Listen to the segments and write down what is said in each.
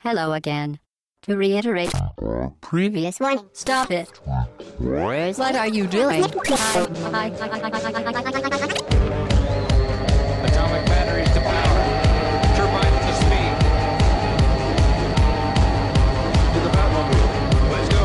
Hello again. To reiterate, previous one, stop it. What are you doing? Atomic batteries to power. Turbines to speed. To the Batmobile. Let's go.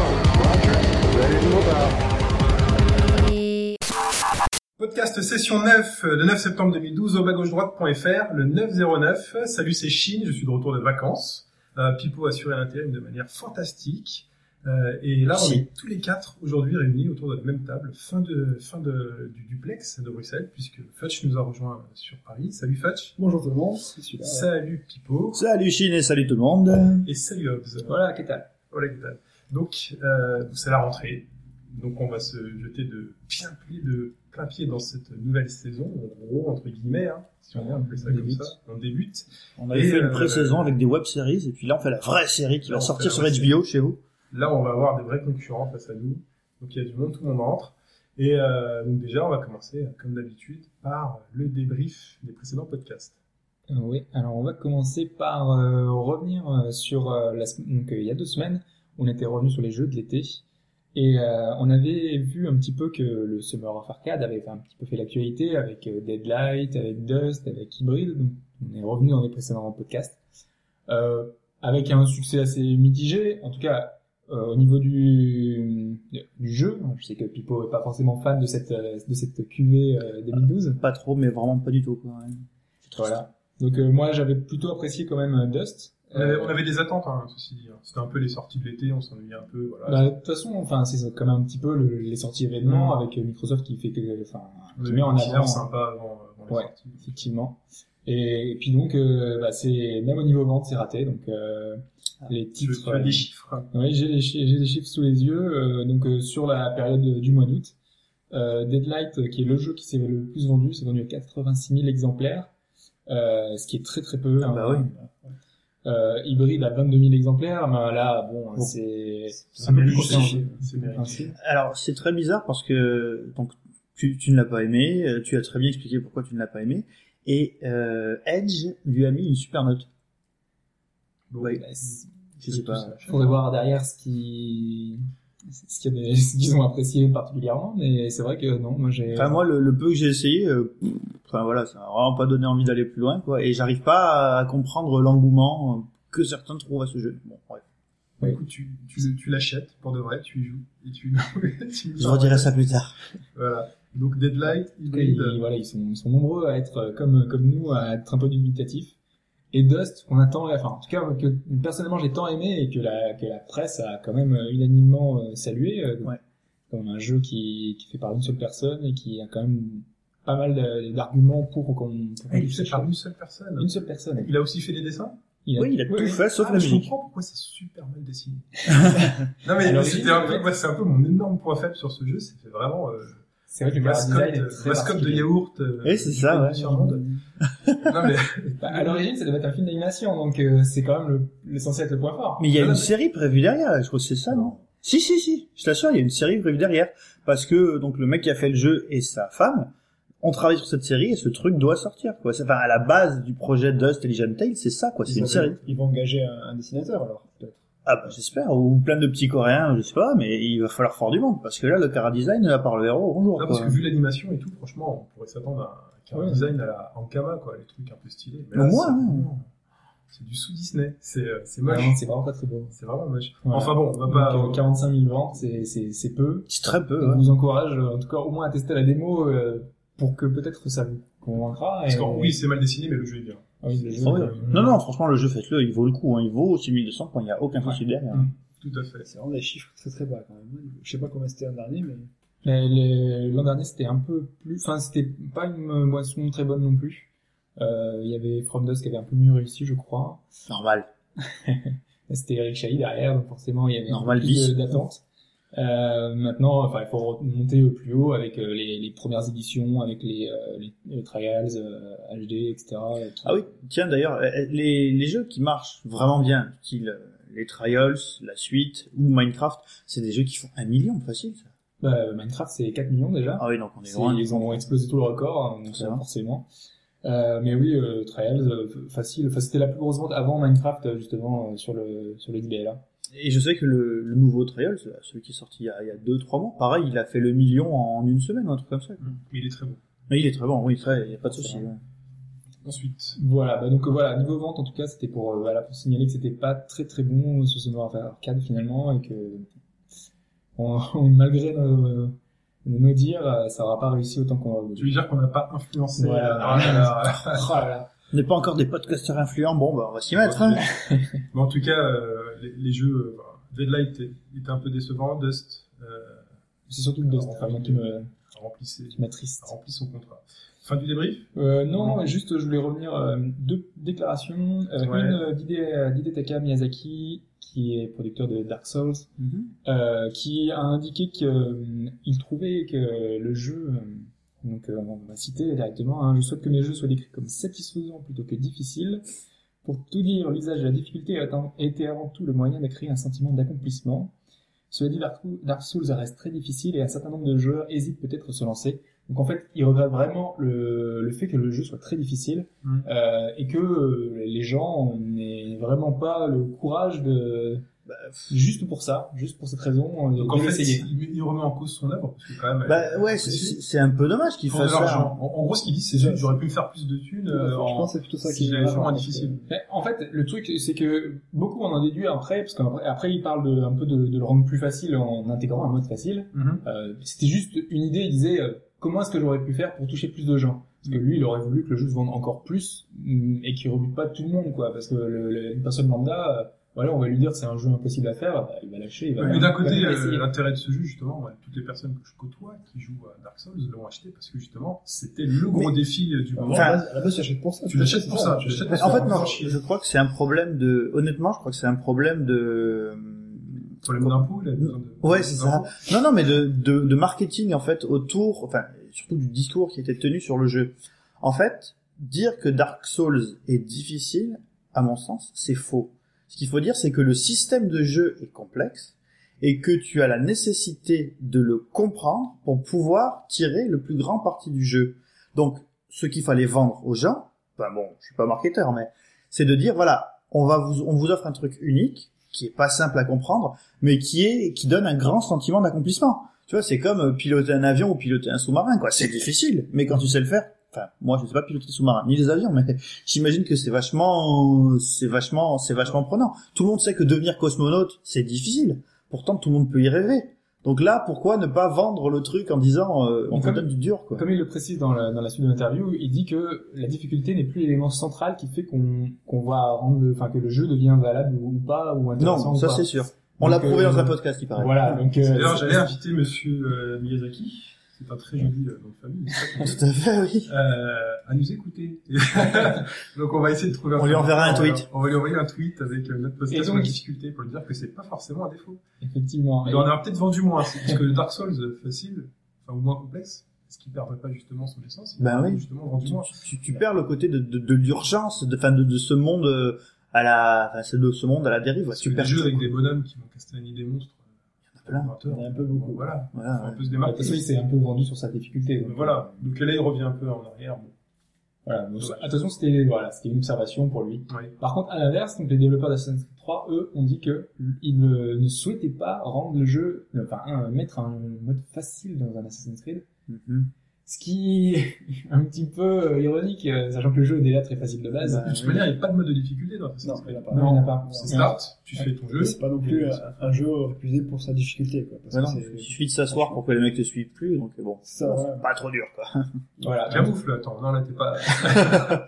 Podcast session 9, euh, le 9 septembre 2012 au bas gauche droite.fr, le 909. Salut, c'est Chine, je suis de retour de vacances. Euh, Pipo a assuré l'intérim de manière fantastique. Euh, et là, on est tous les quatre aujourd'hui réunis autour de la même table, fin de fin de, du duplex de Bruxelles, puisque Futch nous a rejoint sur Paris. Salut Futch. Bonjour tout le monde. Salut Pipo. Salut Chine et salut tout le monde. Et salut Hobbs. Voilà, qu'est-ce que Voilà, qu'est-ce que Donc, euh, c'est la rentrée. Donc, on va se jeter de bien pied, de plein pied dans cette nouvelle saison, en gros, entre guillemets, hein, si on veut appeler ça On comme débute. ça. On débute. On avait Et, fait une euh, pré-saison avec des web-séries et puis là on fait la vraie série qui Là, va sortir sur HBO chez vous. Là, on va avoir des vrais concurrents face à nous. Donc, il y a du monde, tout le monde rentre. Et euh, donc, déjà, on va commencer, comme d'habitude, par le débrief des précédents podcasts. Euh, oui, alors on va commencer par euh, revenir sur euh, la sem- donc euh, il y a deux semaines, on était revenu sur les jeux de l'été et euh, on avait vu un petit peu que le Summer of Arcade avait un petit peu fait l'actualité avec euh, Deadlight, avec Dust, avec Hybrid, donc on est revenu dans les précédents podcasts euh, avec un succès assez mitigé, en tout cas euh, au niveau du, du jeu. Je sais que Pipo est pas forcément fan de cette euh, de cette QV euh, 2012. Pas trop, mais vraiment pas du tout. Quoi. ouais. Voilà. Donc euh, moi j'avais plutôt apprécié quand même Dust. On avait, Euh, on avait des attentes, hein, ceci dit. C'était un peu les sorties de l'été, on s'ennuyait un peu. Voilà. bah, de toute façon, enfin c'est quand même un petit peu le- les sorties événements Mm. avec euh, Microsoft qui fait que, enfin, qui met en avant. sympas avant, avant les Ouais. sorties. Effectivement. Et, et puis donc, euh, bah, c'est même au niveau vente, c'est raté. Donc euh, les titres. tu as euh, des chiffres. Oui, j'ai des chiffres sous les yeux. euh, donc euh, sur la période du mois d'août, euh, Deadlight, euh, qui est le jeu qui s'est le plus vendu, s'est vendu à 86 000 exemplaires, euh, ce qui est très très peu. Ah hein. bah oui. Euh, Hybride à 22 000 exemplaires, mais là, bon, Bon. c'est C'est un peu plus. Alors c'est très bizarre parce que donc tu, tu ne l'as pas aimé, euh, tu as très bien expliqué pourquoi tu ne l'as pas aimé et euh, Edge lui a mis une super note. Ouais, Bah, je sais pas. faudrait voir derrière ce qui ce qu'ils ont apprécié particulièrement, mais c'est vrai que non, moi j'ai. Enfin moi le, le peu que j'ai essayé, euh, enfin voilà, ça m'a vraiment pas donné envie d'aller plus loin quoi. Et j'arrive pas à comprendre l'engouement euh, que certains trouvent à ce jeu. Bon bref. Bah, écoute, tu, tu, tu l'achètes pour de vrai, tu y joues. Et tu, tu Je redirai ça plus tard. Voilà. Donc, Deadlight, Hybrid. voilà, ils sont, ils sont nombreux à être euh, comme comme nous à être un peu dubitatifs. Et Dust, qu'on attend, enfin en tout cas que personnellement j'ai tant aimé et que la que la presse a quand même euh, unanimement euh, salué, euh, Ouais. comme un jeu qui qui fait par une seule personne et qui a quand même pas mal d'arguments pour qu'on. Ah, il fait par une seule personne. Une seule personne. Il a aussi fait les dessins Il Oui, il a tout fait sauf ah, la je musique. comprends pourquoi c'est super mal dessiné. non, mais c'était un peu, ouais. moi, c'est un peu mon énorme point faible sur ce jeu. C'était vraiment, euh, C'est vrai que le mascotte, design est très mascotte de yaourt. Euh, Et c'est ça, ouais. sur monde. non, mais, Bah, à l'origine, ça devait être un film d'animation, donc euh, c'est quand même le, le censé être le point fort. Mais il y a une mais- série prévue derrière, je crois que c'est ça, non? Si, si, si, je t'assure, il y a une série prévue derrière. Parce que donc le mec qui a fait le jeu et sa femme ont travaillé sur cette série et ce truc doit sortir. Quoi. C'est- Enfin, à la base du projet Dust et Legion Tale, c'est ça, quoi. C'est une série. Ils vont engager un, un dessinateur alors, peut-être. Ah bah j'espère, ou plein de petits coréens, je sais pas, mais il va falloir fort du monde, parce que là, le cara design, à part le héros, bonjour. non, parce quoi. que vu l'animation et tout, franchement, on pourrait s'attendre à un cara Ouais. design à la Ankama, quoi, les trucs un peu stylés. Mais Au là, moins, c'est ouais. vraiment- C'est du sous-Disney. C'est, euh, c'est moche. Vraiment, c'est vraiment pas très beau. C'est vraiment moche. Voilà. Enfin bon, on va Donc, pas. euh, 45 000 ventes, c'est c'est c'est peu. C'est très peu, Je ouais. vous encourage, euh, en tout cas, au moins à tester la démo euh, pour que peut-être ça vous convaincra. Parce que oui, c'est mal dessiné, mais le jeu est bien. Ah oui, même. Non, non, franchement, le jeu, faites-le, il vaut le coup, hein. il vaut 6200 points, il n'y a aucun souci derrière. Mm. Tout à fait. C'est vraiment des chiffres très très bas quand même. Je sais pas combien c'était l'an dernier, mais L'an dernier, c'était un peu plus, enfin, c'était pas une euh, boisson très bonne non plus. Euh, Il y avait From Dust qui avait un peu mieux réussi, je crois. Normal. C'était Eric Chahi derrière, donc forcément, il y avait un peu Normal plus de- d'attente. Euh, maintenant, enfin, il faut remonter euh, plus haut avec euh, les, les premières éditions, avec les, euh, les, les trials euh, HD, etc. euh, qui- Ah oui, tiens d'ailleurs, les, les jeux qui marchent vraiment bien, euh, les Trials, la suite ou Minecraft, c'est des jeux qui font un million facile. Ça. Bah, Minecraft, c'est 4 millions déjà. Ah oui, donc on est loin. ils ont explosé tout le record, hein, donc forcément. Euh, mais oui, euh, Trials, euh, facile. Enfin, c'était la plus grosse vente avant Minecraft, justement, euh, sur le sur le DBLA. Et je sais que le, le nouveau Trials, celui qui est sorti il y a, il y a deux, trois mois, pareil, il a fait le million en une semaine, un truc comme ça. Mais il est très bon. Mais il est très bon, oui, très, il y a pas de souci. ouais. Ensuite, Voilà, bah donc voilà, niveau vente en tout cas, c'était pour, euh, voilà, pour signaler que c'était pas très très bon ce Summer of Arcade finalement et que on, on- malgré nos, nos dires, euh, ça aura pas réussi autant qu'on aurait tu veux dire qu'on n'a pas influencé Voilà. euh, On n'est pas encore des podcasteurs influents, bon, bah, on va s'y mettre. Hein. Mais en tout cas, euh, les, les jeux, euh, voilà. Deadlight était un peu décevant, Dust euh, C'est surtout Dust, enfin, qui me qui m'attriste. remplit son contrat. Fin du débrief? Euh, non, juste je voulais revenir euh, deux déclarations. Euh, Ouais. Une euh, d'Hide- d'Hidetaka Miyazaki, qui est producteur de Dark Souls, euh, qui a indiqué qu'il trouvait que le jeu, euh, donc euh, on va citer directement, hein, je souhaite que mes jeux soient décrits comme satisfaisants plutôt que difficiles. Pour tout dire, l'usage de la difficulté a été avant tout le moyen de créer un sentiment d'accomplissement. Cela dit, Dark Souls reste très difficile et un certain nombre de joueurs hésitent peut-être à se lancer. Donc en fait, il regrette vraiment le, le fait que le jeu soit très difficile Mm. euh, et que les gens n'aient vraiment pas le courage de Bah, juste pour ça, juste pour cette raison, euh, Donc en fait, il, il remet en cause son œuvre, parce que quand même... Bah, elle- ouais, c'est- c'est c'est un peu dommage qu'il fasse ça. En, en gros, ce qu'il dit, c'est j'aurais pu me faire plus de thunes euh, je en... pense que c'est plutôt ça qui est vraiment difficile. Mais en fait, le truc, c'est que beaucoup en ont déduit après, parce qu'après après, il parle de, un peu de, de le rendre plus facile en intégrant un mode facile. Mhm. Euh, C'était juste une idée, il disait euh, comment est-ce que j'aurais pu faire pour toucher plus de gens? Parce que lui, il aurait voulu que le jeu se vende encore plus mm, et qu'il rebute pas tout le monde, quoi. Parce que le, le- une personne lambda, euh, voilà, on va lui dire c'est un jeu impossible à faire, bah, il va lâcher. Il va Mais d'un côté, euh, l'intérêt de ce jeu, justement, ouais, toutes les personnes que je côtoie qui jouent à Dark Souls l'ont acheté parce que justement, c'était le gros Mais- défi euh, du moment. Enfin, à la base, tu achètes pour ça. tu l'achètes pour ça, tu l'achètes Mais pour en ça. fait, non, je crois que c'est un problème de, honnêtement, je crois que c'est un problème de, Problème d'impôt, il a besoin de... Ouais, c'est ça. Non, non, mais de, de, de marketing en fait autour, enfin surtout du discours qui était tenu sur le jeu. En fait, dire que Dark Souls est difficile, à mon sens, c'est faux. Ce qu'il faut dire, c'est que le système de jeu est complexe et que tu as la nécessité de le comprendre pour pouvoir tirer le plus grand parti du jeu. Donc, ce qu'il fallait vendre aux gens, enfin bon, je suis pas marketeur, mais c'est de dire voilà, on va vous, on vous offre un truc unique qui est pas simple à comprendre, mais qui est qui donne un grand sentiment d'accomplissement. Tu vois, c'est comme euh, piloter un avion ou piloter un sous-marin, quoi. C'est difficile, mais quand tu sais le faire, enfin, moi je sais pas piloter des sous-marins ni les avions, mais j'imagine que c'est vachement, c'est vachement, c'est vachement prenant. Tout le monde sait que devenir cosmonaute, c'est difficile. Pourtant, tout le monde peut y rêver. Donc là, pourquoi ne pas vendre le truc en disant, euh, on comme- donne du dur, quoi. Comme il le précise dans la, dans la suite de l'interview, il dit que la difficulté n'est plus l'élément central qui fait qu'on qu'on va rendre, le- enfin que le jeu devient valable ou pas ou intéressant. Non, ça c'est sûr. On l'a prouvé euh, dans un podcast, il paraît. Voilà, donc euh, D'ailleurs, j'allais inviter monsieur euh, Miyazaki, c'est un très joli euh, nom de famille, Tout à fait, oui. euh, à nous écouter. donc on va essayer de trouver un On lui enverra un on tweet. On va lui envoyer un tweet avec euh, notre Et donc- la difficulté pour lui dire que c'est pas forcément un défaut. effectivement. Il en a peut-être vendu moins, parce que le Dark Souls facile, enfin ou moins complexe, est-ce qu'il perdrait pas justement son essence Il Ben oui. Justement vendu tu, moins. tu- tu perds le côté de, de, de l'urgence, de, fin, de, de ce monde à la, enfin, de ce monde à la dérive. ouais. Tu perds des jeux avec des bonhommes qui vont castagner des monstres. Euh, Il y en a un peu beaucoup. Voilà, Voilà, ouais. peu se De toute façon, il s'est un peu vendu sur sa difficulté. donc, Voilà. Donc là, il revient un peu en arrière. Bon. Voilà. Donc, attention, c'était voilà, c'était une observation pour lui. Ouais. Par contre, à l'inverse, donc les développeurs d'Assassin's Creed 3, eux, ont dit que ils ne, ne souhaitaient pas rendre le jeu, enfin, un- mettre un mode facile dans un Assassin's Creed. Mhm. Ce qui est un petit peu euh, ironique, euh, sachant que le jeu est déjà très facile de base. Bah, De toute manière, il n'y a pas de mode de difficulté dans Assassin's Non, Creed. il n'y en a pas. non, il n'y en a pas. C'est start, tu fais ton jeu. C'est pas non plus un, un jeu réputé pour sa difficulté, quoi. Parce Ouais, que non, c'est- il suffit de s'asseoir pour que les mecs te suivent plus, donc bon. Ça, ouais. Pas trop dur, quoi. Voilà. Camoufle, attends. Non, là, t'es pas...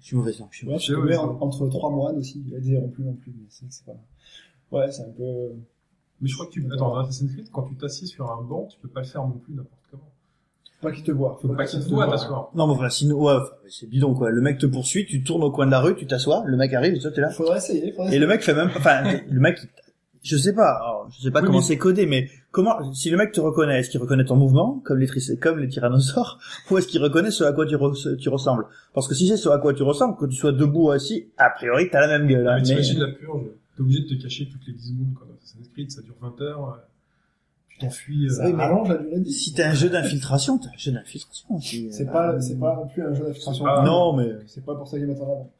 Je suis mauvais je suis mauvais. je ça. entre trois moines aussi. Il a dit non plus non plus, mais c'est pas. Ouais, c'est un peu. Mais je crois que tu... Attends, dans Assassin's Creed, quand tu t'assieds sur un banc, tu peux pas le faire non plus n'importe. Faut pas qu'il te voit. Faut pas qu'il te voit t'asseoir. Non, mais enfin, sinon, ouais, c'est bidon, quoi. Le mec te poursuit, tu tournes au coin de la rue, tu t'assois, le mec arrive, et toi, t'es là. Faudrait essayer. Faudrait Et le mec fait même, enfin, le mec, je sais pas, alors, je sais pas Oui, comment mais- c'est codé, mais comment, si le mec te reconnaît, est-ce qu'il reconnaît ton mouvement, comme les comme les tyrannosaures, ou est-ce qu'il reconnaît ce à quoi tu, re- tu ressembles? Parce que si c'est ce à quoi tu ressembles, que tu sois debout ou assis, a priori, t'as la même gueule, hein. Mais Mais- t'imagines la purge, t'es obligé de te cacher toutes les 10 secondes, quoi. Assassin's Creed, ça dure 20 heures. Euh, t'enfuis. euh, la durée. Si t'as un jeu d'infiltration, t'as un jeu d'infiltration aussi. C'est Euh, pas, c'est pas non plus un jeu d'infiltration. Ah, non, mais C'est pas pour ça qu'ils mettent en avant.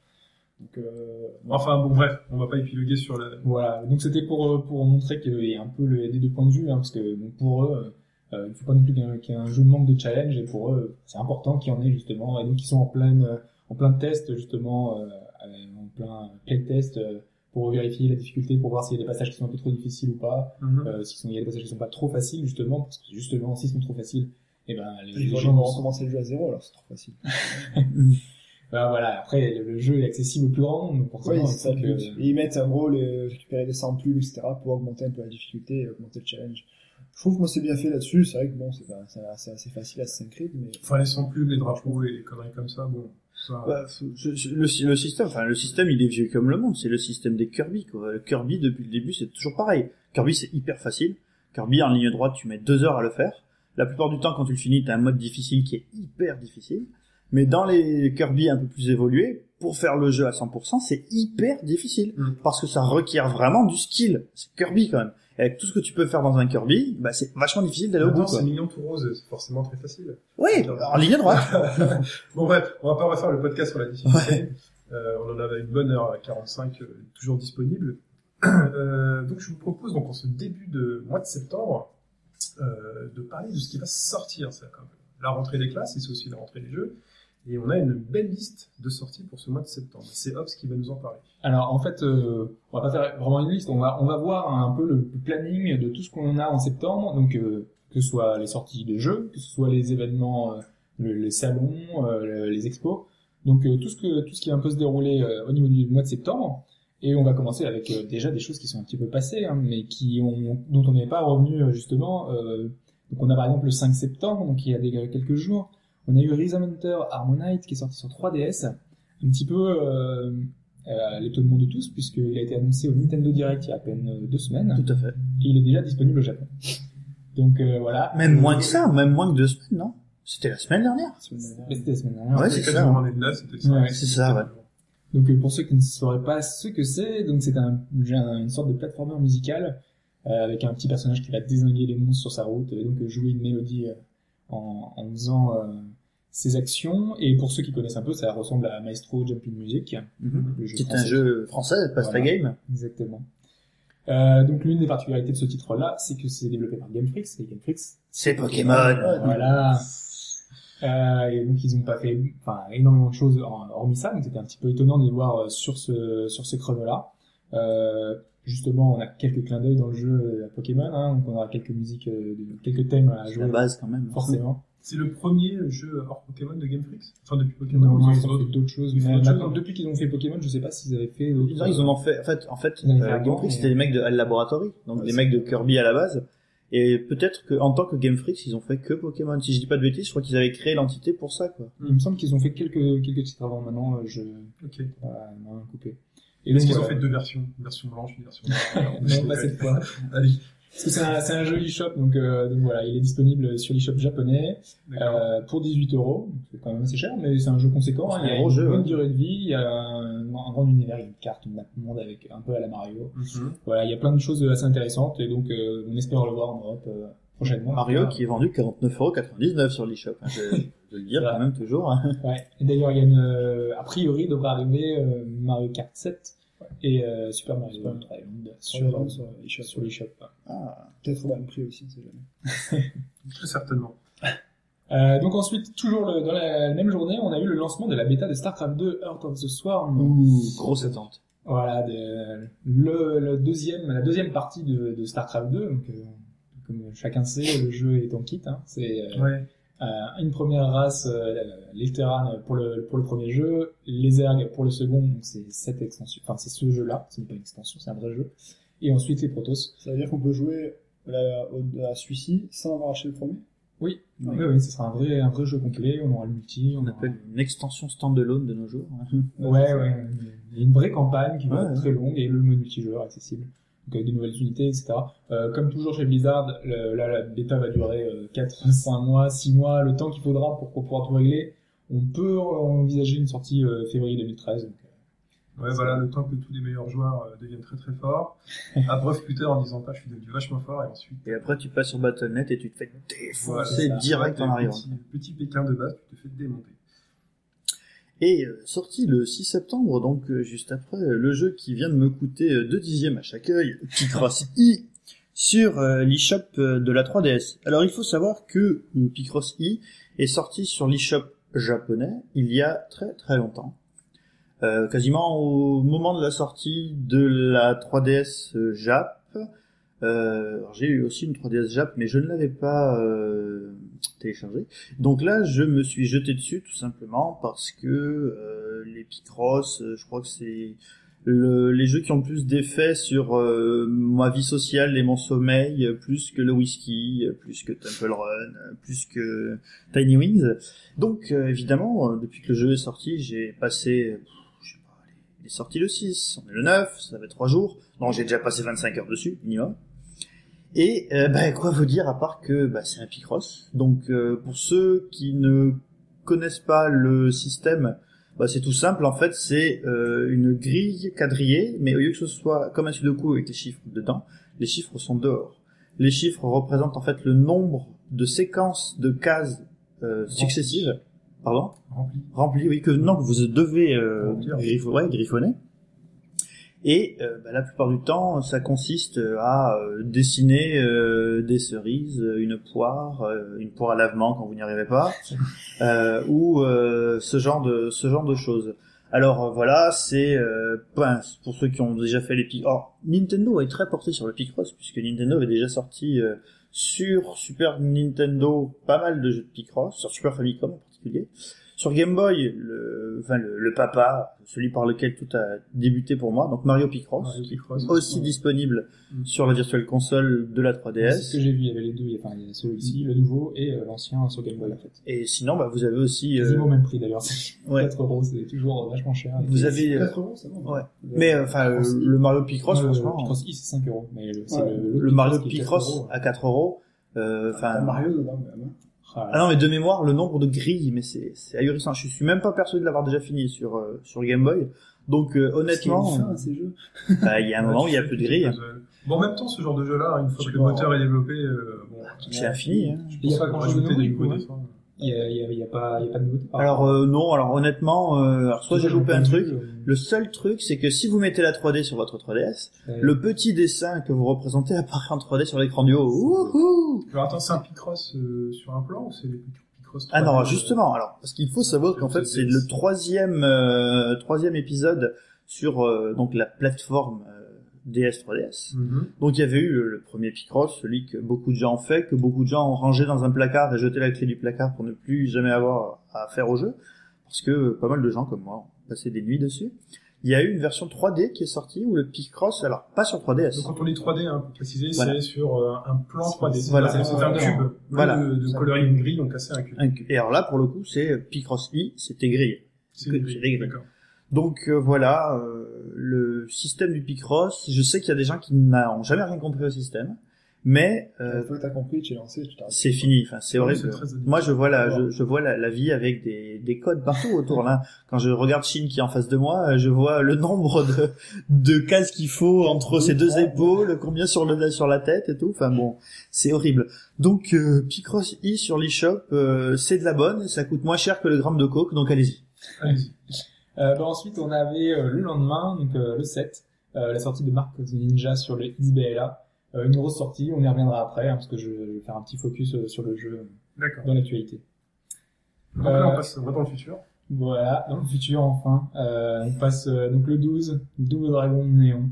Donc, euh, Enfin bon, bref, on va pas épiloguer sur la. Voilà, donc c'était pour euh, pour montrer qu'il y a un peu le, des deux points de vue, hein, parce que donc, pour eux, euh, il faut pas non plus qu'il y ait un- qu'il y ait un jeu manque de challenge, et pour eux, c'est important qu'il y en ait justement, et donc ils sont en plein euh, en plein test justement, euh, euh, en plein playtest euh, pour vérifier la difficulté, pour voir s'il y a des passages qui sont un peu trop difficiles ou pas, Mhm. euh, s'il y a des passages qui sont pas trop faciles justement, parce que justement s'ils sont trop faciles, et ben les, gens vont recommencer le jeu à zéro, alors c'est trop facile. ben, voilà, après le, le jeu est accessible au plus grand nombre, Oui, il ça le que-. Et ils mettent en gros les, récupérer des samples, etc. pour augmenter un peu la difficulté et augmenter le challenge. Je trouve que moi c'est bien fait là-dessus. C'est vrai que bon, c'est pas- c'est assez, facile à s'inscrire, mais Enfin, les sans plus, les drapeaux et les conneries comme ça, bon, ça. Bah, je- je- le, le système, enfin le système, il est vieux comme le monde. C'est le système des Kirby. Quoi. Le Kirby depuis le début, c'est toujours pareil. Kirby, c'est hyper facile. Kirby en ligne droite, tu mets deux heures à le faire. La plupart du temps, quand tu le finis, t'as un mode difficile qui est hyper difficile. Mais dans les Kirby un peu plus évolués, pour faire le jeu à 100%, c'est hyper difficile Mm. parce que ça requiert vraiment du skill. C'est Kirby quand même. Avec tout ce que tu peux faire dans un Kirby, bah c'est vachement difficile d'aller au bout. Maintenant, Quoi. c'est mignon tout rose, c'est forcément très facile. Oui, en ligne droite. bon bref, on va pas refaire le podcast sur la difficulté. Euh, on en avait une bonne heure à 45, euh, toujours disponible. Euh, donc je vous propose donc en ce début de mois de septembre euh, de parler de ce qui va sortir. C'est la rentrée des classes et c'est aussi la rentrée des jeux. Et on a une belle liste de sorties pour ce mois de septembre. C'est Ops qui va nous en parler. Alors en fait, euh, on va pas faire vraiment une liste, on va on va voir un peu le planning de tout ce qu'on a en septembre, donc euh, que ce soit les sorties de jeux, que ce soit les événements, euh, le- les salons, euh, le- les expos, donc euh, tout ce que tout ce qui va un peu se dérouler euh, au niveau du mois de septembre. Et on va commencer avec déjà des choses qui sont un petit peu passées, hein, mais qui ont dont on n'est pas revenu justement. donc on a par exemple le 5 septembre, donc il y a des, quelques jours, on a eu Rhythm Hunter Harmonite qui est sorti sur 3DS, un petit peu euh, euh, à l'étonnement de tous, puisqu'il a été annoncé au Nintendo Direct il y a à peine euh, deux semaines, Tout à fait. et il est déjà disponible au Japon. Donc euh, voilà. Même moins que ça, même moins que deux semaines, non? C'était la semaine dernière. C'était la semaine dernière. Ouais, c'était ça. Ouais, c'est ça, ouais. Donc euh, pour ceux qui ne sauraient pas ce que c'est, donc c'est un, un- une sorte de platformer musical euh, avec un petit personnage qui va désinguer les monstres sur sa route et donc euh, jouer une mélodie euh, en, en faisant euh, ses actions. Et pour ceux qui connaissent un peu, ça ressemble à Maestro Jumping Music. Mhm. C'est un jeu français, Pasta Voilà. Game. Exactement. Euh, donc l'une des particularités de ce titre-là, c'est que c'est développé par Game Freak, et Game Freak, C'est Pokémon. voilà. Euh, et donc ils ont pas fait enfin énormément de choses hormis ça, donc c'était un petit peu étonnant de les voir euh, sur ce sur ces créneaux-là. Euh, justement, on a quelques clins d'œil dans le jeu euh, à Pokémon, hein, donc on aura quelques musiques, euh, quelques thèmes à C'est jouer la base quand même. forcément. C'est le premier jeu hors Pokémon de Game Freak Enfin, depuis Pokémon, Non, ils ils ont fait d'autres choses. ils mais d'autres maintenant, choses, depuis qu'ils ont fait Pokémon, je sais pas s'ils avaient fait d'autres. Non, ils en ont fait, en fait, en fait, Ils en ont fait euh, Game Freak, mais- c'était des mecs de Hell Laboratory, donc Ouais, des c'est mecs de. Kirby à la base. Et peut-être que, en tant que Game Freak, ils ont fait que Pokémon. Si je dis pas de bêtises, je crois qu'ils avaient créé l'entité pour ça, quoi. Il me semble qu'ils ont fait quelques quelques titres avant. Maintenant, euh, je Ok. pas non, coupé. Est-ce donc, qu'ils ont fait deux versions? Une version blanche, une version noire Non, pas cette fois. Allez, Parce que c'est un, c'est un jeu eShop, donc, euh, donc voilà, il est disponible sur l'eShop japonais euh, pour 18 euros. C'est quand même assez cher, mais c'est un jeu conséquent. hein. Il y un a gros une jeu, bonne ouais. durée de vie, il y a un, un grand univers, il y a une carte, une map monde avec un peu à la Mario. Mhm. Voilà, il y a plein de choses assez intéressantes et donc euh, on espère le voir en Europe euh, prochainement. Mario qui est vendu 49,99€ sur l'eShop. hein, Je, je veux le dire quand même toujours. hein. Ouais. Et d'ailleurs, il y a une, euh, a priori, devrait arriver euh, Mario Kart 7 et euh, Super Mario Super. 3 Land Sur, sur, sur eShop. sur l'eShop. Ah, Peut-être au même prix aussi, c'est jamais. Très certainement. Euh, donc ensuite, toujours le- dans la même journée, on a eu le lancement de la bêta de StarCraft 2 Heart of the Swarm. ouh, grosse attente. Voilà, de- le, le deuxième, la deuxième partie de, de StarCraft 2. Donc, euh, comme chacun sait, le jeu est en kit. Hein. C'est euh, Ouais. Euh, une première race, euh, les Terran pour le, pour le premier jeu, les Zerg pour le second. Donc c'est cette extension, enfin c'est ce jeu-là. Ce n'est pas une extension, c'est un vrai jeu. Et ensuite les Protoss. Ça veut dire qu'on peut jouer la, au- à celui-ci sans avoir acheté le premier? Oui, Ouais. oui, oui, ce sera un vrai, un vrai jeu complet. On aura le multi, on, On aura- appelle une extension standalone de nos jours. Ouais, ouais. Une vraie campagne qui va Ouais, être ouais. très longue et le mode multijoueur accessible. Donc avec des nouvelles unités, etc. Euh, comme toujours chez Blizzard, le- là, la bêta va durer euh, 4, 5 mois, 6 mois, le temps qu'il faudra pour, pour pouvoir tout régler. On peut envisager une sortie euh, février 2013. Donc, Ouais, voilà, le temps que tous les meilleurs joueurs euh, deviennent très très forts. Après Twitter en disant pas, je suis devenu vachement fort, et ensuite. Et après, tu passes sur Battle.net et tu te fais Voilà, défoncer ça. direct en arrivant. Petit, petit Pékin de base, tu te fais démonter. Et euh, sorti le 6 septembre, donc euh, juste après, euh, le jeu qui vient de me coûter euh, 2 dixièmes à chaque œil, Picross I, sur l'eShop de la 3DS. Alors il faut savoir que Picross I est sorti sur l'eShop japonais il y a très très longtemps. Quasiment au moment de la sortie de la 3DS euh, Jap. Euh, j'ai eu aussi une 3DS Jap, mais je ne l'avais pas euh, téléchargée. Donc là, je me suis jeté dessus tout simplement parce que euh, les Picross, euh, je crois que c'est le- les jeux qui ont plus d'effet sur euh, ma vie sociale et mon sommeil, plus que le whisky, plus que Temple Run, plus que Tiny Wings. Donc euh, évidemment, depuis que le jeu est sorti, j'ai passé, il est sorti le 6, on est le 9, ça fait 3 jours. Non, j'ai déjà passé 25 heures dessus, minimum. Et euh, bah, quoi vous dire à part que bah, c'est un Picross. Donc euh, pour ceux qui ne connaissent pas le système, bah, c'est tout simple. En fait, c'est euh, une grille quadrillée, mais au lieu que ce soit comme un sudoku avec les chiffres dedans, les chiffres sont dehors. Les chiffres représentent en fait le nombre de séquences de cases euh, successives. Pardon? Rempli. rempli, oui, que non, que vous devez euh, Remplir. griff- ouais, griffonner. Et euh, bah, la plupart du temps, ça consiste à euh, dessiner euh, des cerises, euh, une poire, euh, une poire à lavement quand vous n'y arrivez pas, euh, ou euh, ce genre de ce genre de choses. Alors euh, voilà, c'est euh, ben, pour ceux qui ont déjà fait les Pic. Or, Nintendo est très porté sur le Picross puisque Nintendo avait déjà sorti euh, sur Super Nintendo pas mal de jeux de Picross, sur Super Famicom en particulier. Sur Game Boy, le, enfin le, le papa, celui par lequel tout a débuté pour moi, donc Mario Picross, Mario aussi ouais. disponible Mm. sur la Virtual Console de la C'est ce 3DS. que j'ai vu, il y avait les deux, il y a- enfin, il y a celui-ci, le nouveau, et euh, l'ancien sur Game Boy, en fait. Et sinon, bah, vous avez aussi, euh, Quasiment au même prix, d'ailleurs. C'est ouais, 4 euros, c'est toujours vachement cher. vous avez, euh, 4 euros, ça va. ouais. mais euh, enfin, euh, le Mario Picross, Non, le franchement, Picross I, c'est 5 euros. Mais le, c'est Ouais. le, le Mario qui est 4 Picross à 4 euros, euh, enfin, Mario dedans, même. Hein. Ah, Ah non, mais de mémoire, le nombre de grilles, mais c'est c'est ahurissant. Je suis même pas persuadé de l'avoir déjà fini sur euh, sur Game Boy. Donc euh, honnêtement, une fin à ces jeux. bah, il y a un moment où il y a plus de grilles. Bon, en même temps, ce genre de jeu-là, une fois Je que le moteur est développé, euh, bon, C'est infini. Hein. Il y a pas rajouter nouveau, des Il y a, il y a, il y a pas, il y a pas de nouveauté. Alors euh, non, alors honnêtement, euh, alors soit j'ai loupé un truc. Euh, Le seul truc, c'est que si vous mettez la 3D sur votre 3DS, le petit dessin que vous représentez apparaît en 3D sur l'écran du haut. Wouhou Alors attends, c'est un Picross euh, sur un plan ou c'est des Picross Ah 3D, non, euh, justement. Alors, parce qu'il faut savoir qu'en fait, c'est C'est- le troisième euh, troisième épisode sur euh, donc la plateforme euh, DS 3DS. mhm. Donc il y avait eu le, le premier Picross, celui que beaucoup de gens ont fait, que beaucoup de gens ont rangé dans un placard et jeté la clé du placard pour ne plus jamais avoir à faire au jeu, parce que pas mal de gens comme moi ont passé des nuits dessus. Il y a eu une version 3D qui est sortie où le Picross, alors pas sur 3DS, Donc quand on dit 3D, hein, pour préciser, Voilà. c'est sur euh, un plan 3D. Voilà. C'est c'est un cube. Voilà. De, de colorer une grille, donc casser un cube. et alors là pour le coup c'est Picross I, c'était grillé. C'est grilles. D'accord. Donc euh, voilà, euh, le système du Picross, je sais qu'il y a des gens qui n'ont jamais rien compris au système, mais euh, Une fois que t'as compris, tu es lancé, tu c'est fini, enfin c'est horrible. Moi je vois la, je, je vois la, la vie avec des, des codes partout autour là. Quand je regarde Shin qui est en face de moi, je vois le nombre de, de cases qu'il faut entre ses deux épaules, combien sur le sur la tête et tout. Enfin bon, c'est horrible. Donc euh, Picross I sur l'eShop, euh, c'est de la bonne, ça coûte moins cher que le gramme de coke, donc allez-y. Allez-y. Euh, bah, ensuite, on avait euh, le lendemain, donc euh, le 7, euh, la sortie de Mark of the Ninja sur le XBLA. Euh, une grosse sortie, on y reviendra après, hein, parce que je vais faire un petit focus euh, sur le jeu D'accord. dans l'actualité. Donc Euh, là, on passe on va dans le futur. Voilà, dans le futur enfin. Euh, on passe euh, donc le 12, Double Dragon Néon,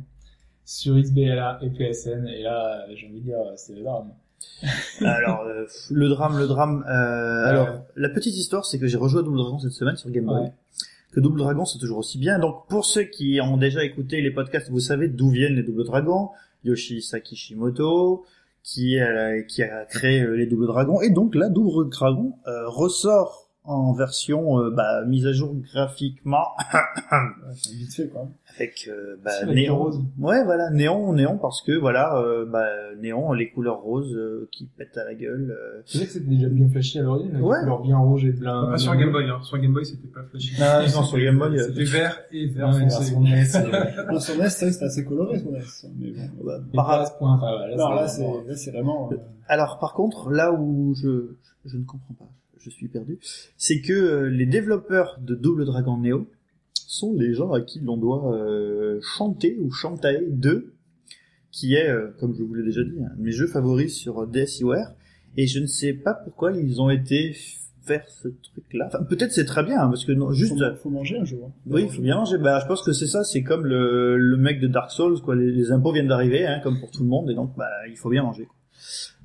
sur XBLA et PSN, et là, j'ai envie de dire, c'est le drame. Alors euh, le drame, le drame. Euh, alors la petite histoire, c'est que j'ai rejoué à Double Dragon cette semaine sur Game Boy. Ouais. Que Double Dragon, c'est toujours aussi bien. Donc pour ceux qui ont déjà écouté les podcasts, vous savez d'où viennent les Double Dragons. Yoshi Sakishimoto, qui a, qui a créé euh, les Double Dragons. Et donc là, Double Dragon euh, ressort en version euh, bah, mise à jour graphiquement. avec euh, bah, C'est néon. rose. Ouais, voilà, néon, néon parce que voilà, euh, bah, néon, les couleurs roses euh, qui pètent à la gueule. euh. Je sais que c'était déjà bien flashy à l'origine, avec Ouais. couleurs bien rouge et blanc. Pas sur Game Boy, hein. Sur Game Boy, c'était pas flashy. Non, non, sur Game Boy, euh, C'était vert et vert Ouais, foncé. sur NES, Non, sur NES, c'est vrai que c'était assez coloré, son NES. Mais bon. bah, par- pas à ce point. Enfin, voilà, Alors là, vraiment- c'est, là, c'est vraiment, euh, Alors par contre, là où je, je ne comprends pas, je suis perdu, c'est que euh, les développeurs de Double Dragon Neo sont les gens à qui l'on doit euh, chanter ou chanter 2, qui est, euh, comme je vous l'ai déjà dit, un de mes jeux favoris sur DSiWare, et je ne sais pas pourquoi ils ont été faire ce truc-là. Enfin, peut-être c'est très bien, hein, parce que non, juste... faut, faut manger un jour. Hein. Oui, il faut bien manger. Bah, je pense que c'est ça, c'est comme le, le mec de Dark Souls, quoi. Les, les impôts viennent d'arriver, hein, comme pour tout le monde, et donc, bah, il faut bien manger, quoi.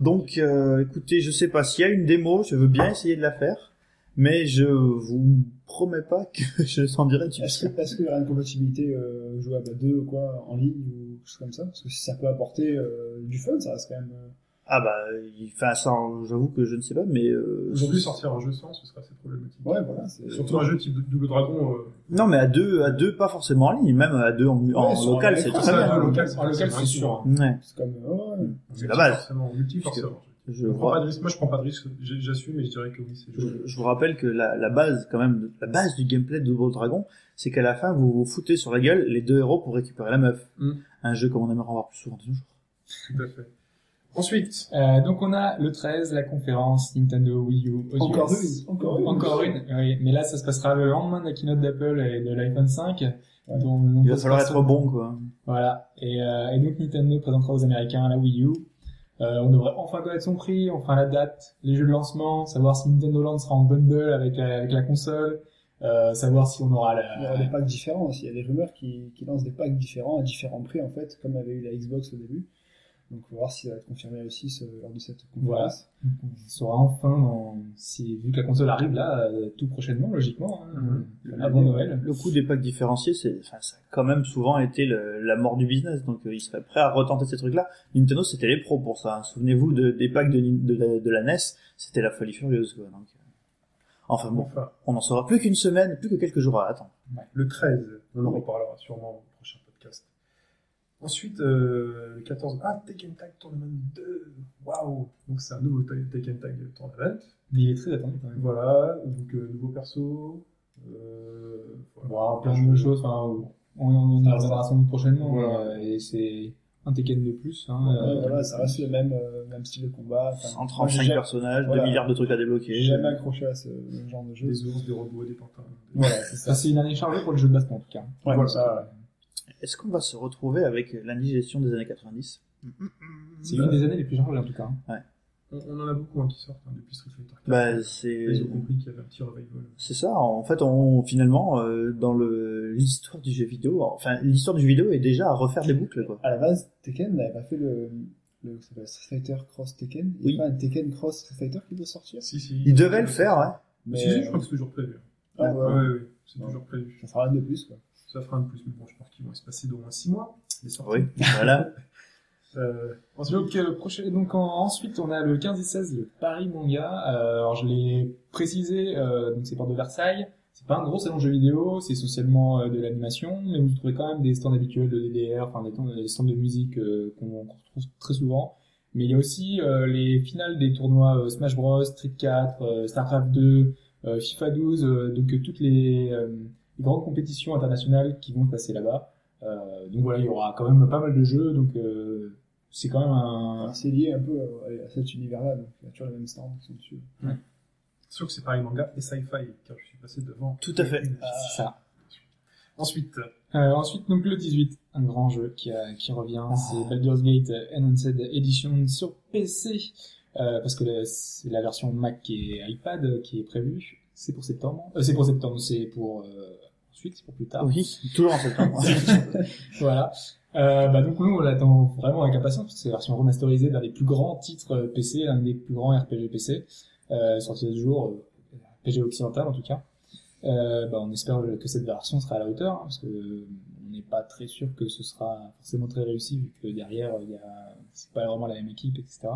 Donc, euh, écoutez, je sais pas s'il y a une démo, je veux bien essayer de la faire, mais je vous promets pas que je s'en dirai dessus. Est-ce qu'il y aura une compatibilité euh, jouable à deux ou quoi, en ligne ou quelque chose comme ça? Parce que si ça peut apporter euh, du fun, ça reste quand même... euh, Ah bah, il- enfin, ça, j'avoue que je ne sais pas, mais euh, Aujourd'hui, sortir un jeu sans, ce serait assez problématique. Ouais, voilà. C'est... Surtout un jeu type Double Dragon. euh, non, mais à deux, à deux, pas forcément en ligne, même à deux en, en sur local, c'est très bien. à deux local, En local, c'est sûr. Ouais, C'est comme... euh, ouais. c'est la base. Forcément, multi, forcément. Je Je prends vois. pas de risque. Moi, je prends pas de risque. J'assume, mais je dirais que oui, c'est Je, je vous rappelle que la, la base, quand même, la base du gameplay de Double Dragon, c'est qu'à la fin, vous vous foutez sur la gueule les deux héros pour récupérer la meuf. Mm. Un jeu comme on aimerait en voir plus souvent de nos jours. tout à fait. Ensuite, Euh, donc on a le 13, la conférence Nintendo Wii U. aux Encore US. une, encore une. Encore une, oui. Mais là, ça se passera le lendemain de la keynote d'Apple et de l'iPhone 5. Ouais. nom Il va falloir être bon, quoi. Voilà. Et, euh, et donc Nintendo présentera aux Américains la Wii U. Euh, on devrait enfin connaître son prix, enfin la date, les jeux de lancement, savoir si Nintendo Land sera en bundle avec la, avec la console, euh, savoir si on aura Il y aura la... des packs différents aussi. Il y a des rumeurs qui, qui lancent des packs différents à différents prix, en fait, comme avait eu la Xbox au début. Donc, on va voir si ça va être confirmé aussi ce- lors de cette Voilà. conférence. On saura enfin, dans- si, vu que la console arrive là, euh, tout prochainement, logiquement, hein, Mhm. euh, avant Noël. Le coup des packs différenciés, c'est, enfin, ça a quand même souvent été le- la mort du business. Donc, euh, ils seraient prêts à retenter ces trucs-là. Nintendo, c'était les pros pour ça. hein. Souvenez-vous de, des packs de, la, de la NES, c'était la folie furieuse, quoi. Donc, enfin bon, enfin, on n'en saura plus qu'une semaine, plus que quelques jours à attendre. le 13, on en reparlera sûrement. Ensuite, euh, le 14, ah, Tekken Tag Tournament 2, waouh Donc c'est un nouveau Tekken Tag Tournament. Mais il est très attendu quand même. Voilà, donc euh, nouveau perso. Euh, voilà. Plein de choses, enfin, on, Ça reviendra sans doute prochainement, Voilà. euh, et c'est un Tekken de plus. Hein, Ouais, euh, voilà, ça reste le même, euh, même style de combat. Enfin, moi, 135 j'ai jamais- personnages, voilà. 2 milliards de trucs à débloquer. J'ai jamais accroché à ce genre de jeu. Des ours, des robots, des pantins. Voilà, c'est ça, ça. c'est une année chargée pour le jeu de baston en tout cas. Ouais, Voilà. ça, Est-ce qu'on va se retrouver avec l'indigestion des années 90 C'est une des années les plus chargées en tout cas. hein. On, on en a beaucoup hein, qui sortent hein, depuis Street Fighter 4. Bah, c'est... Ils ont compris qu'il y avait un petit revival. C'est ça. En fait, on finalement euh, dans le l'histoire du jeu vidéo, enfin l'histoire du jeu vidéo est déjà à refaire des boucles quoi. à la base, Tekken n'avait pas fait le, le ça s'appelle Street Fighter Cross Tekken. Il Oui. n'y a pas un Tekken Cross Street Fighter qui doit sortir? Si, si. Ils devaient le faire, ouais. Mais si, si, je crois que c'est toujours prévu. Ah, Ouais, ouais. ouais, ouais, c'est Ouais. toujours prévu. Ça fera un de plus, quoi. Ça fera un de plus, mais bon, je pense qu'ils vont se passer d'au moins 6 mois. Les sorties. Oui, voilà. Euh, ensuite, Donc, euh, prochain, donc en- ensuite, on a le 15 et 16, le Paris Manga. Euh, alors, je l'ai précisé, euh, donc c'est Porte de Versailles. C'est pas un gros salon de jeux vidéo, c'est essentiellement euh, de l'animation, mais vous trouvez quand même des stands habituels de DDR, enfin des, des stands de musique euh, qu'on qu'on retrouve très souvent. Mais il y a aussi euh, les finales des tournois euh, Smash Bros, Street 4, euh, Starcraft 2, euh, FIFA 12, euh, donc euh, toutes les, euh, les grandes compétitions internationales qui vont se passer là-bas. Euh, donc voilà, il y aura quand même pas mal de jeux, donc euh, c'est quand même un, C'est lié un peu à, à cet univers-là, donc il y a toujours les mêmes stands qui sont dessus. sûr que c'est pareil manga et sci-fi, car je suis passé devant. Tout à fait. c'est ça. Ensuite, Euh, ensuite, donc le 18, un grand jeu qui, a- qui revient, c'est Baldur's Gate Enhanced Edition sur PC, euh, parce que c'est la version Mac et iPad qui est prévue. C'est pour septembre. Euh, c'est pour septembre, c'est pour euh, ensuite, pour plus tard. Oui, toujours en septembre. voilà. Euh, bah donc nous on l'attend vraiment avec impatience parce que c'est la version remasterisée d'un des plus grands titres euh, PC, l'un des plus grands RPG PC, euh, sorti ce jour, euh, RPG occidental en tout cas. Euh, bah, on espère que cette version sera à la hauteur hein, parce que euh, on n'est pas très sûr que ce sera forcément très réussi vu que derrière il y a c'est pas vraiment la même équipe etc.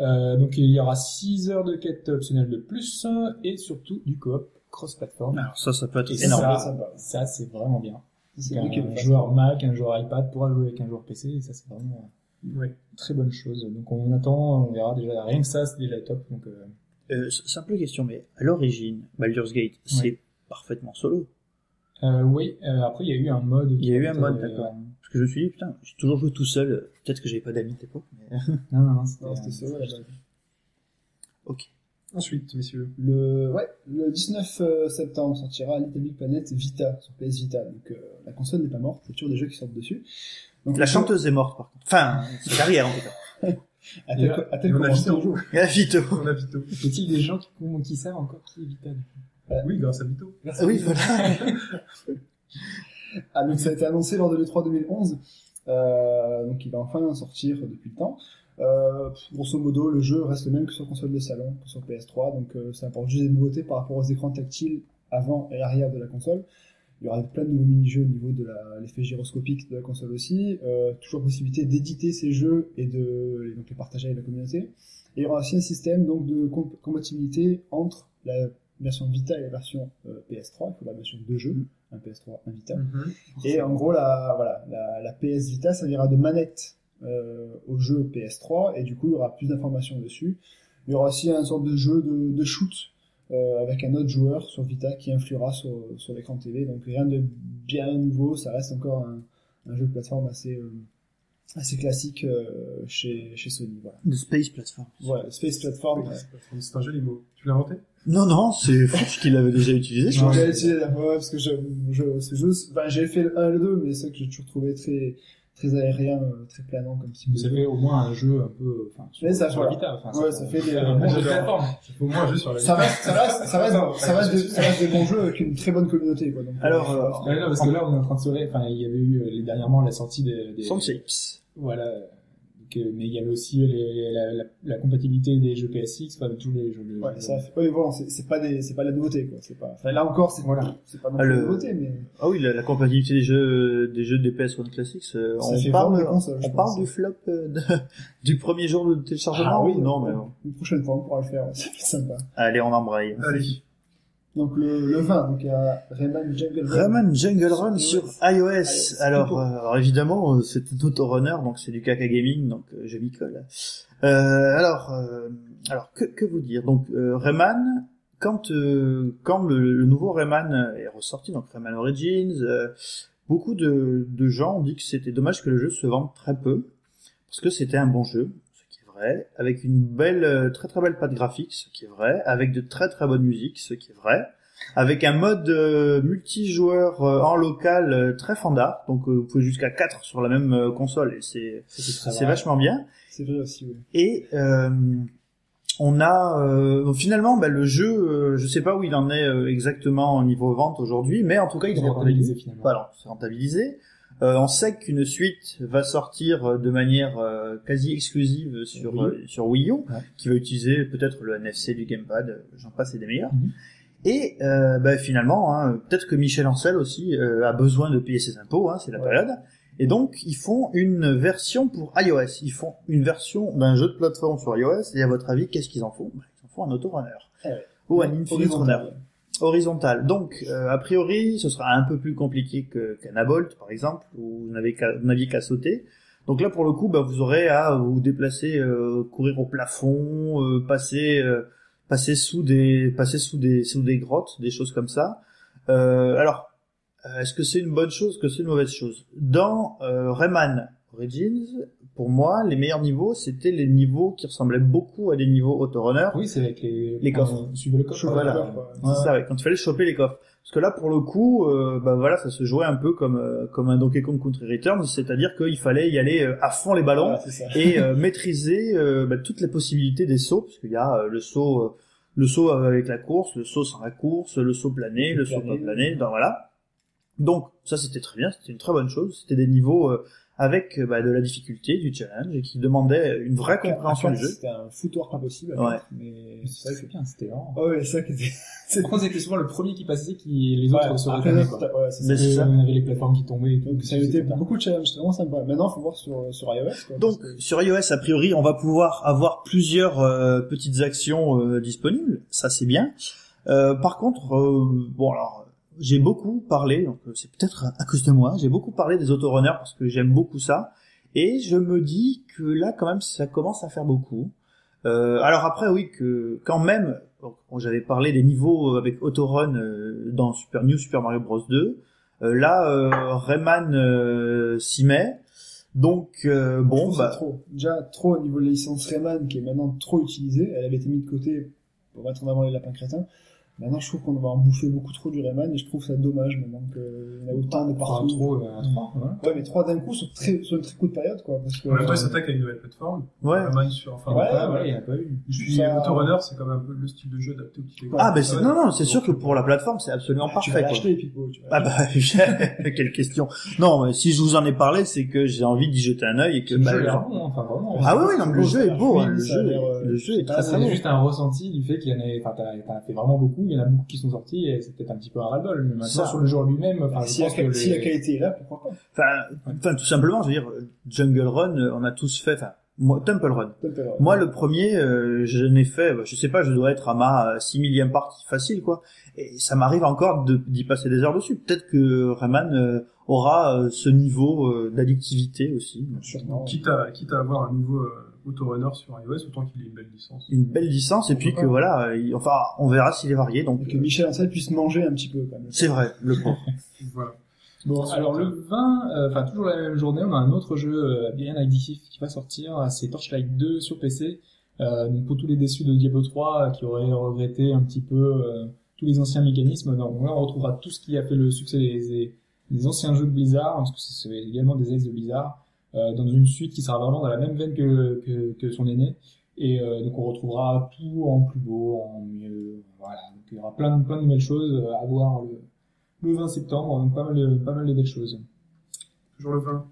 Euh, donc il y aura 6 heures de quête optionnelle de plus et surtout du coop cross-platform. Alors ça, ça peut être Et énorme. sympa, ça, c'est vraiment bien. C'est un fait. joueur Mac, un joueur iPad pourra jouer avec un joueur PC et ça c'est vraiment Oui. une très bonne chose. Donc on attend, on verra déjà rien que ça c'est déjà top. Donc euh, Euh, simple question, mais à l'origine, Baldur's Gate, c'est parfaitement solo. euh, oui, euh, après il y a eu un mode. Il y a eu un mode, d'accord. Parce que je me suis dit, putain, j'ai toujours joué tout seul. Peut-être que j'avais pas d'amis à l'époque. Mais... Non non non, c'était là-bas. ok. Ensuite, messieurs. Le, ouais, le 19 euh, septembre sortira Little Big Planet Vita sur PS Vita. Donc euh, la console n'est pas morte, il y a toujours des jeux qui sortent dessus. Donc, La chanteuse est morte, par contre. Enfin, c'est carrière, en tout cas. a-t-elle Et là, a-t-elle on a commencé Vito. Vito. On a Vito. Y a-t-il des gens qui, qui savent encore qui est Vital Oui, grâce à Vito. Ah oui, voilà. Ah, donc ça a été annoncé lors de l'E3 2011. Euh, donc il va enfin sortir depuis le temps. Euh, grosso modo, le jeu reste le même que sur console de salon, que sur PS3. Donc euh, ça apporte juste des nouveautés par rapport aux écrans tactiles avant et arrière de la console. Il y aura plein de nouveaux mini-jeux au niveau de la- l'effet gyroscopique de la console aussi. Euh, toujours possibilité d'éditer ces jeux et de et donc les partager avec la communauté. Et il y aura aussi un système donc de com- compatibilité entre la version Vita et la version euh, PS3. Il faudra bien sûr deux jeux, un PS3, un Vita. Mhm. Et en gros, la, voilà, la, la PS Vita servira de manette au jeu PS3, et du coup, il y aura plus d'informations dessus. Il y aura aussi un sorte de jeu de, de shoot euh, avec un autre joueur sur Vita qui influera sur, sur l'écran TV. Donc rien de bien nouveau, ça reste encore un, un jeu de plateforme assez, euh, assez classique euh, chez, chez Sony. Voilà. De Space Platform. Voilà, Space Platform. ouais. C'est un joli mot. Tu l'as inventé? Non, non, c'est Fouch qui l'avait déjà utilisé, je l'ai utilisé la fois, parce que je, je, ce jeu, enfin, j'ai fait le 1 et le 2, mais c'est vrai que j'ai toujours trouvé très, très aérien, euh, très planant comme Ça jeu. fait au moins un jeu un peu. Enfin, sur, ça, sur voilà. Vita. Enfin, Ouais, ça fait des- un bon jeu de j'adore. plateforme. Il faut au moins un jeu sur la Ça reste, ça reste, ça reste, ça reste, des, ça reste des bons jeux avec une très bonne communauté, quoi. Donc, Alors, euh, euh, Ouais, non, parce que là, on est en train de se ré- Enfin, il y avait eu euh, dernièrement la sortie des. des... Chips. Voilà. Euh, mais il y avait aussi les- la, la, la compatibilité des jeux PSX, enfin de tous les jeux. de- ouais, ça ouais, bon, c'est c'est pas des, c'est pas la nouveauté, quoi. C'est pas, enfin, là encore, c'est Voilà. c'est pas non Ah, plus le- la nouveauté, mais Ah oui, la, la compatibilité des jeux, des jeux DPS One Classics, euh, on fait parle, consoles, on pense. parle du flop euh, de- du premier jour de téléchargement Ah oui, ou non, mais une prochaine fois, on pourra le faire, c'est plus sympa. Allez, on embraye. Allez. Donc, le, le 20, donc, il y a Rayman Jungle Run. Rayman Jungle Run Sur sur iOS. Alors, euh, alors évidemment, euh, c'est un autorunner, donc c'est du caca gaming, donc euh, je m'y colle. Euh, alors, euh, alors que, que vous dire? Donc, euh, Rayman, quand euh, quand le, le nouveau Rayman est ressorti, donc Rayman Origins, euh, beaucoup de, de gens ont dit que c'était dommage que le jeu se vende très peu, parce que c'était un bon jeu, vrai, avec une belle, euh, très très belle patte graphique, ce qui est vrai, avec de très très bonnes musiques, ce qui est vrai, avec un mode euh, multijoueur euh, en local euh, très fandard, donc vous pouvez jusqu'à 4 sur la même console, et c'est c'est vachement bien. C'est vrai aussi, oui. Et on a finalement bah, le jeu, je sais pas où il en est exactement au niveau vente aujourd'hui, mais en tout cas il est rentabilisé finalement. Voilà, c'est rentabilisé. Euh, on sait qu'une suite va sortir euh, de manière euh, quasi exclusive sur Wii U. euh, sur Wii U, Ouais. qui va utiliser peut-être le NFC du gamepad, j'en passe et des meilleurs. Mhm. Et euh, bah, finalement, hein, peut-être que Michel Ancel aussi euh, a besoin de payer ses impôts, hein, c'est la Ouais. période. Et donc ils font une version pour iOS. Ils font une version d'un jeu de plateforme sur iOS. Et à votre avis, qu'est-ce qu'ils en font? Bah, Ils en font un autorunner Eh ouais. ou un Infinite. Runner horizontal. Donc, euh, a priori, ce sera un peu plus compliqué que Abolt, par exemple, où vous n'aviez qu'à sauter. Donc là, pour le coup, bah, vous aurez à vous déplacer, euh, courir au plafond, euh, passer, passer sous des, passer sous des, grottes, des choses comme ça. Alors, est-ce que c'est une bonne chose, que c'est une mauvaise chose? Dans Rayman Origins, pour moi, les meilleurs niveaux, c'était les niveaux qui ressemblaient beaucoup à des niveaux autorunner. Oui, c'est avec les, Les coffres. suivait le coffre. Voilà. C'est ça, ouais, quand il fallait choper les coffres. Parce que là, pour le coup, euh, bah voilà, ça se jouait un peu comme euh, comme un Donkey Kong Country Returns, c'est-à-dire qu'il fallait y aller euh, à fond les ballons Voilà, et euh, maîtriser bah, toutes les possibilités des sauts, parce qu'il y a le saut, le saut avec la course, le saut sans la course, le saut plané, le saut pas Plané. plané, donc voilà. Donc ça c'était très bien, c'était une très bonne chose, c'était des niveaux euh, avec euh, bah, de la difficulté, du challenge, et qui demandait une vraie compréhension du jeu. C'était un footwork pas possible. Ouais. Mais C'est vrai que c'est bien, c'était marrant. Oh, ouais, c'est ça qui était. Par contre, c'était souvent le premier qui passait qui les autres Ouais, se c'était- ouais, c'est ça. c'est. On avait les plateformes qui tombaient et tout. Donc ça a C'était été bien. beaucoup de challenge, c'était vraiment sympa. Maintenant, faut voir sur, sur iOS. Quoi, Donc que- sur iOS, a priori, on va pouvoir avoir plusieurs euh, petites actions euh, disponibles. Ça, c'est bien. Euh, par contre, euh, bon alors, j'ai beaucoup parlé, donc euh, c'est peut-être à cause de moi, j'ai beaucoup parlé des autorunners parce que j'aime beaucoup ça. Et je me dis que là, quand même, ça commence à faire beaucoup. Euh, alors après, oui, que quand même, bon, j'avais parlé des niveaux avec autorun euh, dans Super New Super Mario Bros 2. Euh, là, euh, Rayman euh, s'y met. Donc euh, bon, bah, trop. Déjà, trop au niveau de la licence Rayman, qui est maintenant trop utilisée. Elle avait été mise de côté pour mettre en avant les lapins crétins. Maintenant, je trouve qu'on va en bouffer beaucoup trop du Rayman, et je trouve ça dommage maintenant qu'il y en a autant de Enfin, partout. trop, euh, voilà. Ouais, mais trois d'un coup sur, très, sur une très courte période, quoi. Parce que, En même temps, ils euh, s'attaquent à une nouvelle plateforme. Ouais. Rayman sur, enfin, Ouais, Ah, ouais. ouais, il n'y en a pas eu. Puis Ça- Autorunner, c'est comme un peu le style de jeu adapté au petit écran. ah, c'est, Ouais. non, non, c'est sûr que pour la plateforme, c'est absolument tu vas parfait. Quoi. l'acheter, Pipo. Tu vas Ah bah, quelle question. Non, mais si je vous en ai parlé, c'est que j'ai envie d'y jeter un œil et que. Le bah, jeu est genre- bon, enfin vraiment. Ah oui, oui, non, mais le jeu est beau. hein, le jeu, euh, le jeu est c'est très très C'est beau. juste un ressenti du fait qu'il y en a, enfin, t'as fait vraiment beaucoup, il y en a beaucoup qui sont sortis et c'est peut-être un petit peu un ras-le-bol. Mais maintenant, Ça. sur le jeu en lui-même, enfin, je si, la, pense que si les- la qualité est là, pourquoi pas Enfin, enfin, tout simplement, je veux dire, Jungle Run, euh, on a tous fait. Enfin, moi, Temple Run. Temple Run. Moi, le premier, euh, je n'ai fait, bah, je sais pas, je dois être à ma 6 millième partie facile, quoi. Et ça m'arrive encore de- d'y passer des heures dessus. Peut-être que Rayman euh, aura euh, ce niveau euh, d'addictivité aussi. Sûrement. Quitte à, quitte à avoir un nouveau euh, autorunner sur iOS, autant qu'il ait une belle licence. Une belle licence, et puis que voilà, euh, il- enfin, on verra s'il est varié, donc Et que Michel Ancel puisse manger un petit peu, quand même. c'est vrai, le pauvre. Voilà. Bon, alors le 20, euh, enfin toujours la même journée, on a un autre jeu euh, bien addictif qui va sortir, euh, c'est Torchlight 2 sur PC. Euh, donc pour tous les déçus de Diablo 3 euh, qui auraient regretté un petit peu euh, tous les anciens mécanismes, donc là on retrouvera tout ce qui a fait le succès des, des, des anciens jeux de Blizzard, parce que c'est également des ex de Blizzard, euh, dans une suite qui sera vraiment dans la même veine que, que, que son aîné. Et euh, donc on retrouvera tout en plus beau, en mieux, voilà. Donc il y aura plein de, plein de nouvelles choses à voir le, le 20 septembre, donc pas mal de, pas mal de belles choses. Toujours le 20.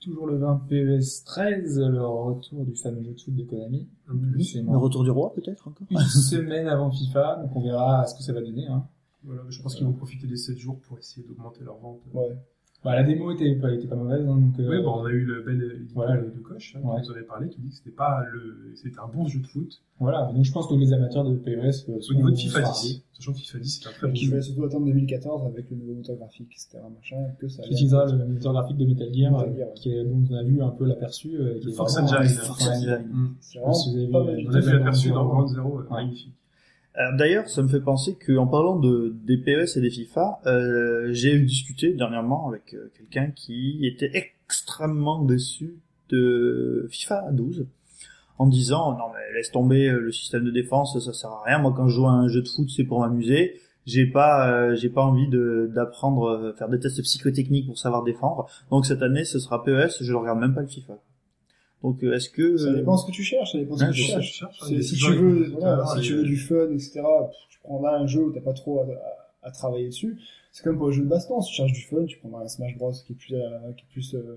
Toujours le 20 PES 13, le retour du fameux jeu de foot de Konami. Le retour du roi, peut-être, encore Une semaine avant FIFA, donc on verra ce que ça va donner. Hein. Voilà, je pense qu'ils vont profiter des 7 jours pour essayer d'augmenter leur vente. Ouais. Bah, la démo était pas, était pas mauvaise, hein, donc euh, Oui, bon, on a eu le bel édito Voilà. de Coche, hein, Ouais. qui nous avait parlé, qui dit que c'était pas le, c'était un bon jeu de foot. voilà. Donc je pense que les amateurs de PES euh, Au niveau de FIFA sont 10. Sachant que FIFA 10, c'est un très bon Qui jeu. va surtout attendre 2014 avec le nouveau moteur graphique, etc. Machin, que ça qui utilisera le moteur graphique de Metal Gear, Metal euh, Gear, ouais. qui est, dont on a vu un peu l'aperçu. euh, qui est Force Engine. Force. Engine. Je pas vous avez euh, mal. On a vu l'aperçu dans. Ground Zero, euh, magnifique. D'ailleurs, ça me fait penser qu'en parlant de des PES et des FIFA, euh, j'ai eu discuté dernièrement avec euh, quelqu'un qui était extrêmement déçu de FIFA 12 en disant non mais laisse tomber euh, le système de défense, ça sert à rien. Moi, quand je joue à un jeu de foot, c'est pour m'amuser. J'ai pas, euh, j'ai pas envie de d'apprendre, faire des tests psychotechniques pour savoir défendre. Donc cette année, ce sera PES. Je ne regarde même pas le FIFA. Donc euh, est-ce que Ça euh, dépend ce que tu cherches, ça dépend ce que tu cherches. hein, si tu veux, l'heure, si tu veux du fun, etc., tu prendras un jeu où t'as pas trop à, à- à travailler dessus. C'est comme pour les jeux de baston, si tu cherches du fun, tu prendras un Smash Bros qui est plus, euh, qui est plus euh,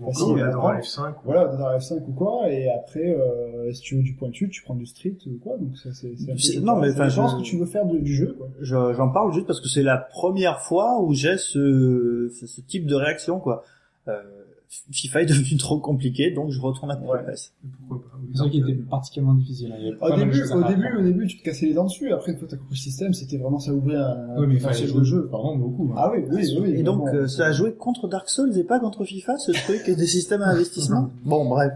Ou facile. encore, à on adore apprendre. F5. ou- Voilà, dans un F5 ou quoi, et après, euh, si tu veux du pointu, tu prends du street ou quoi, donc ça, c'est, c'est un peu C'est- différent. non, mais enfin, je- que tu veux faire de- du jeu, J'en parle juste parce que c'est la première fois où j'ai ce, ce, ce type de réaction, quoi. Euh, FIFA est devenu trop compliqué, donc je retourne à Ouais. PES. Pourquoi pas. C'est ça qui était particulièrement difficile. hein. Il y avait pas Au de début, au début, au début, tu te cassais les dents dessus, après, une fois que t'as compris le système, c'était vraiment, ça ouvrait un, Oui, mais il potentiel fallait de jouer jeu. vraiment beaucoup. hein. Ah oui, oui, oui. Et donc, euh, ça a joué contre Dark Souls et pas contre FIFA, ce truc des systèmes à investissement Bon, bref.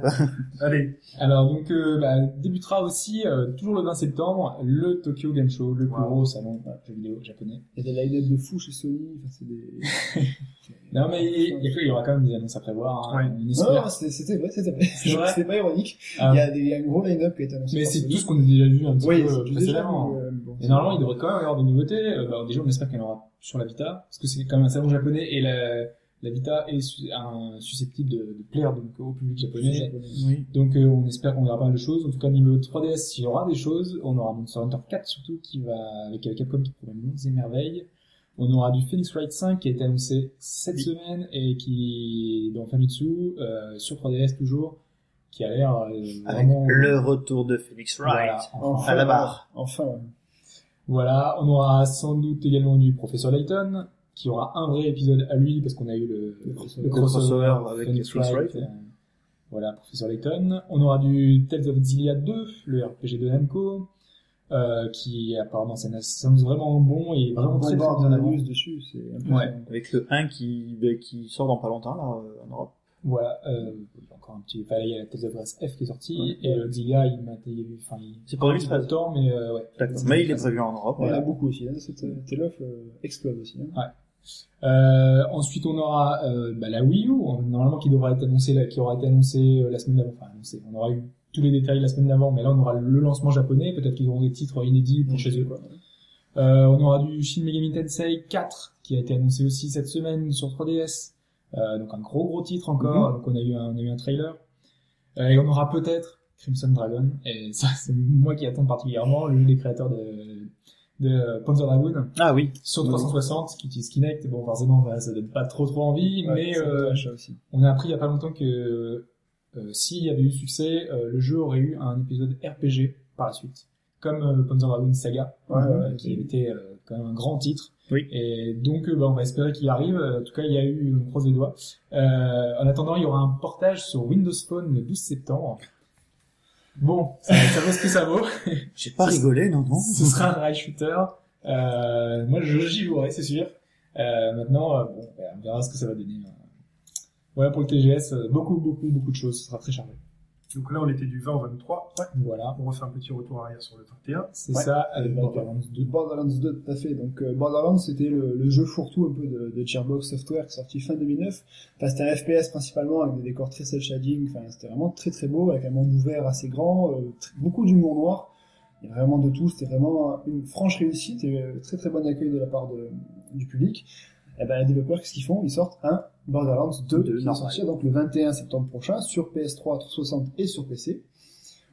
Allez, Alors donc euh, bah, débutera aussi euh, toujours le 20 septembre le Tokyo Game Show, le plus gros salon euh, jeux vidéo japonais. Il y a des line-up de fous chez Sony, enfin, c'est des... Non mais il, y aura quand même des annonces à prévoir. Hein. Non, c'était vrai, c'était vrai. C'est vrai C'était pas ironique. Ah. Il y a des, il y a un gros line-up qui a été annoncé. Mais c'est tout ce qu'on a déjà vu un petit Oui, peu précédemment. mais, euh, bon, Et normalement, il devrait quand même y avoir des nouveautés. Euh, bah, déjà, on espère qu'il y en aura sur la Vita, parce que c'est quand même un salon japonais et la, la Vita est su- un, susceptible de, de plaire donc au public japonais. Oui. Donc euh, on espère qu'on verra pas mal de choses. En tout cas, niveau 3DS, il y aura des choses. On aura Monster Hunter 4 surtout qui va avec Capcom qui promet monts et merveilles. On aura du Phoenix Wright 5 qui a été annoncé cette Oui. semaine et qui dans Famitsu euh, sur 3DS toujours, qui a l'air euh, Avec vraiment le retour de Felix Wright. Voilà, Enfin, à la barre. Enfin. Voilà, on aura sans doute également du Professeur Layton, qui aura un vrai épisode à lui, parce qu'on a eu le, Le crossover. crossover avec Phoenix Phoenix Wright, Wright. euh, voilà, Professeur Layton. On aura du Tales of Xillia 2, le RPG de Namco, euh, qui apparemment s'annonce vraiment bon et vraiment très bien de avant. news dessus, c'est. Ouais, avec le 1 qui, ben, qui sort dans pas longtemps, là, euh, en Europe. Voilà, euh, il y a encore un petit, enfin, là, il y a la Tales of Grace F qui est sortie, Ouais. et le Xillia, il m'a, il, enfin, il, C'est 2013. peu de temps, mais euh, ouais. Mais il est prévu en Europe. Il y en a voilà. beaucoup aussi. Hein. Cette Tale of euh, explose aussi. Hein. Euh, ensuite, on aura euh, bah, la Wii U, normalement qui devra être annoncée, là, qui aura été annoncée euh, la semaine d'avant. Enfin, annoncée. On aura eu tous les détails la semaine d'avant, mais là, on aura le lancement japonais. Peut-être qu'ils auront des titres inédits pour chez eux. Quoi. Euh, on aura du Shin Megami Tensei 4 qui a été annoncé aussi cette semaine sur 3DS. Euh, donc un gros gros titre encore. Donc on a eu un, on a eu un trailer. Euh, et on aura peut-être Crimson Dragon. Et ça, c'est moi qui attends particulièrement le jeu des créateurs de, de Panzer Dragoon Ah oui. sur 360 qui utilise Kinect. Bon, forcément, voilà, ça donne pas trop trop envie, Ouais, mais euh, on a appris il y a pas longtemps que euh, s'il y avait eu succès, euh, le jeu aurait eu un épisode RPG par la suite, comme euh, Panzer Dragoon Saga, Ouais, euh, qui était euh, quand même un grand titre. Oui. Et donc, euh, bah, on va espérer qu'il arrive. Euh, En tout cas, il y a eu, on croise les doigts. Euh, en attendant, il y aura un portage sur Windows Phone le 12 septembre. Bon, ça, ça vaut ce que ça vaut. J'ai pas rigolé, non, non. Ce sera un rail shooter. Euh, moi, je j'y jouerai, c'est sûr. Euh, maintenant, euh, bon, bah, on verra ce que ça va donner. Voilà pour le TGS, euh, beaucoup, beaucoup, beaucoup de choses. Ce sera très chargé. Donc là, on était du 20 au 23. Ouais. Voilà, On refait un petit retour arrière sur le 31. c'est Ouais. ça avec D'accord. Borderlands 2. Borderlands 2, tout à fait. Donc euh, Borderlands, c'était le, le jeu fourre-tout un peu de, de Gearbox Software qui est sorti fin 2009. Enfin, c'était un FPS principalement avec des décors très cel shading. Enfin, c'était vraiment très très beau avec un monde ouvert assez grand, euh, beaucoup d'humour noir. Il y a vraiment de tout. C'était vraiment une franche réussite et euh, très très bon accueil de la part de, du public. Et ben les développeurs, qu'est-ce qu'ils font? Ils sortent un Borderlands 2 Deux, qui va sortir donc le 21 septembre prochain sur PS3, 360 et sur PC.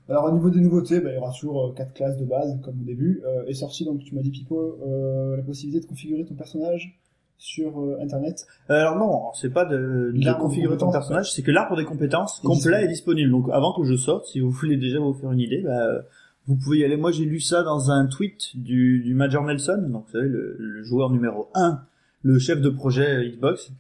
Alors au niveau des nouveautés, bah, il y aura toujours euh, quatre classes de base comme au début. Euh, est sorti donc tu m'as dit Pipo euh, la possibilité de configurer ton personnage sur euh, internet. Euh, alors non, c'est pas de, de configurer ton personnage, c'est que l'arbre des compétences Est complet est disponible. Donc avant que je sorte, si vous voulez déjà vous faire une idée, bah, vous pouvez y aller. Moi j'ai lu ça dans un tweet du, du Major Nelson, donc vous savez le, le joueur numéro 1, le chef de projet Xbox,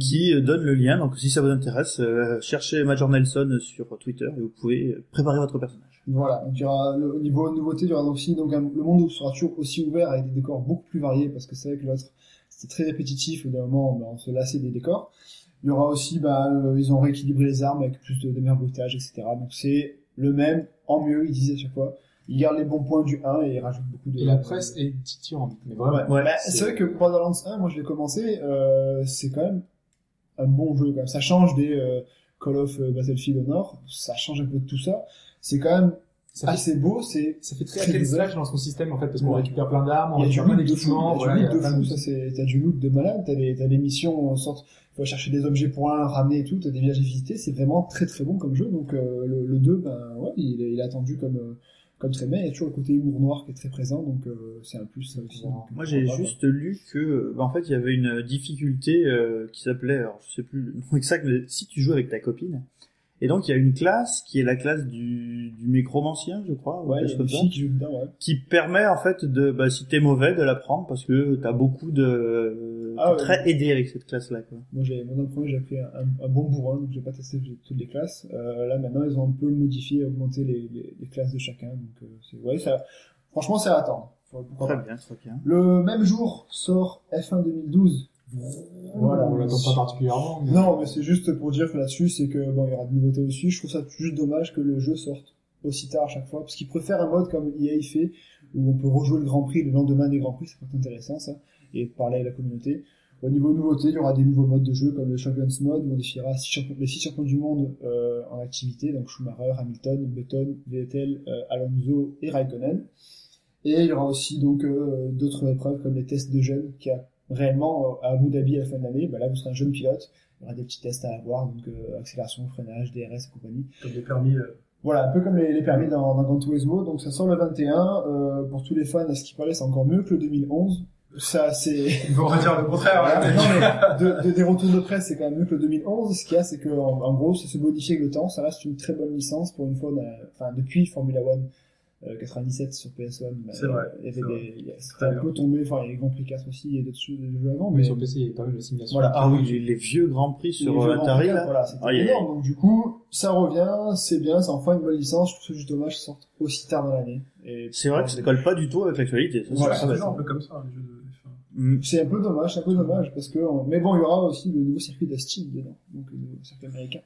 qui euh, donne le lien. Donc si ça vous intéresse, euh, cherchez Major Nelson sur Twitter et vous pouvez euh, préparer votre personnage. Voilà, donc il y aura le, au niveau nouveauté, il y aura aussi donc un- le monde sera toujours aussi ouvert avec des décors beaucoup plus variés parce que c'est vrai que l'autre c'était très répétitif au bout d'un moment bah, on se lassait des décors. Il y aura aussi bah euh, ils ont rééquilibré les armes avec plus de, de etc. Donc c'est le même en mieux, ils disent à chaque fois. Ils gardent les bons points du 1 et ils rajoutent beaucoup de Et la presse est titirante, mais vraiment. Ouais, Ouais, bah, c'est- vrai que Borderlands 1, moi je l'ai commencé, euh, c'est quand même un bon jeu. Quand même. Ça change des euh, Call of euh, Battlefield au Nord, ça change un peu de tout ça. C'est quand même Ça fait, assez beau, c'est ça fait très très slash dans son système en fait, parce qu'on Ouais. récupère plein d'armes, on il y a du récupère plein d'équipements, il voilà, il du loot de fou, ça c'est, t'as du loot de malade, t'as des, t'as des missions en sorte, faut chercher des objets pour un, ramener et tout, t'as des villages à visiter, c'est vraiment très très bon comme jeu, donc euh, le, le 2, ben ouais, il, est- il est attendu comme, euh, comme très bien, il y a toujours le côté humour noir qui est très présent, donc euh, c'est un plus ça aussi. donc, Moi, j'ai juste lu que, bah, en fait, il y avait une difficulté euh, qui s'appelait, alors je sais plus le nom exact, mais si tu joues avec ta copine, et donc il y a une classe qui est la classe du, du mécromancien, je crois, ou Ouais, quelque chose comme ça, qui jouent dedans, ouais. qui permet en fait de, bah, si t'es mauvais, de l'apprendre parce que t'as beaucoup de, Ah ouais. très aidé avec cette classe-là. Quoi. Moi, j'ai, moi, dans le premier, j'ai pris un, bon bourrin, donc j'ai pas testé toutes les classes. Euh, là, maintenant, ils ont un peu modifié, augmenté les, les, les classes de chacun. Donc, euh, c'est, ouais, ça, franchement, c'est à attendre. Pourquoi Très bien, très bien. Le même jour sort F1 2012. Voilà. on l'attend pas particulièrement. mais- Non, mais c'est juste pour dire que là-dessus, c'est que bon, il y aura de nouveautés aussi. Je trouve ça juste dommage que le jeu sorte aussi tard à chaque fois, parce qu'ils préfèrent un mode comme EA fait, où on peut rejouer le Grand Prix le lendemain des Grands Prix, ça peut être intéressant ça, et parler avec la communauté. Au niveau nouveauté, il y aura des nouveaux modes de jeu comme le Champions Mode, où on défiera les six champions du monde euh, en activité, donc Schumacher, Hamilton, Button, Vettel, euh, Alonso et Raikkonen. Et il y aura aussi donc euh, d'autres épreuves comme les tests de jeunes qui a réellement euh, à Abu Dhabi à la fin de l'année. Bah, là, vous serez un jeune pilote. Il y aura des petits tests à avoir, donc euh, accélération, freinage, DRS et compagnie. Comme des permis. euh, Voilà, un peu comme les, les permis dans, dans Gran Turismo. Donc ça sort le 21. Euh, pour tous les fans, à ce qui paraît, c'est encore mieux que le 2011. Ça, c'est... Il faut redire le contraire. Voilà. non, mais de, de- des retours de presse, c'est quand même mieux que le 2011. Ce qu'il y a, c'est que en, en gros, ça se modifie avec le temps. Ça reste une très bonne licence pour une fois. Enfin, depuis Formula One 97 sur PS1, bah, C'est vrai, Il y avait c'était un peu tombé. Enfin, il y a les Grand Prix 4 aussi et d'autres jeux des jeux avant. Mais Mais sur PC, il y a pas mal de simulations. Voilà. Ah oui, les, les vieux Grands Prix sur euh, Grand Atari, Prix 4, là. voilà, c'était Ah, énorme. Donc du coup, ça revient, c'est bien, c'est enfin une bonne licence. Je trouve ça juste dommage qu'ils sortent aussi tard dans l'année. Et C'est vrai que ça ne colle pas du tout avec l'actualité. ça, Voilà, c'est un peu comme ça, hein, les jeux de F1. C'est un peu dommage, un peu dommage parce que mais bon, il y aura aussi le nouveau circuit d'Astin dedans, donc le nouveau circuit américain.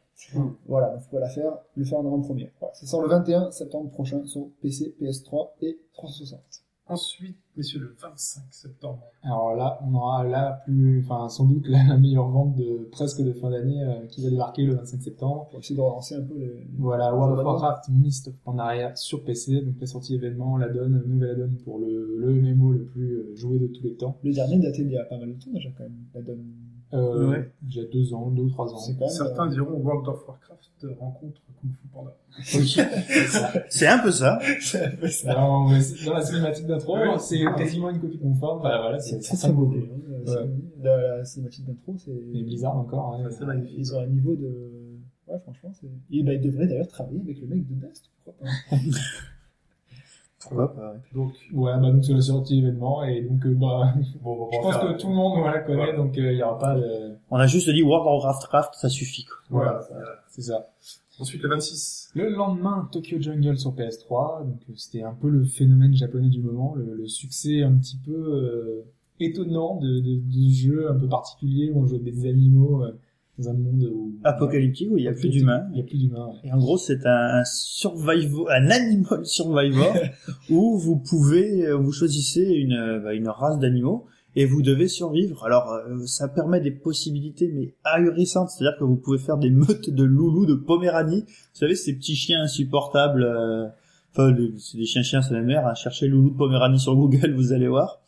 Voilà, donc faut la faire, le faire en avant-première. Voilà, ça sort le 21 septembre prochain sur PC, PS3 et 360. Ensuite, messieurs, le 25 septembre. Alors là, on aura la plus, enfin, sans doute la, la meilleure vente de presque de fin d'année euh, qui va débarquer le 25 septembre. Pour essayer de relancer un peu les. Voilà, World of Warcraft Mist en arrière sur PC, donc la sortie événement, la donne, nouvelle add-on pour le, le MMO le plus euh, joué de tous les temps. Le dernier daté d'il y a pas mal de temps déjà quand même. La donne. Euh, Ouais. Déjà deux ans, deux ou trois ans. C'est même. Certains euh, diront World of Warcraft rencontre Kung Fu Panda. C'est un peu ça. c'est un peu ça. Alors, c'est- dans la cinématique d'intro, Oui. c'est quasiment une copie conforme. Bah, voilà, c'est C'est c'est très beau. hein, Ouais. cinématique- La, la cinématique d'intro, c'est. Et Blizzard encore. Ça, c'est. Ils ont un niveau de. Ouais, franchement, c'est. Et bah, ils devraient d'ailleurs travailler avec le mec de Dust, pourquoi pas. Pourquoi pas, ouais. Donc, Ouais, bah donc c'est la sortie événement et donc euh, bah bon, on je pense faire- que tout le monde voilà, connaît Voilà. donc euh, il y aura pas de On a juste dit World of Warcraft, ça suffit. Quoi. Voilà. c'est ça. Ensuite, le 26. Le lendemain, Tokyo Jungle sur PS3, donc euh, c'était un peu le phénomène japonais du moment, le, le succès un petit peu euh, étonnant de, de, de ce jeu un peu particulier où on joue avec des animaux euh, dans un monde où Apocalyptique où il y a plus d'humains. Il y a plus d'humains. ouais. Et en gros, c'est un, un survival, un animal survivor où vous pouvez, euh, vous choisissez une, euh, bah, une race d'animaux et vous devez survivre. Alors, euh, ça permet des possibilités mais ahurissantes. C'est-à-dire que vous pouvez faire des meutes de loulous, de poméranie. Vous savez, ces petits chiens insupportables. euh, Enfin, c'est des chiens chiens, c'est la mère. Hein. Cherchez loulou de poméranie sur Google, vous allez voir.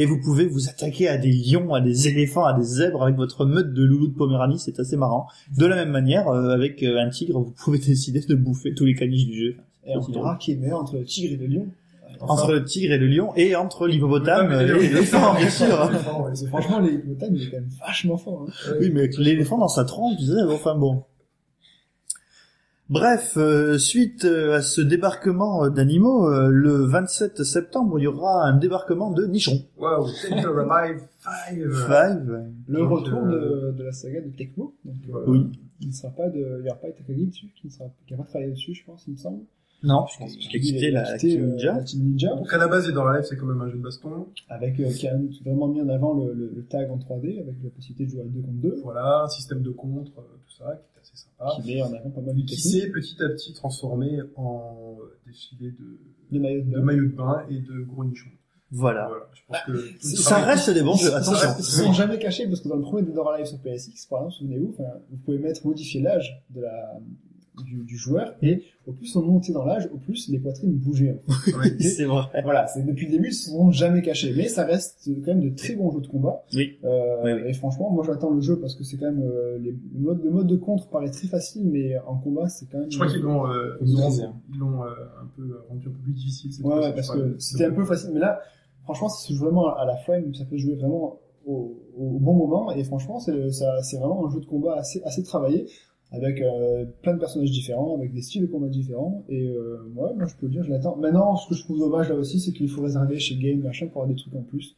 Et vous pouvez vous attaquer à des lions, à des éléphants, à des zèbres avec votre meute de loulou de Poméranie, c'est assez marrant. De la même manière, euh, avec euh, un tigre, vous pouvez décider de bouffer tous les caniches du jeu. Et on verra qui est meilleur entre le tigre et le lion. Entre le tigre et le lion, et entre l'hippopotame et l'éléphant, bien sûr. Franchement, l'hippopotame, il est quand même vachement fort. Hein. Oui, mais avec l'éléphant dans sa trompe, tu sais, enfin bon. Bref, euh, suite euh, à ce débarquement euh, d'animaux, euh, le 27 septembre, il y aura un débarquement de nichons. Wow, Dead or Alive 5. Five. Le Donc, retour euh, de, de la saga de Tecmo. Donc, euh, Oui. Il ne sera pas de, il y aura pas Takagi dessus, qui ne sera, qui va pas travailler dessus, je pense, il me semble. Non, puisqu'il a quitté Il la Team euh, Ninja. la Team Ninja. Donc, à la base, et dans la live, c'est quand même un jeu de baston. Avec, euh, qui a vraiment mis en avant le, le, le tag en 3D, avec la possibilité de jouer à 2 contre 2. Voilà, un système de contre, euh, tout ça, qui est assez sympa. Qui met en avant pas mal de Qui s'est petit à petit transformé en euh, défilé de, De maillot de maillots de bain et de gros nichons. Voilà. Voilà, je pense que... Ça reste des bons jeux, attention. Ils sont jamais cachés parce que dans le premier Dead or Alive sur PSX, par exemple, souvenez-vous, enfin, vous pouvez mettre modifier l'âge de la du, du joueur et au plus on montait dans l'âge, au plus les poitrines bougeaient. en fait. Ouais. C'est vrai. voilà, c'est depuis le début, ils sont jamais cachés, mais ça reste quand même de très bons jeux de combat. Oui. Euh, Oui, oui. Et franchement, moi j'attends le jeu parce que c'est quand même euh, les, le mode le mode de contre paraît très facile, mais en combat c'est quand même. Je crois qu'ils l'ont euh, nous ils l'ont- euh, un peu rendu un peu plus difficile. cette Ouais, fois-ci, ouais, parce que c'était un peu facile, mais là, franchement, ça se joue vraiment à la frame, ça peut jouer vraiment au, au bon moment, et franchement, c'est le- ça- c'est vraiment un jeu de combat assez, assez travaillé, avec euh, plein de personnages différents, avec des styles de combat différents, et euh, ouais, moi je peux le dire, je l'attends. Maintenant, ce que je trouve dommage là aussi, c'est qu'il faut réserver chez Game, machin, pour avoir des trucs en plus.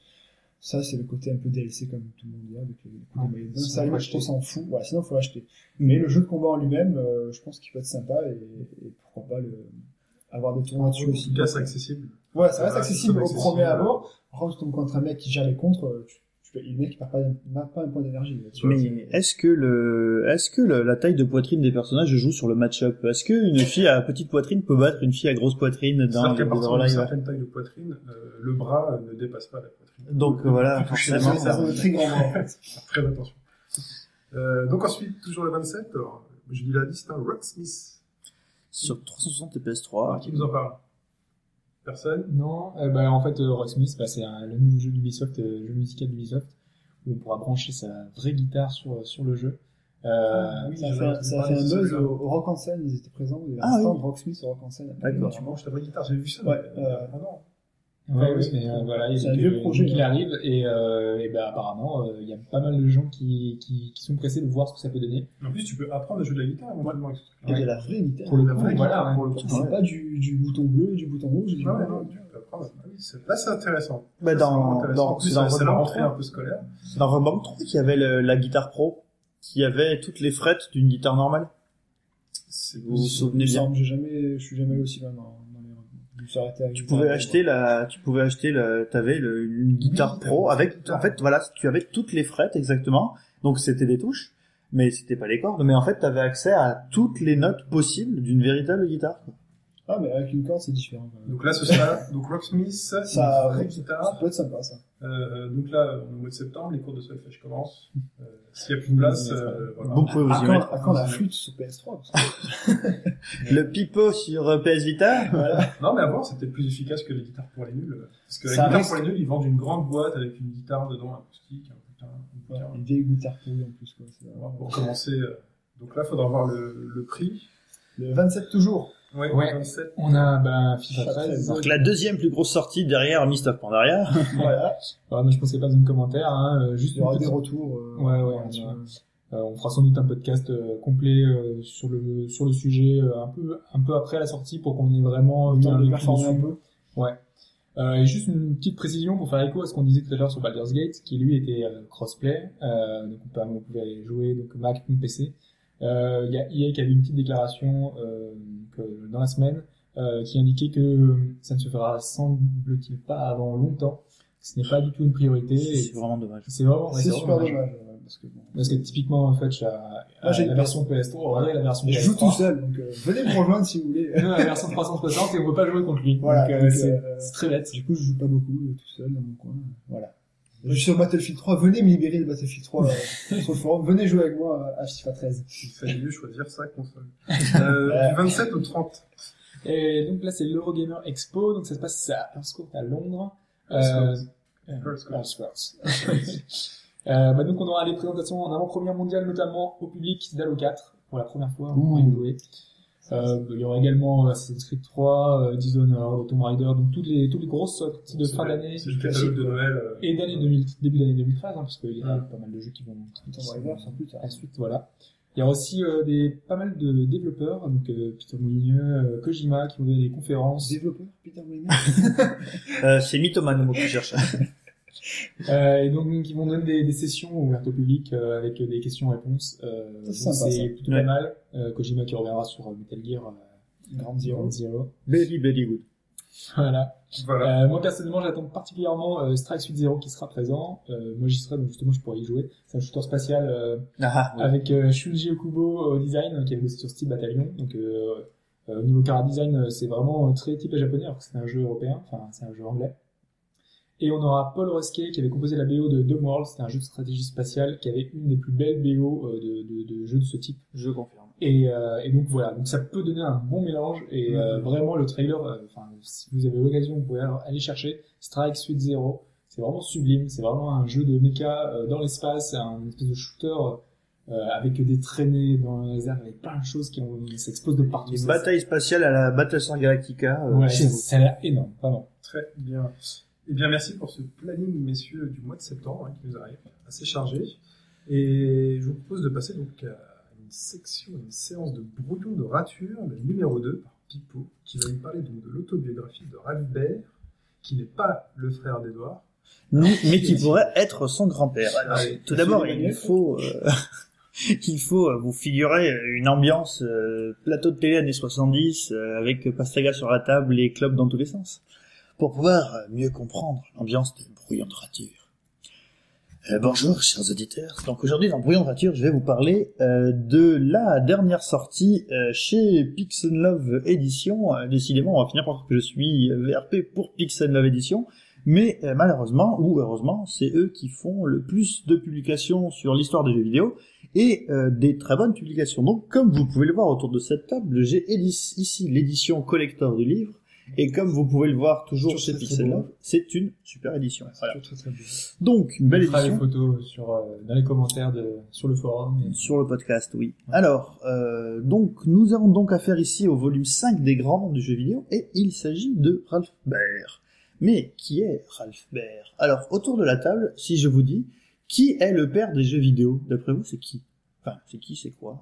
Ça, c'est le côté un peu DLC, comme tout le monde dit, avec les, coups Ouais, de maillot de bain. sinon, Ça, faut moi, on s'en fout. Voilà, sinon, faut acheter. Mais le jeu de combat en lui-même, euh, je pense qu'il peut être sympa, et, et pourquoi pas le, avoir des tournois dessus aussi. c'est accessible. Ouais, ça Ça reste accessible au premier abord. Par contre, tu tombes contre un mec qui gère les contres, euh, tu, le mec il perd pas, un point d'énergie. Mais est-ce que le, est-ce que le- la taille de poitrine des personnages joue sur le match-up? Est-ce qu'une fille à petite poitrine peut battre une fille à grosse poitrine dans Dead partir d'une certaine taille de poitrine, euh, le bras euh, ne dépasse pas la poitrine. Donc euh, voilà, C'est forcément. ça un très grand bras, en fait. Faire Très attention. Euh, donc ensuite, toujours le 27, alors, je dis la liste, hein, Rocksmith. Sur 360 et Alors, PS3. qui nous en parle? Personne? Non, euh, bah, en fait, euh, Rocksmith, bah, c'est un- le nouveau jeu d'Ubisoft, euh, jeu musical d'Ubisoft, où on pourra brancher sa vraie guitare sur, sur le jeu. Euh, oui, ça a fait, ça a fait un buzz au, au Rock en scène, ils étaient présents. Il y avait Ah un stand oui. Rocksmith au Rock en scène. D'accord. Tu branches ta vraie guitare, j'ai vu ça. Ouais, euh, ah non. Ouais, ouais, mais euh, voilà, C'est un vieux euh, projet, il hein. arrive et, euh, et ben apparemment euh, il y a pas mal de gens qui, qui, qui sont pressés de voir ce que ça peut donner. En plus, tu peux apprendre à jouer de la guitare ce truc-là. Et de la vraie guitare. Pour le La coup, vraie voilà, guitare, ouais. pour le coup. C'est pas du, du bouton bleu et du bouton rouge. du Ouais, ouais, non, tu peux apprendre. Ah oui, c'est- Là, c'est intéressant. Bah, dans, intéressant. dans, En plus, c'est dans c'est la rentrée 3. un peu scolaire. Dans Rock Band 3 qu'il y avait le- la guitare pro, qui avait toutes les frettes d'une guitare normale. C'est Vous vous souvenez Il bien. semble, J'ai jamais, je suis jamais allé aussi loin dans, Tu guitare. pouvais acheter la, tu pouvais acheter le, t'avais le, une guitare pro avec, guitare. en fait, voilà, tu avais toutes les frettes exactement. Donc c'était des touches, mais c'était pas les cordes. Mais en fait, t'avais accès à toutes les notes possibles d'une véritable guitare. Ah, mais avec une corde, c'est différent. Donc là, ce sera donc Rocksmith, Ça- une vraie Ça guitare. peut être sympa, ça. Euh, donc là, au mois de septembre, les cours de solfège commencent. Euh, S'il n'y a plus de place, euh, voilà. Vous pouvez vous À y quand, mettre. à quand la flûte sur PS3 parce que- Le pipeau sur euh, PS Vita. Voilà. Non, mais à voir, c'est peut-être plus efficace que les guitares pour les nuls. Parce que la Ça guitare reste- pour les nuls, ils vendent une grande boîte avec une guitare dedans, acoustique, un putain, un. Une vieille guitare pourrie en plus. Quoi. Recommencer. euh, Donc là, il faudra voir le, le prix. Le 27 toujours. Ouais, Ouais. 27. On a ben, FIFA FIFA 13. Donc la deuxième plus grosse sortie derrière Mist of Pandaria. voilà. Ouais, mais je pense qu'il n'y a pas besoin de commentaires. Hein, euh, juste Il y aura des retours. euh, Ouais, ouais, on Euh, on fera sans doute un podcast euh, complet euh, sur le sur le sujet euh, un peu un peu après la sortie pour qu'on ait vraiment Le temps un de performer un peu. Ouais. Euh, et juste une petite précision pour faire écho à ce qu'on disait tout à l'heure sur Baldur's Gate, qui lui était euh, crossplay, euh, donc on, peut, on pouvait aller jouer donc Mac ou PC. Euh, Il y a EA qui avait une petite déclaration euh, dans la semaine euh, qui indiquait que ça ne se fera semble-t-il pas avant longtemps. Ce n'est pas du tout une priorité. C'est vraiment dommage. C'est vraiment, ouais, C'est super dommage. Parce que bon. Parce que typiquement, en fait, j'ai Moi, j'ai la version PS3, ouais, la version Je PS3. joue tout seul, donc euh, venez me rejoindre si vous voulez. Nous, la version 360 et on peut pas jouer contre lui. Voilà, euh, c'est euh, c'est très bête. Du coup, je joue pas beaucoup euh, tout seul dans mon coin. Voilà. Je suis sur Battlefield 3. Venez me libérer de Battlefield 3 euh, sur le forum. Venez jouer avec moi à FIFA 13. Il fallait mieux choisir sa console. Euh, du 27 au 30. Et donc là, c'est l'Eurogamer Expo, donc ça se passe à Earthcourt à Londres. Euh. Earthcourt. euh, bah donc on aura des présentations en avant-première mondiale, notamment au public d'Halo 4, pour la première fois, on pourra y jouer. Euh, il y aura également Assassin's Creed 3, euh, Dishonored, Tomb Raider, donc toutes les, toutes les grosses sorties de fin d'année. C'est le catalogue de Noël. euh, Et d'année 2000, début d'année 2013, hein, parce qu'il y a Ouais. pas mal de jeux qui vont Tomb Raider, sans plus tard. ensuite, voilà. Il y aura aussi euh, des, pas mal de développeurs, donc euh, Peter Molyneux, euh, Kojima, qui vont donner des conférences. Développeur, Peter Molyneux. Euh, c'est Mythoman le mot que je cherche. Euh, et donc, ils vont donner des, des sessions ouvertes au public euh, avec des questions-réponses. Euh, C'est plutôt Ouais. pas mal. Euh, Kojima qui reviendra sur Metal Gear euh, Ground Zero. Zero. Very, very good. Voilà. Voilà. Euh, moi personnellement, j'attends particulièrement euh, Strike Suite Zero qui sera présent. Euh, moi, j'y serai, donc justement, je pourrais y jouer. C'est un shooter spatial euh, Ah, ouais. avec euh, Shunji Okubo au design, qui avait bossé sur Steel Battalion. Donc, euh, euh, au niveau cara design, c'est vraiment très type japonais, alors que c'est un jeu européen, enfin, c'est un jeu anglais. Et on aura Paul Rusky qui avait composé la BO de World, c'était un jeu de stratégie spatiale qui avait une des plus belles BO euh, de, de, de jeux de ce type. Je confirme. Et, euh, et donc voilà, donc ça peut donner un bon mélange et euh, Mhm. vraiment le trailer, euh, enfin si vous avez l'occasion, vous pouvez aller chercher Strike Suite Zero. C'est vraiment sublime, c'est vraiment un jeu de mecha euh, dans l'espace, un espèce de shooter euh, avec des traînées dans les airs, avec plein de choses qui ont, s'explosent de partout. Une bataille spatiale à la Battlestar Galactica. euh, Ouais, chez ça, vous. ça a l'air énorme, vraiment. Très bien. Eh bien, merci pour ce planning, messieurs, du mois de septembre hein, qui nous arrive, assez chargé. Et je vous propose de passer donc à une section, une séance de brouillon de rature, le numéro 2 par Pipo, qui va nous parler donc de l'autobiographie de Ralph Baer, qui n'est pas le frère d'Edouard. mais, mais qui pourrait être son grand-père. Allez, tout d'abord, il faut, euh, il faut euh, vous figurer une ambiance euh, plateau de télé années 70 euh, avec pastaga sur la table et clubs dans tous les sens, pour pouvoir euh, mieux comprendre l'ambiance de Brouillon de rature. Euh, bonjour, chers auditeurs. Donc aujourd'hui, dans Brouillon de rature, je vais vous parler euh, de la dernière sortie chez Pixel Love Edition. Décidément, on va finir par dire que je suis VRP pour Pixel Love Edition. Mais malheureusement, ou heureusement, c'est eux qui font le plus de publications sur l'histoire des jeux vidéo et euh, des très bonnes publications. Donc, comme vous pouvez le voir autour de cette table, j'ai ici l'édition collector du livre. Et comme vous pouvez le voir toujours chez Pixel c'est une super édition. Voilà. Très, très bien. Donc, une belle On fera les photos sur, euh, dans les commentaires de, sur le forum. et- Sur le podcast, oui. Alors, euh, donc, nous avons donc affaire ici au volume 5 des grands noms du jeu vidéo, et il s'agit de Ralph Baer. Mais qui est Ralph Baer? Alors, autour de la table, si je vous dis, qui est le père des jeux vidéo? D'après vous, c'est qui? Enfin, c'est qui, c'est quoi?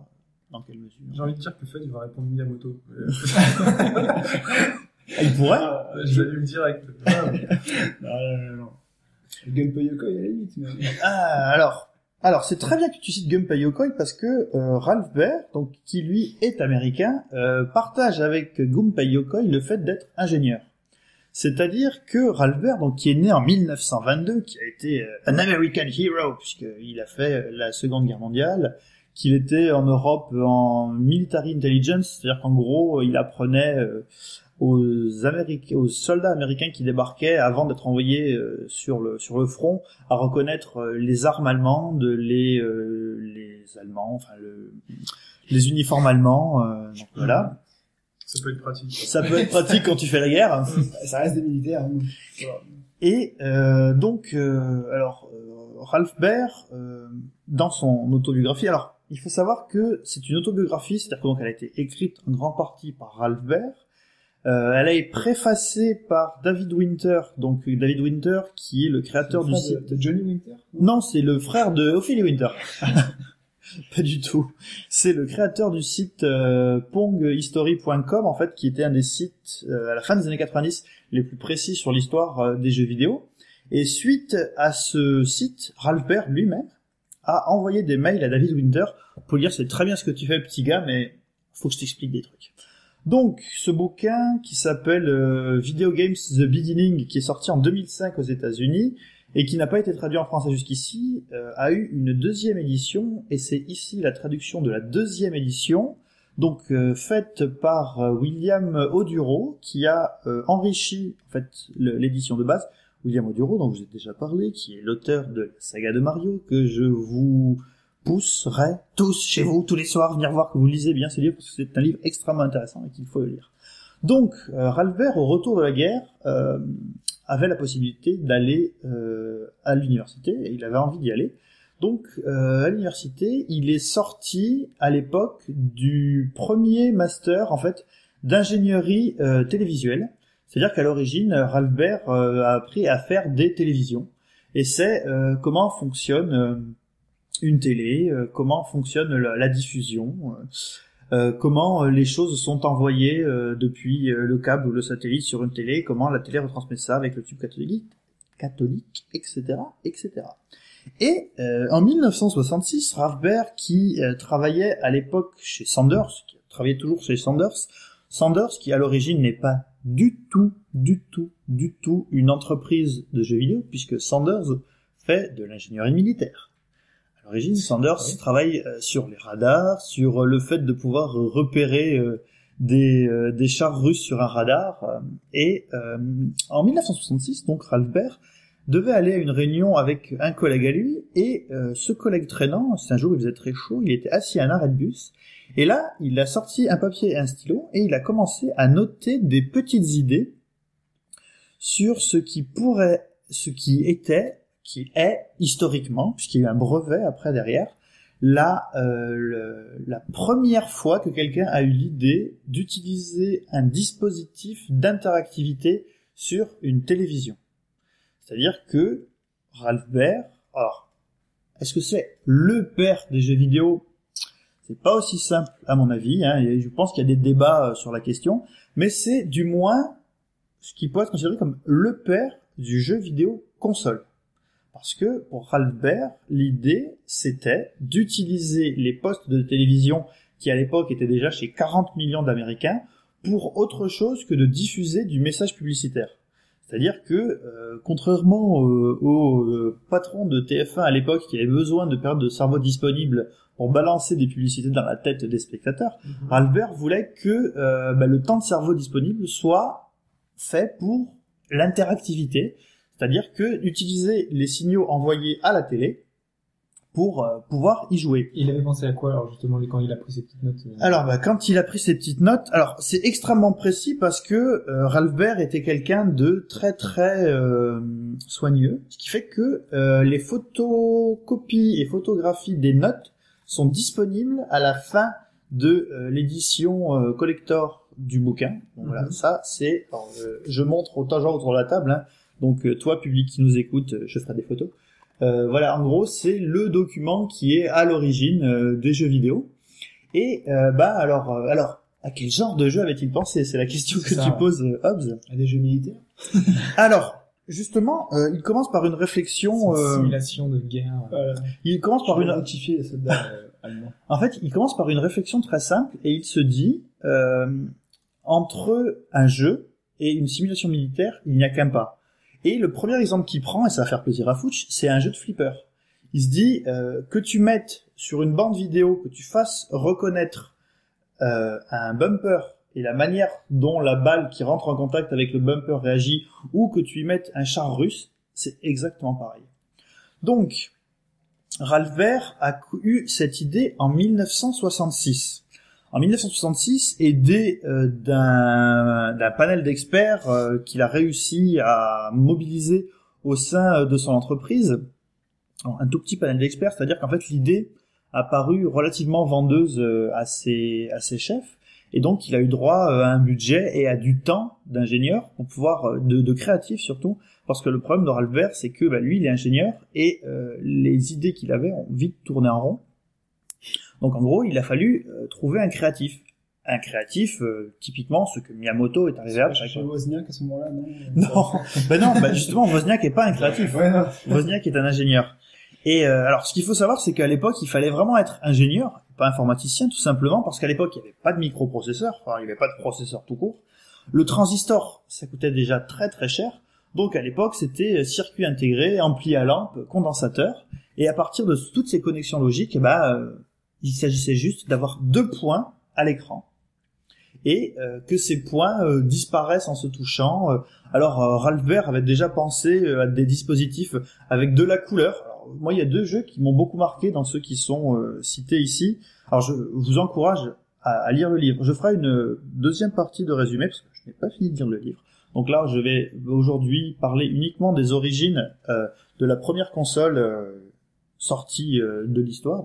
Dans quelle mesure? J'ai envie de dire que Fed, il va répondre Miyamoto. Ah, Il pourrait Je l'allume direct. Ah, Non, non, non, non. Gunpei Yokoi, à la limite, mais... Ah, alors, alors c'est très bien que tu cites Gunpei Yokoi parce que euh, Ralph Baer, donc qui lui est américain, euh, partage avec Gunpei Yokoi le fait d'être ingénieur. C'est-à-dire que Ralph Baer, donc qui est né en 1922, qui a été euh, un American hero puisqu'il a fait euh, la Seconde Guerre mondiale, qu'il était en Europe en military intelligence, c'est-à-dire qu'en gros il apprenait euh, aux, Américains, aux soldats américains qui débarquaient avant d'être envoyés euh, sur le sur le front à reconnaître euh, les armes allemandes, les euh, les Allemands, enfin le, les uniformes allemands. euh, donc voilà, Ça peut être pratique. ça peut être pratique quand tu fais la guerre. Ça reste des militaires. hein. Voilà. Et euh, donc, euh, alors, euh, Ralph Baer, euh, dans son autobiographie, alors, il faut savoir que c'est une autobiographie, c'est-à-dire que donc elle a été écrite en grande partie par Ralph Baer. Euh, elle a été préfacée par David Winter, donc David Winter qui est le créateur Le du site. de, de Johnny Winter. Non, c'est le frère de Ophélie Winter. Pas du tout. C'est le créateur du site euh, ponghistory.com en fait, qui était un des sites euh, à la fin des années 90 les plus précis sur l'histoire euh, des jeux vidéo. Et suite à ce site, Ralph Baer lui-même a envoyé des mails à David Winter pour lui dire c'est très bien ce que tu fais petit gars, mais faut que je t'explique des trucs. Donc, ce bouquin qui s'appelle euh, Video Games The Beginning, qui est sorti en 2005 aux États-Unis, et qui n'a pas été traduit en français jusqu'ici, euh, a eu une deuxième édition, et c'est ici la traduction de la deuxième édition, donc euh, faite par William Oduro, qui a enrichi en fait l'édition de base. William Oduro, dont vous avez déjà parlé, qui est l'auteur de la saga de Mario, que je vous pousserai tous chez vous tous les soirs venir voir que vous lisez bien ce livre, parce que c'est un livre extrêmement intéressant et qu'il faut le lire. Donc, euh, Ralph Baer, au retour de la guerre, euh, avait la possibilité d'aller euh, à l'université, et il avait envie d'y aller. Donc, euh, à l'université, il est sorti à l'époque du premier master, en fait, d'ingénierie euh, télévisuelle. C'est-à-dire qu'à l'origine, Ralph Baer euh, a appris à faire des télévisions. Et c'est comment fonctionne une télé, euh, comment fonctionne la, diffusion, euh, euh, comment les choses sont envoyées depuis le câble ou le satellite sur une télé, comment la télé retransmet ça avec le tube catholique, catholique, etc., etc. Et euh, en 1966, Ralph Baer, qui euh, travaillait à l'époque chez Sanders, qui travaillait toujours chez Sanders, Sanders, qui à l'origine n'est pas du tout, du tout, du tout une entreprise de jeux vidéo, puisque Sanders fait de l'ingénierie militaire. L'origine, Sanders Oui. travaille euh, sur les radars, sur euh, le fait de pouvoir euh, repérer des, des chars russes sur un radar. et euh, en 1966, donc Ralph Baer devait aller à une réunion avec un collègue à lui, et euh, ce collègue traînant, c'est un jour il faisait très chaud, il était assis à un arrêt de bus, et là, il a sorti un papier et un stylo, et il a commencé à noter des petites idées sur ce qui pourrait, ce qui était, qui est historiquement, puisqu'il y a eu un brevet après derrière, la, euh, le- la première fois que quelqu'un a eu l'idée d'utiliser un dispositif d'interactivité sur une télévision. C'est-à-dire que Ralph Baer, alors, est-ce que c'est le père des jeux vidéo? C'est pas aussi simple à mon avis, hein, et je pense qu'il y a des débats euh, sur la question, mais c'est du moins ce qui peut être considéré comme le père du jeu vidéo console. Parce que pour Ralph Baer, l'idée c'était d'utiliser les postes de télévision qui à l'époque étaient déjà chez 40 millions d'Américains pour autre chose que de diffuser du message publicitaire. C'est-à-dire que, euh, contrairement euh, au euh, patron de TF1 à l'époque qui avait besoin de périodes de cerveau disponibles pour balancer des publicités dans la tête des spectateurs, Ralph Baer voulait que euh, bah, le temps de cerveau disponible soit fait pour l'interactivité, c'est-à-dire que utiliser les signaux envoyés à la télé pour euh, pouvoir y jouer. Il avait pensé à quoi alors justement quand il a pris ses petites notes euh, Alors, bah, quand il a pris ses petites notes, alors c'est extrêmement précis parce que euh, Ralph Baer était quelqu'un de très très euh, soigneux, ce qui fait que euh, les photocopies et photographies des notes sont disponibles à la fin de l'édition collector du bouquin. Donc, Voilà, Mhm. ça c'est. je montre autant genre autour de la table. hein. Donc euh, toi, public qui nous écoute, euh, je ferai des photos. Euh, voilà, en gros, c'est le document qui est à l'origine euh, des jeux vidéo. Et euh, bah alors, euh, alors, à quel genre de jeu avait-il pensé? C'est la question que Ça, tu poses, Hobbs. À des jeux militaires. Alors, justement, euh, il commence par une réflexion. Une euh, simulation de guerre. Il commence par une. identifier les soldats euh, allemands. En fait, il commence par une réflexion très simple et il se dit euh, entre un jeu et une simulation militaire, il n'y a qu'un pas. Et le premier exemple qu'il prend, et ça va faire plaisir à Fouch, c'est un jeu de flipper. Il se dit euh, que tu mettes sur une bande vidéo, que tu fasses reconnaître euh, un bumper et la manière dont la balle qui rentre en contact avec le bumper réagit, ou que tu y mettes un char russe, c'est exactement pareil. Donc, Ralph Baer a eu cette idée en 1966. En 1966, aidé euh, d'un panel d'experts euh, qu'il a réussi à mobiliser au sein euh, de son entreprise, un tout petit panel d'experts, c'est-à-dire qu'en fait l'idée a paru relativement vendeuse à ses, chefs, et donc il a eu droit à un budget et à du temps d'ingénieur pour pouvoir, de, de créatif surtout, parce que le problème de Ralph Baer, c'est que bah, lui, il est ingénieur et euh, les idées qu'il avait ont vite tourné en rond. Donc en gros, il a fallu euh, trouver un créatif. Un créatif, euh, typiquement, ce que Miyamoto est arrivé à Chez Wozniak à ce moment-là, non? Non, ben non, bah justement, Wozniak est pas un créatif. Ouais. Wozniak est un ingénieur. Et euh, alors, ce qu'il faut savoir, c'est qu'à l'époque, il fallait vraiment être ingénieur, pas informaticien, tout simplement, parce qu'à l'époque, il n'y avait pas de microprocesseur, enfin, il n'y avait pas de processeur tout court. Le transistor, ça coûtait déjà très très cher. Donc à l'époque, c'était circuit intégré, ampli à lampe, condensateur. Et à partir de toutes ces connexions logiques, eh ben, euh, il s'agissait juste d'avoir deux points à l'écran. Et euh, que ces points euh, disparaissent en se touchant. Euh, alors euh, Ralph avait déjà pensé à des dispositifs avec de la couleur. Alors, moi, il y a deux jeux qui m'ont beaucoup marqué dans ceux qui sont cités ici. Alors je vous encourage à, lire le livre. Je ferai une deuxième partie de résumé parce que je n'ai pas fini de lire le livre. Donc là, je vais aujourd'hui parler uniquement des origines de la première console sortie de l'histoire,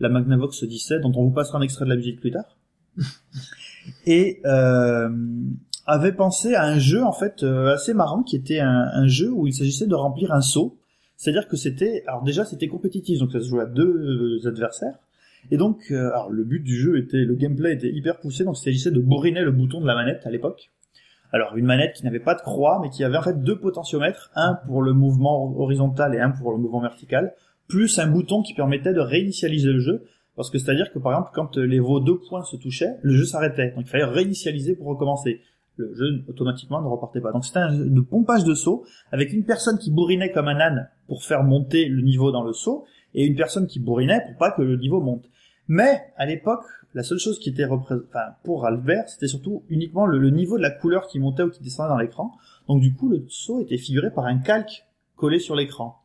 la Magnavox 17, dont on vous passera un extrait de la musique plus tard. Et euh, avait pensé à un jeu en fait euh, assez marrant qui était un, jeu où il s'agissait de remplir un seau. C'est-à-dire que c'était, alors déjà c'était compétitif, donc ça se jouait à deux euh, adversaires. Et donc, le but du jeu était, le gameplay était hyper poussé, donc il s'agissait de bourriner le bouton de la manette à l'époque. Alors une manette qui n'avait pas de croix, mais qui avait en fait deux potentiomètres, un pour le mouvement horizontal et un pour le mouvement vertical, plus un bouton qui permettait de réinitialiser le jeu, parce que c'est-à-dire que par exemple quand les vos deux points se touchaient, le jeu s'arrêtait, donc il fallait réinitialiser pour recommencer. Le jeu automatiquement ne repartait pas. Donc c'était un de pompage de saut avec une personne qui bourrinait comme un âne pour faire monter le niveau dans le saut et une personne qui bourrinait pour pas que le niveau monte. Mais à l'époque, la seule chose qui était représentée, enfin, pour Albert, c'était surtout uniquement le, le niveau de la couleur qui montait ou qui descendait dans l'écran. Donc du coup, le saut était figuré par un calque collé sur l'écran.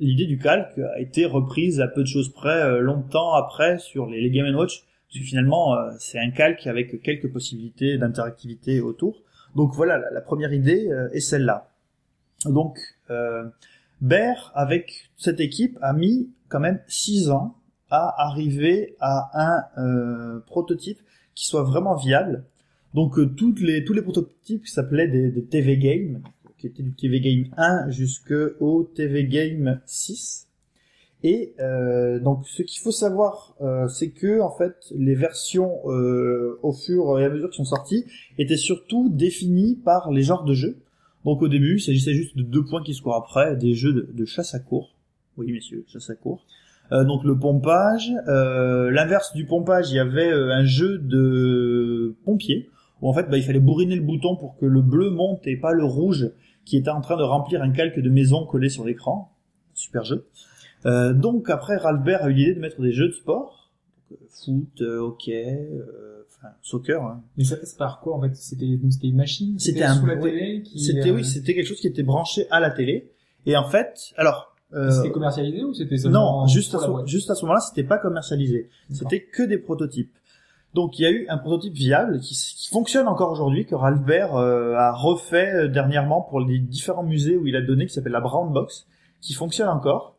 L'idée du calque a été reprise à peu de choses près euh, longtemps après sur les, Game Watch, parce que finalement euh, c'est un calque avec quelques possibilités d'interactivité autour. Donc voilà, la, première idée euh, est celle-là. Donc euh, Baer, avec cette équipe, a mis quand même six ans à arriver à un prototype qui soit vraiment viable. Donc tous les prototypes s'appelaient des, des TV Game, qui étaient du TV Game 1 jusqu'au TV Game 6. Et euh, donc ce qu'il faut savoir, euh, c'est que en fait les versions euh, au fur et à mesure qui sont sorties étaient surtout définies par les genres de jeux. Donc au début, il s'agissait juste de deux points qui se courent après, des jeux de, de chasse à court. Oui messieurs, chasse à court. Euh, donc le pompage, euh, l'inverse du pompage, il y avait euh, un jeu de pompier où en fait bah, il fallait bourriner le bouton pour que le bleu monte et pas le rouge qui était en train de remplir un calque de maison collé sur l'écran. Super jeu. Euh, donc après Ralbert a eu l'idée de mettre des jeux de sport, donc, euh, foot, euh, hockey, euh, enfin soccer. hein. Mais ça passe par quoi en fait? C'était une machine? C'était un- sous la télé qui C'était euh, oui, c'était quelque chose qui était branché à la télé. Et en fait, alors euh, C'était commercialisé ou c'était seulement non, juste à, ce, juste à ce moment-là, c'était pas commercialisé. C'était que des prototypes. Donc il y a eu un prototype viable qui, fonctionne encore aujourd'hui, que Ralbert euh, a refait euh, dernièrement pour les différents musées où il a donné, qui s'appelle la Brown Box, qui fonctionne encore,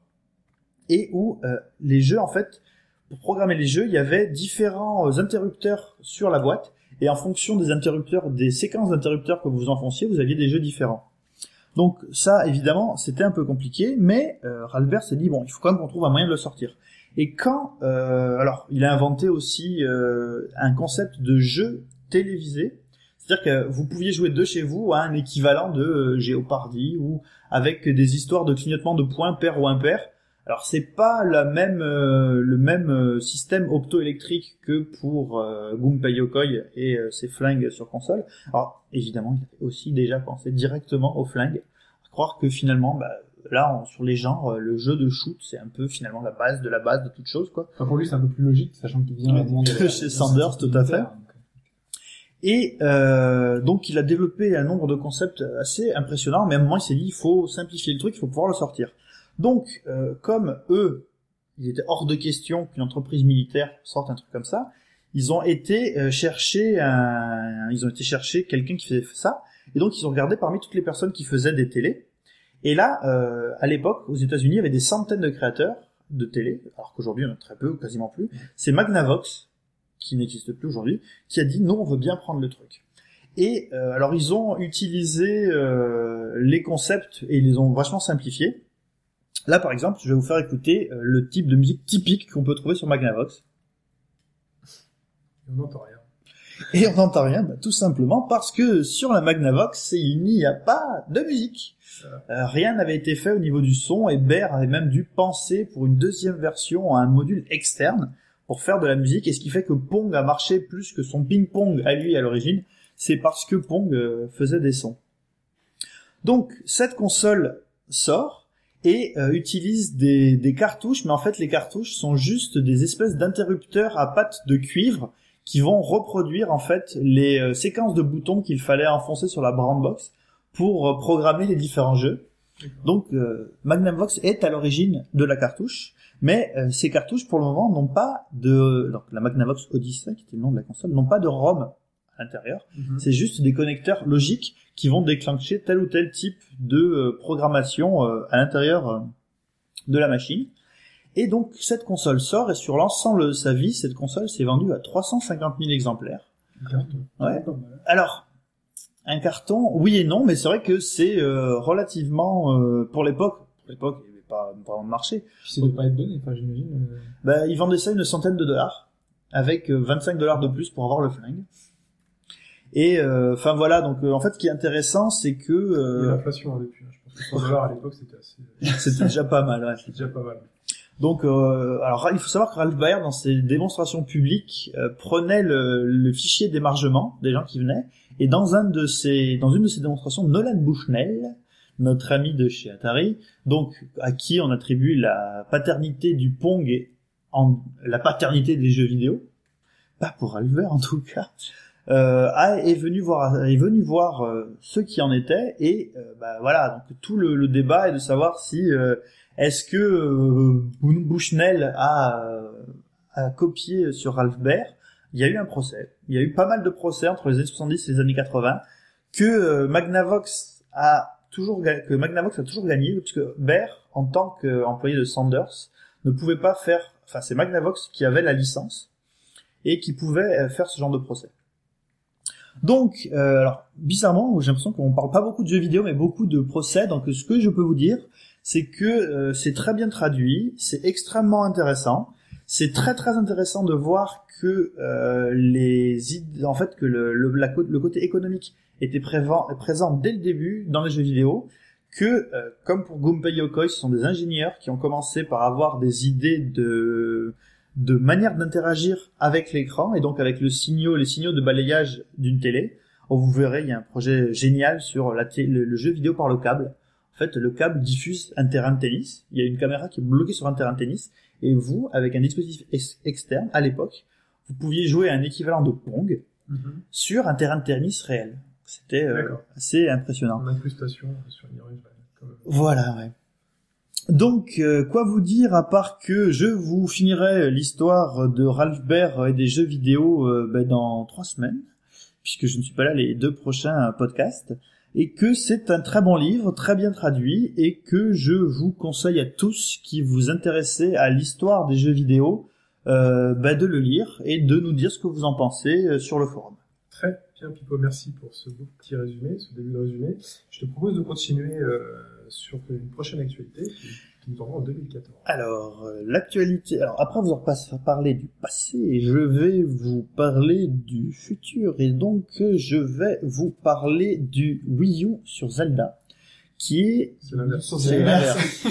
et où euh, les jeux, en fait, pour programmer les jeux, il y avait différents interrupteurs sur la boîte, et en fonction des interrupteurs, des séquences d'interrupteurs que vous enfonciez, vous aviez des jeux différents. Donc ça, évidemment, c'était un peu compliqué, mais Ralbert s'est dit bon, il faut quand même qu'on trouve un moyen de le sortir. Et quand, euh, alors, il a inventé aussi euh, un concept de jeu télévisé, c'est-à-dire que vous pouviez jouer de chez vous à un équivalent de euh, Géopardy ou avec des histoires de clignotement de points pair ou impair. Alors c'est pas la même euh, le même euh, système optoélectrique que pour euh, Gunpei Yokoi et euh, ses flingues sur console. Alors évidemment, il avait aussi déjà pensé directement aux flingues. À croire que finalement, bah, là, sur les genres, euh, le jeu de shoot, c'est un peu finalement la base de la base de toute chose, quoi. Enfin, pour lui, c'est un peu plus logique, sachant qu'il vient Ouais, de de- chez de- Sanders, tout à fait. Donc, Et euh, donc il a développé un nombre de concepts assez impressionnants, mais à un moment il s'est dit il faut simplifier le truc, il faut pouvoir le sortir. Donc euh, comme eux, il était hors de question qu'une entreprise militaire sorte un truc comme ça, ils ont été euh, chercher un, ils ont été chercher quelqu'un qui faisait ça, et donc ils ont regardé parmi toutes les personnes qui faisaient des télés. Et là, euh, à l'époque, aux États-Unis, il y avait des centaines de créateurs de télé, alors qu'aujourd'hui on en a très peu quasiment plus. C'est Magnavox, qui n'existe plus aujourd'hui, qui a dit non, on veut bien prendre le truc. Et euh, alors ils ont utilisé euh, les concepts et ils les ont vachement simplifiés. Là par exemple, je vais vous faire écouter le type de musique typique qu'on peut trouver sur Magnavox. On n'entend rien. Et on n'entend rien, bah, tout simplement parce que sur la Magnavox, il n'y a pas de musique. Euh, rien n'avait été fait au niveau du son et Baer avait même dû penser pour une deuxième version à un module externe pour faire de la musique et ce qui fait que Pong a marché plus que son ping-pong à lui à l'origine, c'est parce que Pong euh, faisait des sons. Donc cette console sort et euh, utilise des, des cartouches, mais en fait les cartouches sont juste des espèces d'interrupteurs à pattes de cuivre qui vont reproduire en fait les euh, séquences de boutons qu'il fallait enfoncer sur la brown box pour euh, programmer les différents jeux. Donc euh, Magnavox est à l'origine de la cartouche, mais euh, ces cartouches pour le moment n'ont pas de donc la Magnavox Odyssey qui était le nom de la console n'ont pas de ROM à l'intérieur. Mhm. C'est juste des connecteurs logiques qui vont déclencher tel ou tel type de euh, programmation à l'intérieur de la machine. Et donc cette console sort et sur l'ensemble de sa vie, cette console s'est vendue à 350 000 exemplaires. Ouais. Pas mal. Alors, un carton, oui et non, mais c'est vrai que c'est euh, relativement euh, pour l'époque. Pour l'époque, il n'y avait pas vraiment de marché. C'est de pas être donné, enfin, j'imagine. euh, Bah, ils vendaient ça une centaine de dollars, avec euh, 25 dollars de plus pour avoir le flingue. Et euh, enfin voilà, donc euh, en fait, ce qui est intéressant, c'est que Il y a euh, l'inflation hein, depuis. hein. Je pense que 100 dollars à l'époque, c'était assez, c'était déjà pas mal. Ouais. c'était déjà pas mal. Donc, euh, alors il faut savoir que Ralph Baer, dans ses démonstrations publiques, euh, prenait le, le fichier d'émargement des gens qui venaient, et dans un de ses, dans une de ses démonstrations, Nolan Bushnell, notre ami de chez Atari, donc à qui on attribue la paternité du Pong et en, la paternité des jeux vidéo, pas pour Ralph Baer en tout cas, euh, est venu voir, est venu voir euh, qui en étaient, et euh, bah, voilà, donc tout le, le débat est de savoir si euh, est-ce que euh, Bushnell a, euh, a copié sur Ralph Baer? Il y a eu un procès. Il y a eu pas mal de procès entre les années 70 et les années 80 que euh, Magnavox a toujours que Magnavox a toujours gagné puisque Baer en tant qu'employé de Sanders ne pouvait pas faire enfin c'est Magnavox qui avait la licence et qui pouvait euh, faire ce genre de procès. Donc, euh, alors bizarrement, j'ai l'impression qu'on parle pas beaucoup de jeux vidéo, mais beaucoup de procès. Donc, ce que je peux vous dire, c'est que euh, c'est très bien traduit, c'est extrêmement intéressant. C'est très très intéressant de voir que euh, les idées, en fait que le, le, côté économique était présent dès le début dans les jeux vidéo, que euh, comme pour Gunpei Yokoi, ce sont des ingénieurs qui ont commencé par avoir des idées de de manière d'interagir avec l'écran et donc avec le signaux, les signaux de balayage d'une télé. Oh, vous verrez, il y a un projet génial sur le jeu vidéo par le câble. En fait, le câble diffuse un terrain de tennis. Il y a une caméra qui est bloquée sur un terrain de tennis. Et vous, avec un dispositif ex- externe, à l'époque, vous pouviez jouer à un équivalent de Pong sur un terrain de tennis réel. C'était euh, assez impressionnant. En incrustation sur une comme- Voilà, ouais. Donc, euh, quoi vous dire à part que je vous finirai l'histoire de Ralph Baer et des jeux vidéo euh, ben, dans trois semaines, puisque je ne suis pas là les deux prochains podcasts, et que c'est un très bon livre, très bien traduit, et que je vous conseille à tous qui vous intéressez à l'histoire des jeux vidéo euh, ben, de le lire et de nous dire ce que vous en pensez euh, sur le forum. Très bien, Pipo, merci pour ce beau petit résumé, ce début de résumé. Je te propose de continuer euh, sur une prochaine actualité qui, qui nous envoie en 2014. Alors, euh, l'actualité. Alors, après vous avoir parlé du passé, je vais vous parler du futur. Et donc, euh, je vais vous parler du Wii U sur Zelda, qui est... C'est l'inverse. C'est l'inverse.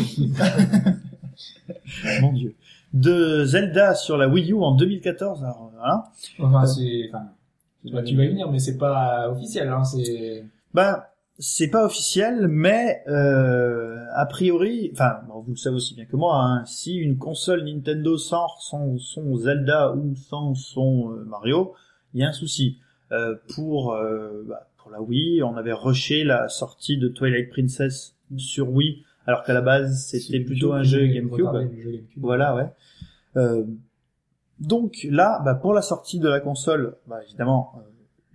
Mon dieu. De Zelda sur la Wii U en 2014. Alors, voilà. Enfin, c'est, enfin, bah, tu vas y venir, mais c'est pas officiel, hein, c'est... Ben, c'est pas officiel, mais euh, a priori, enfin, vous le savez aussi bien que moi, hein, si une console Nintendo sort sans son Zelda ou sans son euh, Mario, il y a un souci. Euh, pour euh, bah, pour la Wii, on avait rushé la sortie de Twilight Princess sur Wii, alors qu'à la base c'était plutôt un jeu GameCube. Jeu. Voilà, ouais. Euh, donc là, bah, pour la sortie de la console, bah, évidemment,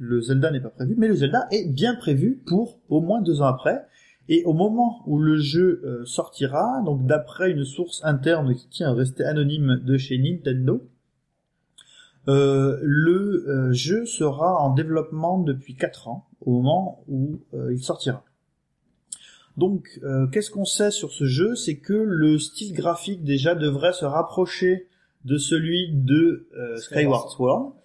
le Zelda n'est pas prévu, mais le Zelda est bien prévu pour au moins deux ans après. Et au moment où le jeu euh, sortira, donc d'après une source interne qui tient à rester anonyme de chez Nintendo, euh, le euh, jeu sera en développement depuis 4 ans, au moment où il sortira. Donc, qu'est-ce qu'on sait sur ce jeu? C'est que le style graphique déjà devrait se rapprocher de celui de Skyward Sword,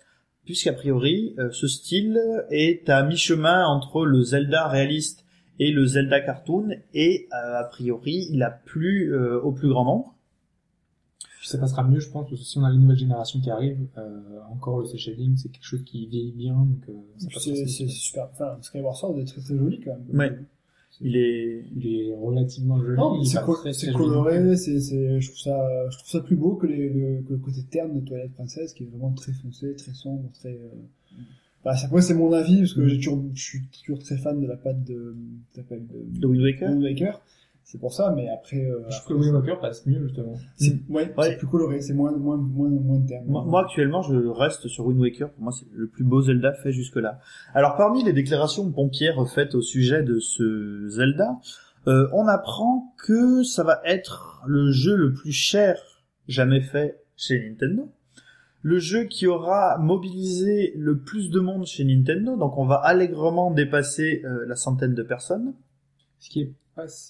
puisqu'a priori, euh, ce style est à mi-chemin entre le Zelda réaliste et le Zelda cartoon, et euh, a priori, il a plu euh, au plus grand nombre. Ça passera mieux, je pense, parce que si on a les nouvelles générations qui arrivent, euh, encore le cel shading, c'est quelque chose qui vieillit bien, donc euh, ça C'est super. Enfin, Skyward Sword est très très joli quand même. Ouais. Il est, Il est relativement joli. Non, mais il est c'est co- très, c'est très joli. coloré, c'est, c'est, je trouve ça, je trouve ça plus beau que, les, le, que le côté terne de Toilette Princesse, qui est vraiment très foncé, très sombre, très. Euh... Bah, moi, c'est mon avis parce que j'ai toujours, je suis toujours très fan de la patte de, ça s'appelle de, de Wind Waker. C'est pour ça, mais après, euh, Je trouve que Wind Waker passe mieux, justement. c'est, Mm. ouais, Ouais. c'est plus coloré, c'est moins, moins, moins, moins de terne. Moi, moi, actuellement, je reste sur Wind Waker. Pour moi, c'est le plus beau Zelda fait jusque-là. Alors, parmi les déclarations pompières faites au sujet de ce Zelda, euh, on apprend que ça va être le jeu le plus cher jamais fait chez Nintendo. Le jeu qui aura mobilisé le plus de monde chez Nintendo, donc on va allègrement dépasser euh, la centaine de personnes. Ce qui est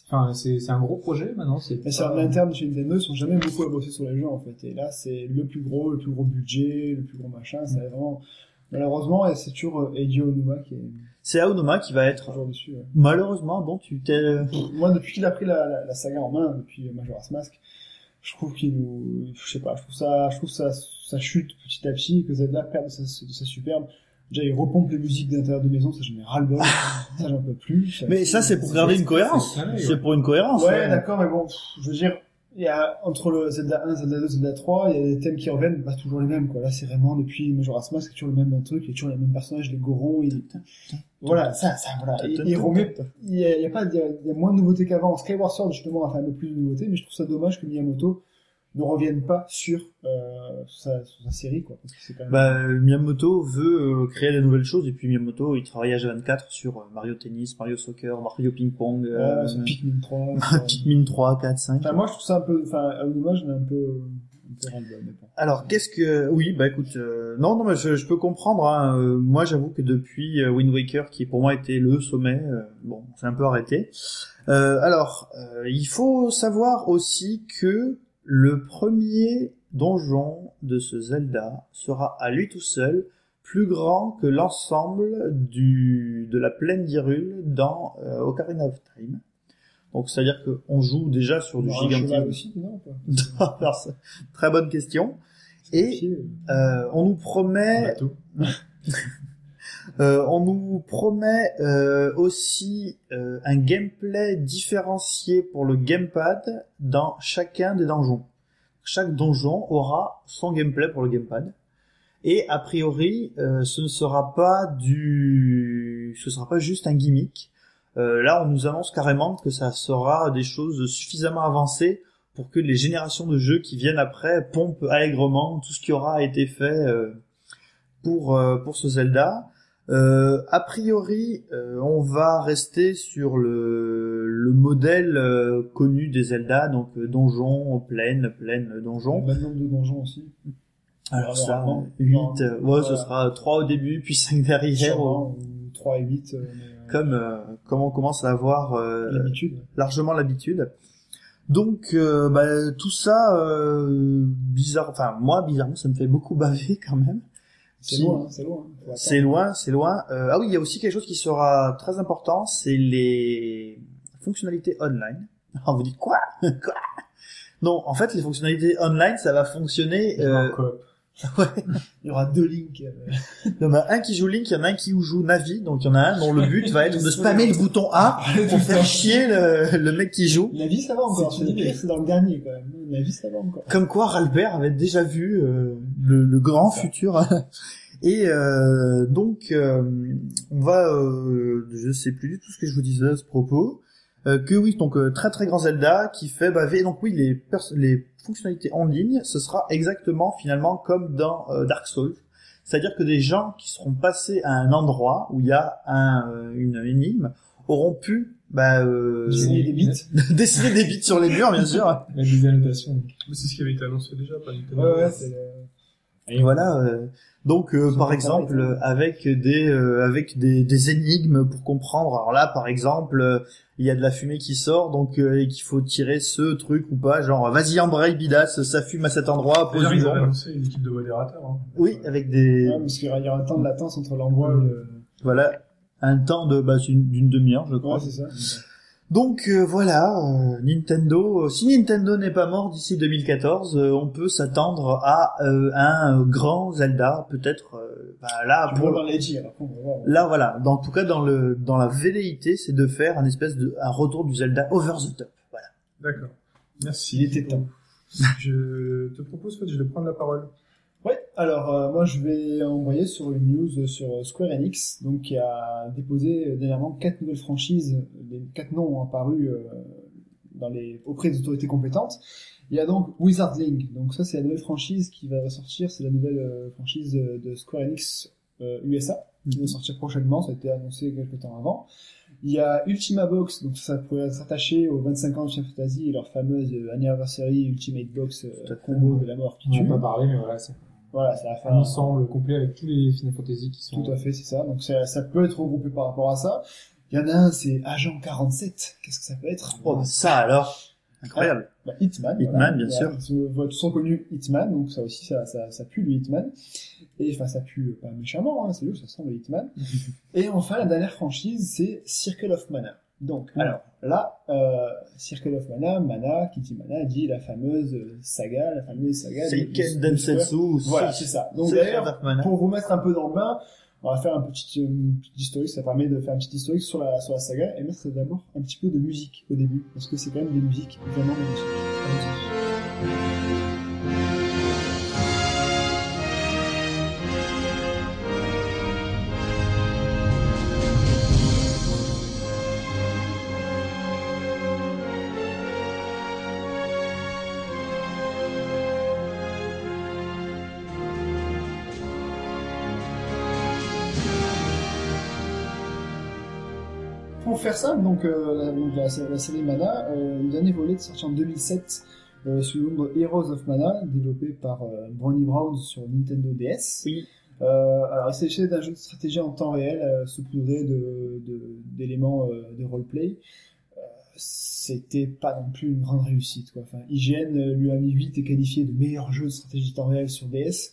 enfin, c'est, c'est un gros projet, maintenant, c'est pas- en interne chez Nintendo, ils sont jamais beaucoup à bosser sur les jeux en fait. Et là, c'est le plus gros, le plus gros budget, le plus gros machin. C'est vraiment, malheureusement, c'est toujours euh, Eiji Onuma qui est C'est Aonuma qui va être, dessus. ouais. malheureusement, bon, tu t'es... Moi, depuis qu'il a pris la, la, la saga en main, depuis Majora's Mask, je trouve qu'il nous, je sais pas, je trouve ça, je trouve ça, ça chute petit à petit, que Zelda perd de sa, de sa superbe. Déjà, il repompe les musiques d'intérieur de maison, ça j'en ai ras le bol, ça j'en peux plus. Mais ça, c'est pour garder une cohérence. c'est ouais. pour une cohérence. Ouais, d'accord, mais bon, pff, je veux dire, il y a, entre le Zelda 1, Zelda 2, Zelda 3, il y a des thèmes qui reviennent, pas toujours les mêmes, quoi. Là, c'est vraiment, depuis Majora's Mask, c'est toujours le même truc, il y a toujours les mêmes personnages, les gorons, il... Voilà, ça, ça, voilà. Il, il remet, il y a, il y a pas, il y a, il y a moins de nouveautés qu'avant. Skyward Sword, justement, a fait un peu plus de nouveautés, mais je trouve ça dommage que Miyamoto ne revienne pas sur, euh, sa, sa série, quoi. Quand même... Bah, Miyamoto veut euh, créer de nouvelles choses et puis Miyamoto il travaille à G24 sur euh, Mario Tennis, Mario Soccer, Mario Ping Pong, euh, Pikmin 3. euh, Pikmin 3, 4, 5. Enfin, moi, je trouve ça un peu, enfin, à ai un peu, un peu. Alors qu'est-ce que oui bah écoute euh, non non mais je, je peux comprendre hein, moi j'avoue que depuis Wind Waker qui pour moi était le sommet bon c'est un peu arrêté Euh, alors euh, il faut savoir aussi que le premier donjon de ce Zelda sera à lui tout seul plus grand que l'ensemble du de la plaine d'Hyrule dans euh, Ocarina of Time donc c'est à dire qu'on joue déjà sur du gigantisme Très bonne question. Et euh, on nous promet, Bateau. euh, on nous promet euh, aussi euh, un gameplay différencié pour le gamepad dans chacun des donjons. Chaque donjon aura son gameplay pour le gamepad. Et a priori, ce ne sera pas du, ce sera pas juste un gimmick. Là, on nous annonce carrément que ça sera des choses suffisamment avancées pour que les générations de jeux qui viennent après pompent allègrement tout ce qui aura été fait pour pour ce Zelda. Euh, a priori, euh, on va rester sur le, le modèle euh, connu des Zelda, donc euh, donjon, plaine, plaine, donjon. Le même nombre de donjons aussi. Alors ça, Normalement. 8, Non, euh, ouais, voilà. ce sera 3 au début, puis 5 derrière, ou 3 et 8, euh, mais, euh, comme, euh, comme on commence à avoir euh, largement l'habitude. Donc, euh, bah, tout ça, euh, bizarre, enfin, moi, bizarrement, ça me fait beaucoup baver quand même. C'est loin, c'est loin. C'est loin, c'est loin. Euh, ah oui, il y a aussi quelque chose qui sera très important, c'est les fonctionnalités online. Alors vous dites quoi? Quoi? Non, en fait, les fonctionnalités online, ça va fonctionner. Euh, Coop. Il y aura deux links. euh, il y en a un qui joue Link, il y en a un qui joue Navi, donc il y en a un dont le but va être de spammer le bouton A pour faire chier le, le mec qui joue. La vie, ça va encore. C'est dans le dernier, quand même. La vie, ça va encore. Comme quoi, Ralbert avait déjà vu euh, le, le grand futur. Et euh, donc, euh, on va, euh, je sais plus du tout ce que je vous disais à ce propos, euh, que oui, donc euh, très très grand Zelda qui fait baver. Donc oui, les pers- les fonctionnalités en ligne, ce sera exactement finalement comme dans euh, Dark Souls. C'est-à-dire que des gens qui seront passés à un endroit où il y a un, euh, une énigme auront pu bah, euh, Dessiner des bits. dessiner des bits sur les murs, bien sûr. Des annotations. C'est ce qui avait été annoncé déjà, pas Nintendo. Ouais, ouais, c'est le... Et voilà. euh, donc, euh, par exemple, pareil, euh, avec des euh, avec des, des énigmes pour comprendre. Alors là, par exemple, euh, il y a de la fumée qui sort, donc euh, et qu'il faut tirer ce truc ou pas. Genre, vas-y embraye bidasse, ça fume à cet endroit, pose une bombe. annoncé une équipe de modérateurs. Hein. Oui, avec des Ouais, parce qu'il y aura- un temps de latence entre l'envoi et le... voilà un temps de bah, c'est une- d'une demi-heure, je crois. Ouais, c'est ça. Donc euh, voilà, euh, Nintendo. euh, Si Nintendo n'est pas mort d'ici 2014, euh, on peut s'attendre à euh, un grand Zelda, peut-être. euh, bah, là, pour dans les voir. Là, voilà. Dans, en tout cas, dans le dans la velléité, c'est de faire un espèce de un retour du Zelda over the top. Voilà. D'accord. Merci. Il était temps. Je te propose, de prendre la parole. Ouais, alors euh, moi je vais envoyer sur une news sur Square Enix, donc qui a déposé euh, dernièrement quatre nouvelles franchises, les quatre noms ont apparu euh, dans les auprès des autorités compétentes. Il y a donc Wizardling, donc ça c'est la nouvelle franchise qui va sortir, c'est la nouvelle euh, franchise de, Square Enix euh, USA qui va sortir prochainement, ça a été annoncé quelques temps avant. Il y a Ultima Box, donc ça pourrait s'attacher aux 25 ans de Final Fantasy et leur fameuse euh, anniversary Ultimate Box euh, combo de la mort qui On tue. en a pas parlé, mais voilà, c'est Voilà, ça va faire un un- ensemble complet avec tous les Final Fantasy qui sont. Tout à fait, c'est ça. Donc ça, ça peut être regroupé par rapport à ça. Il y en a un, c'est Agent 47. Qu'est-ce que ça peut être? Oh, bah, ça alors, incroyable. bah, Hitman. Hitman, voilà. bien sûr. Vous voyez tous reconnu Hitman, donc ça aussi, ça, ça, ça pue le Hitman. Et enfin, ça pue pas méchamment, hein, c'est juste, ça sent le Hitman. Et enfin, la dernière franchise, c'est Circle of Mana. Donc, alors là, euh, Circle of Mana, Mana, qui dit Mana, dit la fameuse euh, saga, la fameuse saga. Seiken. Densetsu. Voilà, c'est ça. Donc d'ailleurs, pour vous mettre un peu dans le bain, on va faire un petit, une petite historique, ça permet de faire un petit historique sur la, sur la saga et mettre d'abord un petit peu de musique au début, parce que c'est quand même des musiques vraiment magnifiques. Faire simple, donc, euh, la, donc, la, la série Mana, euh, le dernier volet est sorti en 2007 euh, sous le nom de Heroes of Mana, développé par euh, Brownie Brown sur Nintendo DS. Oui. Alors, il s'agissait d'un jeu de stratégie en temps réel, saupoudré de, de- d'éléments euh, de roleplay. C'était pas non plus une grande réussite. Quoi. Enfin, IGN lui a mis 8 et qualifié de meilleur jeu de stratégie temps réel sur DS.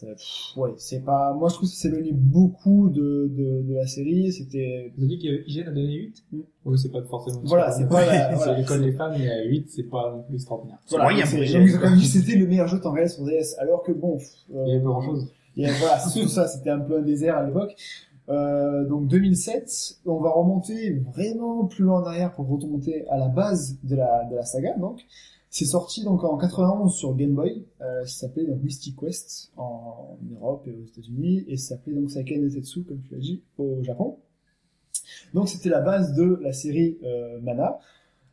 Pff, ouais, c'est pas. Moi, je trouve que ça s'éloignait beaucoup de, de, de la série. C'était Vous avez dit que IGN a donné 8 Mm. Oui, c'est pas forcément. Voilà, c'est pas la- C'est voilà. l'école des fans, mais à 8, c'est pas non plus extraordinaire. Voilà, c'était le meilleur jeu réel sur DS, alors que bon, euh, Il y avait pas grand chose. et voilà, c'est tout ça, c'était un peu un désert à l'époque. Euh, donc 2007, on va remonter vraiment plus loin en arrière pour remonter à la base de la, de la saga. Donc, c'est sorti donc en 91 sur Game Boy. Euh, ça s'appelait donc Mystic Quest en Europe et aux États-Unis, et ça s'appelait donc Seiken Densetsu, comme tu l'as dit, au Japon. Donc c'était la base de la série euh, Mana.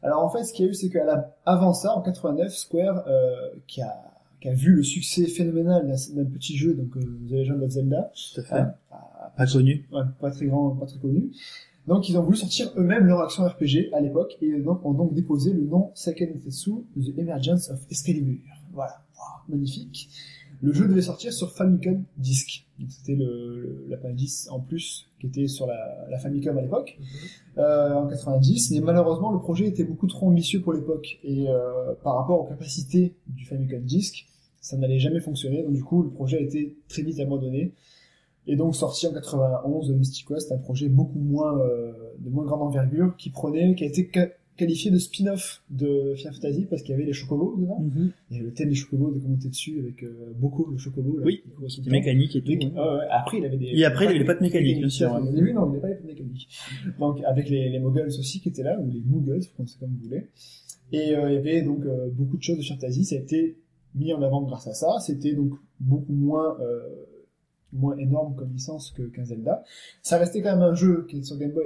Alors en fait, ce qu'il y a eu, c'est qu'avant ça, en 89, Square, euh, qui a qui a vu le succès phénoménal d'un petit jeu, donc euh, The Legend of Zelda, Tout à fait. pas, Pas connu. ouais, pas très grand, pas très connu. Donc ils ont voulu sortir eux-mêmes leur action RPG à l'époque et donc ont donc déposé le nom Seiken Densetsu The Emergence of Excalibur. Voilà, Wow, magnifique. Le jeu devait sortir sur Famicom Disk. Donc, C'était le, en plus qui était sur la, la Famicom à l'époque, euh, en 90. Mais malheureusement, le projet était beaucoup trop ambitieux pour l'époque. Et euh, par rapport aux capacités du Famicom Disk, ça n'allait jamais fonctionner. Donc du coup, le projet a été très vite abandonné. Et donc sorti en 91, Mystic Quest, un projet beaucoup moins euh, de moins grande envergure, qui prenait, qui a été ca- qualifié de spin-off de Final Fantasy parce qu'il y avait les chocobos dedans. Il y avait le thème des chocobos de commenter dessus avec euh, beaucoup le chocobo. là, Oui, temps. mécaniques et tout. Donc, ouais. ah après, il avait des. Et après, il avait les pattes mécaniques, bien sûr, Au début, non, il n'avait pas les pattes mécaniques. Donc, avec les, les Moguls aussi qui étaient là, ou les Moogles, vous pensez comme vous voulez. Et euh, il y avait donc euh, beaucoup de choses de Fantasy. Ça a été mis en avant grâce à ça. C'était donc beaucoup moins euh, moins énorme comme licence que qu'un Zelda. Ça restait quand même un jeu qui est sur Game Boy.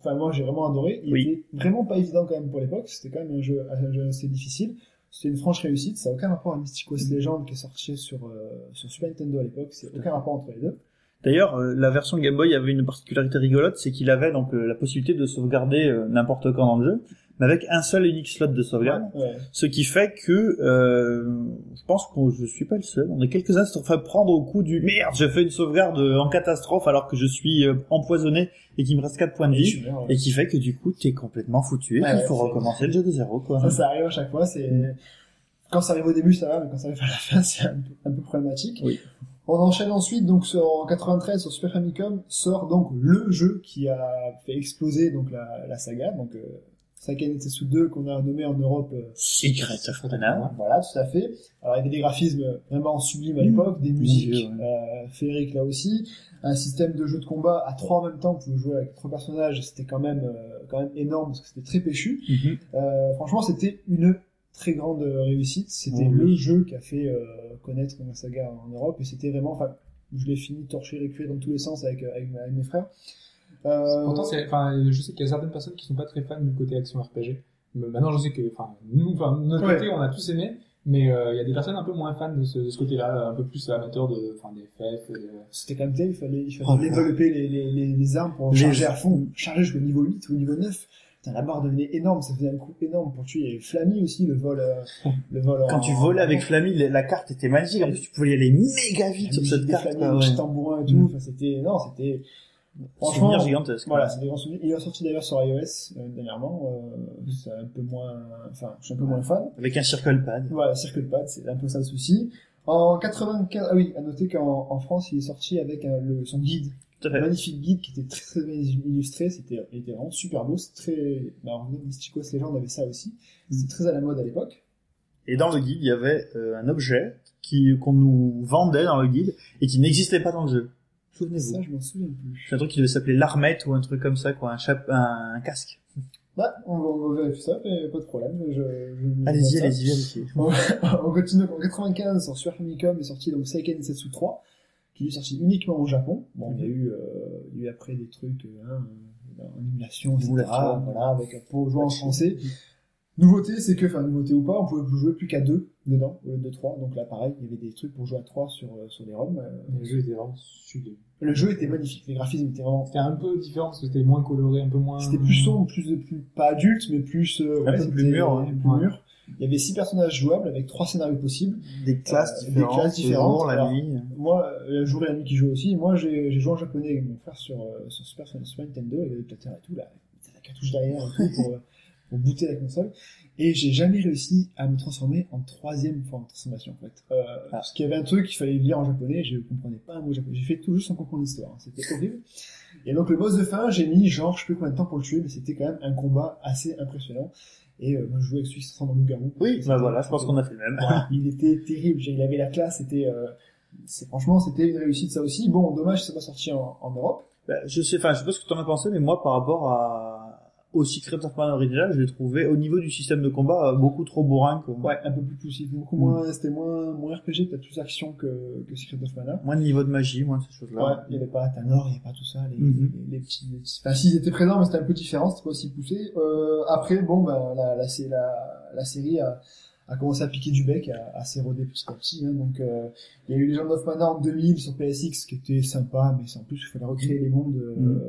Enfin, moi, j'ai vraiment adoré. Il Oui. était vraiment pas évident quand même pour l'époque. C'était quand même un jeu, un jeu assez difficile. C'était une franche réussite. Ça n'a aucun rapport à Mystic Quest Legend qui est sorti sur, euh, sur Super Nintendo à l'époque. C'est aucun rapport entre les deux. D'ailleurs, euh, la version Game Boy avait une particularité rigolote, c'est qu'il avait donc euh, la possibilité de sauvegarder euh, n'importe quand dans le jeu, mais avec un seul et unique slot de sauvegarde. Ouais. Ce qui fait que euh, je pense que je suis pas le seul. On est quelques-uns à se faire prendre au coup du merde, je fais une sauvegarde en catastrophe alors que je suis euh, empoisonné et qu'il me reste 4 points de vie. ouais. Et qui fait que du coup t'es complètement foutu ouais, faut recommencer le jeu de zéro quoi. Ça, ça arrive à chaque fois. C'est quand ça arrive au début, ça va, mais quand ça arrive à la fin, c'est un peu, un peu problématique. Oui. On enchaîne ensuite donc sur, en 93 sur Super Famicom sort donc le jeu qui a fait exploser donc la, la saga. Donc euh, Seiken Densetsu 2 qu'on a nommé en Europe euh, Secret of Mana. voilà tout à fait. Alors il y avait des graphismes vraiment sublimes à l'époque des musiques euh, féeriques là aussi. Un système de jeu de combat à trois en même temps vous pouvez jouer avec trois personnages c'était quand même euh, quand même énorme parce que c'était très péchu. Mhm. euh, franchement, c'était une très grande euh, réussite. C'était Oh, le oui. jeu qui a fait euh, connaître la saga en Europe et c'était vraiment, enfin, je l'ai fini torché et cuire dans tous les sens avec, euh, avec, avec mes frères. Euh, Pourtant, je sais qu'il y a certaines personnes qui sont pas très fans du côté action RPG. Mais maintenant, je sais que, enfin, nous, enfin, notre Ouais. côté, on a tous aimé. Mais euh, il y a des personnes un peu moins fans de ce, de ce côté-là, un peu plus amateurs de, enfin, des FF. euh, c'était quand même terrible, il fallait, il fallait Oh développer les, les, les, les armes pour Les- charger à fond, charger jusqu'au niveau 8 ou au niveau 9. Putain, la barre devenait énorme, ça faisait un coup énorme pour tuer. Il y avait Flammy aussi, le vol, euh, le vol Quand en- tu volais avec Flammy, la carte était magique. En plus, tu pouvais y aller méga vite sur cette carte. Flammy, ouais. petits tambourins et tout. Mm. Enfin, c'était, non, c'était, Souvenir gigantesque. Voilà, c'est des grands souvenirs. Il est sorti d'ailleurs sur iOS euh, dernièrement. Euh, c'est un peu moins, enfin, je suis un peu moins fan. Avec un circle pad. Voilà, Circle Pad, c'est un peu ça le souci. En 95, ah oui, à noter qu'en en France, il est sorti avec un- le, son guide, Tout à un fait. magnifique guide qui était très, très bien illustré. C'était, était vraiment super beau. C'est très, bah, en Mysticos Legend avait ça aussi. C'était très à la mode à l'époque. Et dans le guide, il y avait euh, un objet qui qu'on nous vendait dans le guide et qui n'existait pas dans le jeu. Souvenez-vous. Ça, je m'en souviens plus. C'est un truc qui devait s'appeler l'armette ou un truc comme ça, quoi, un, chap un, un casque. Bah, on va, on va vérifier ça, mais pas de problème. Je, je, Allez-y, allez-y, vérifiez. on continue. En 95, sur Super Famicom est sorti donc Seiken Setsu 3, qui est sorti uniquement au Japon. Bon, il y a eu, euh, il y a eu après des trucs, euh, hein, en émulation, etc. Émulation. Voilà, avec un pour jouer en français. Nouveauté, c'est que, enfin, nouveauté ou pas, on pouvait jouer plus qu'à deux dedans, au lieu de trois. Donc là, pareil, il y avait des trucs pour jouer à trois sur, euh, sur les ROM. Euh, le jeu était vraiment sublime. Le jeu était magnifique, les graphismes étaient vraiment, C'était un peu différent parce que c'était moins coloré, un peu moins. c'était plus sombre, plus, plus, pas adulte, mais plus, euh, Un ouais, plus c'était- mûr, hein. plus Ouais. mûr. Il y avait six personnages jouables avec trois scénarios possibles. Des classes Euh, des différentes. classes différentes, jour, la nuit. Moi, euh, le jour et la nuit qui joue aussi, moi j'ai joué en japonais avec mon frère sur, euh, sur Super, Super Nintendo, avait le et tout, là, la cartouche derrière et tout pour, pour booter la console. Et j'ai jamais réussi à me transformer en troisième forme de transformation en fait. Euh, Parce qu'il y avait un truc qu'il fallait lire en japonais, je comprenais pas un mot japonais. J'ai fait tout juste sans comprendre l'histoire, hein. c'était horrible. Et donc le boss de fin, j'ai mis genre je sais plus combien de temps pour le tuer, mais c'était quand même un combat assez impressionnant. Et euh, moi je jouais avec celui qui se transforme en loup-garou. Oui, bah voilà, je pense qu'on a fait le même. voilà, il était terrible. Il avait la classe, c'était, euh, c'est franchement, c'était une réussite ça aussi. Bon, dommage, c'est pas sorti en, en Europe. Bah, je sais, enfin, je sais pas ce que t'en as pensé, mais moi, par rapport à, au Secret of Mana original, je l'ai trouvé, au niveau du système de combat, euh, beaucoup trop bourrin, quoi. Ouais, un peu plus poussif, beaucoup Mm. moins, c'était moins, moins RPG, peut-être plus action que, que Secret of Mana. Moins de niveau de magie, moins de ces Ouais, choses-là. il y avait pas Tanor, il y avait pas tout ça, les, Mhm. les, les petits, les enfin, s'ils étaient présents, mais c'était un peu différent, c'était pas aussi poussé. Euh, après, bon, ben, la, la, la, la série a, a commencé à piquer du bec, à, à s'éroder petit à petit, hein, donc, euh, il y a eu Legend of Mana en 2000 sur PSX, qui était sympa, mais c'est en plus, il fallait recréer les mondes, euh, Mhm.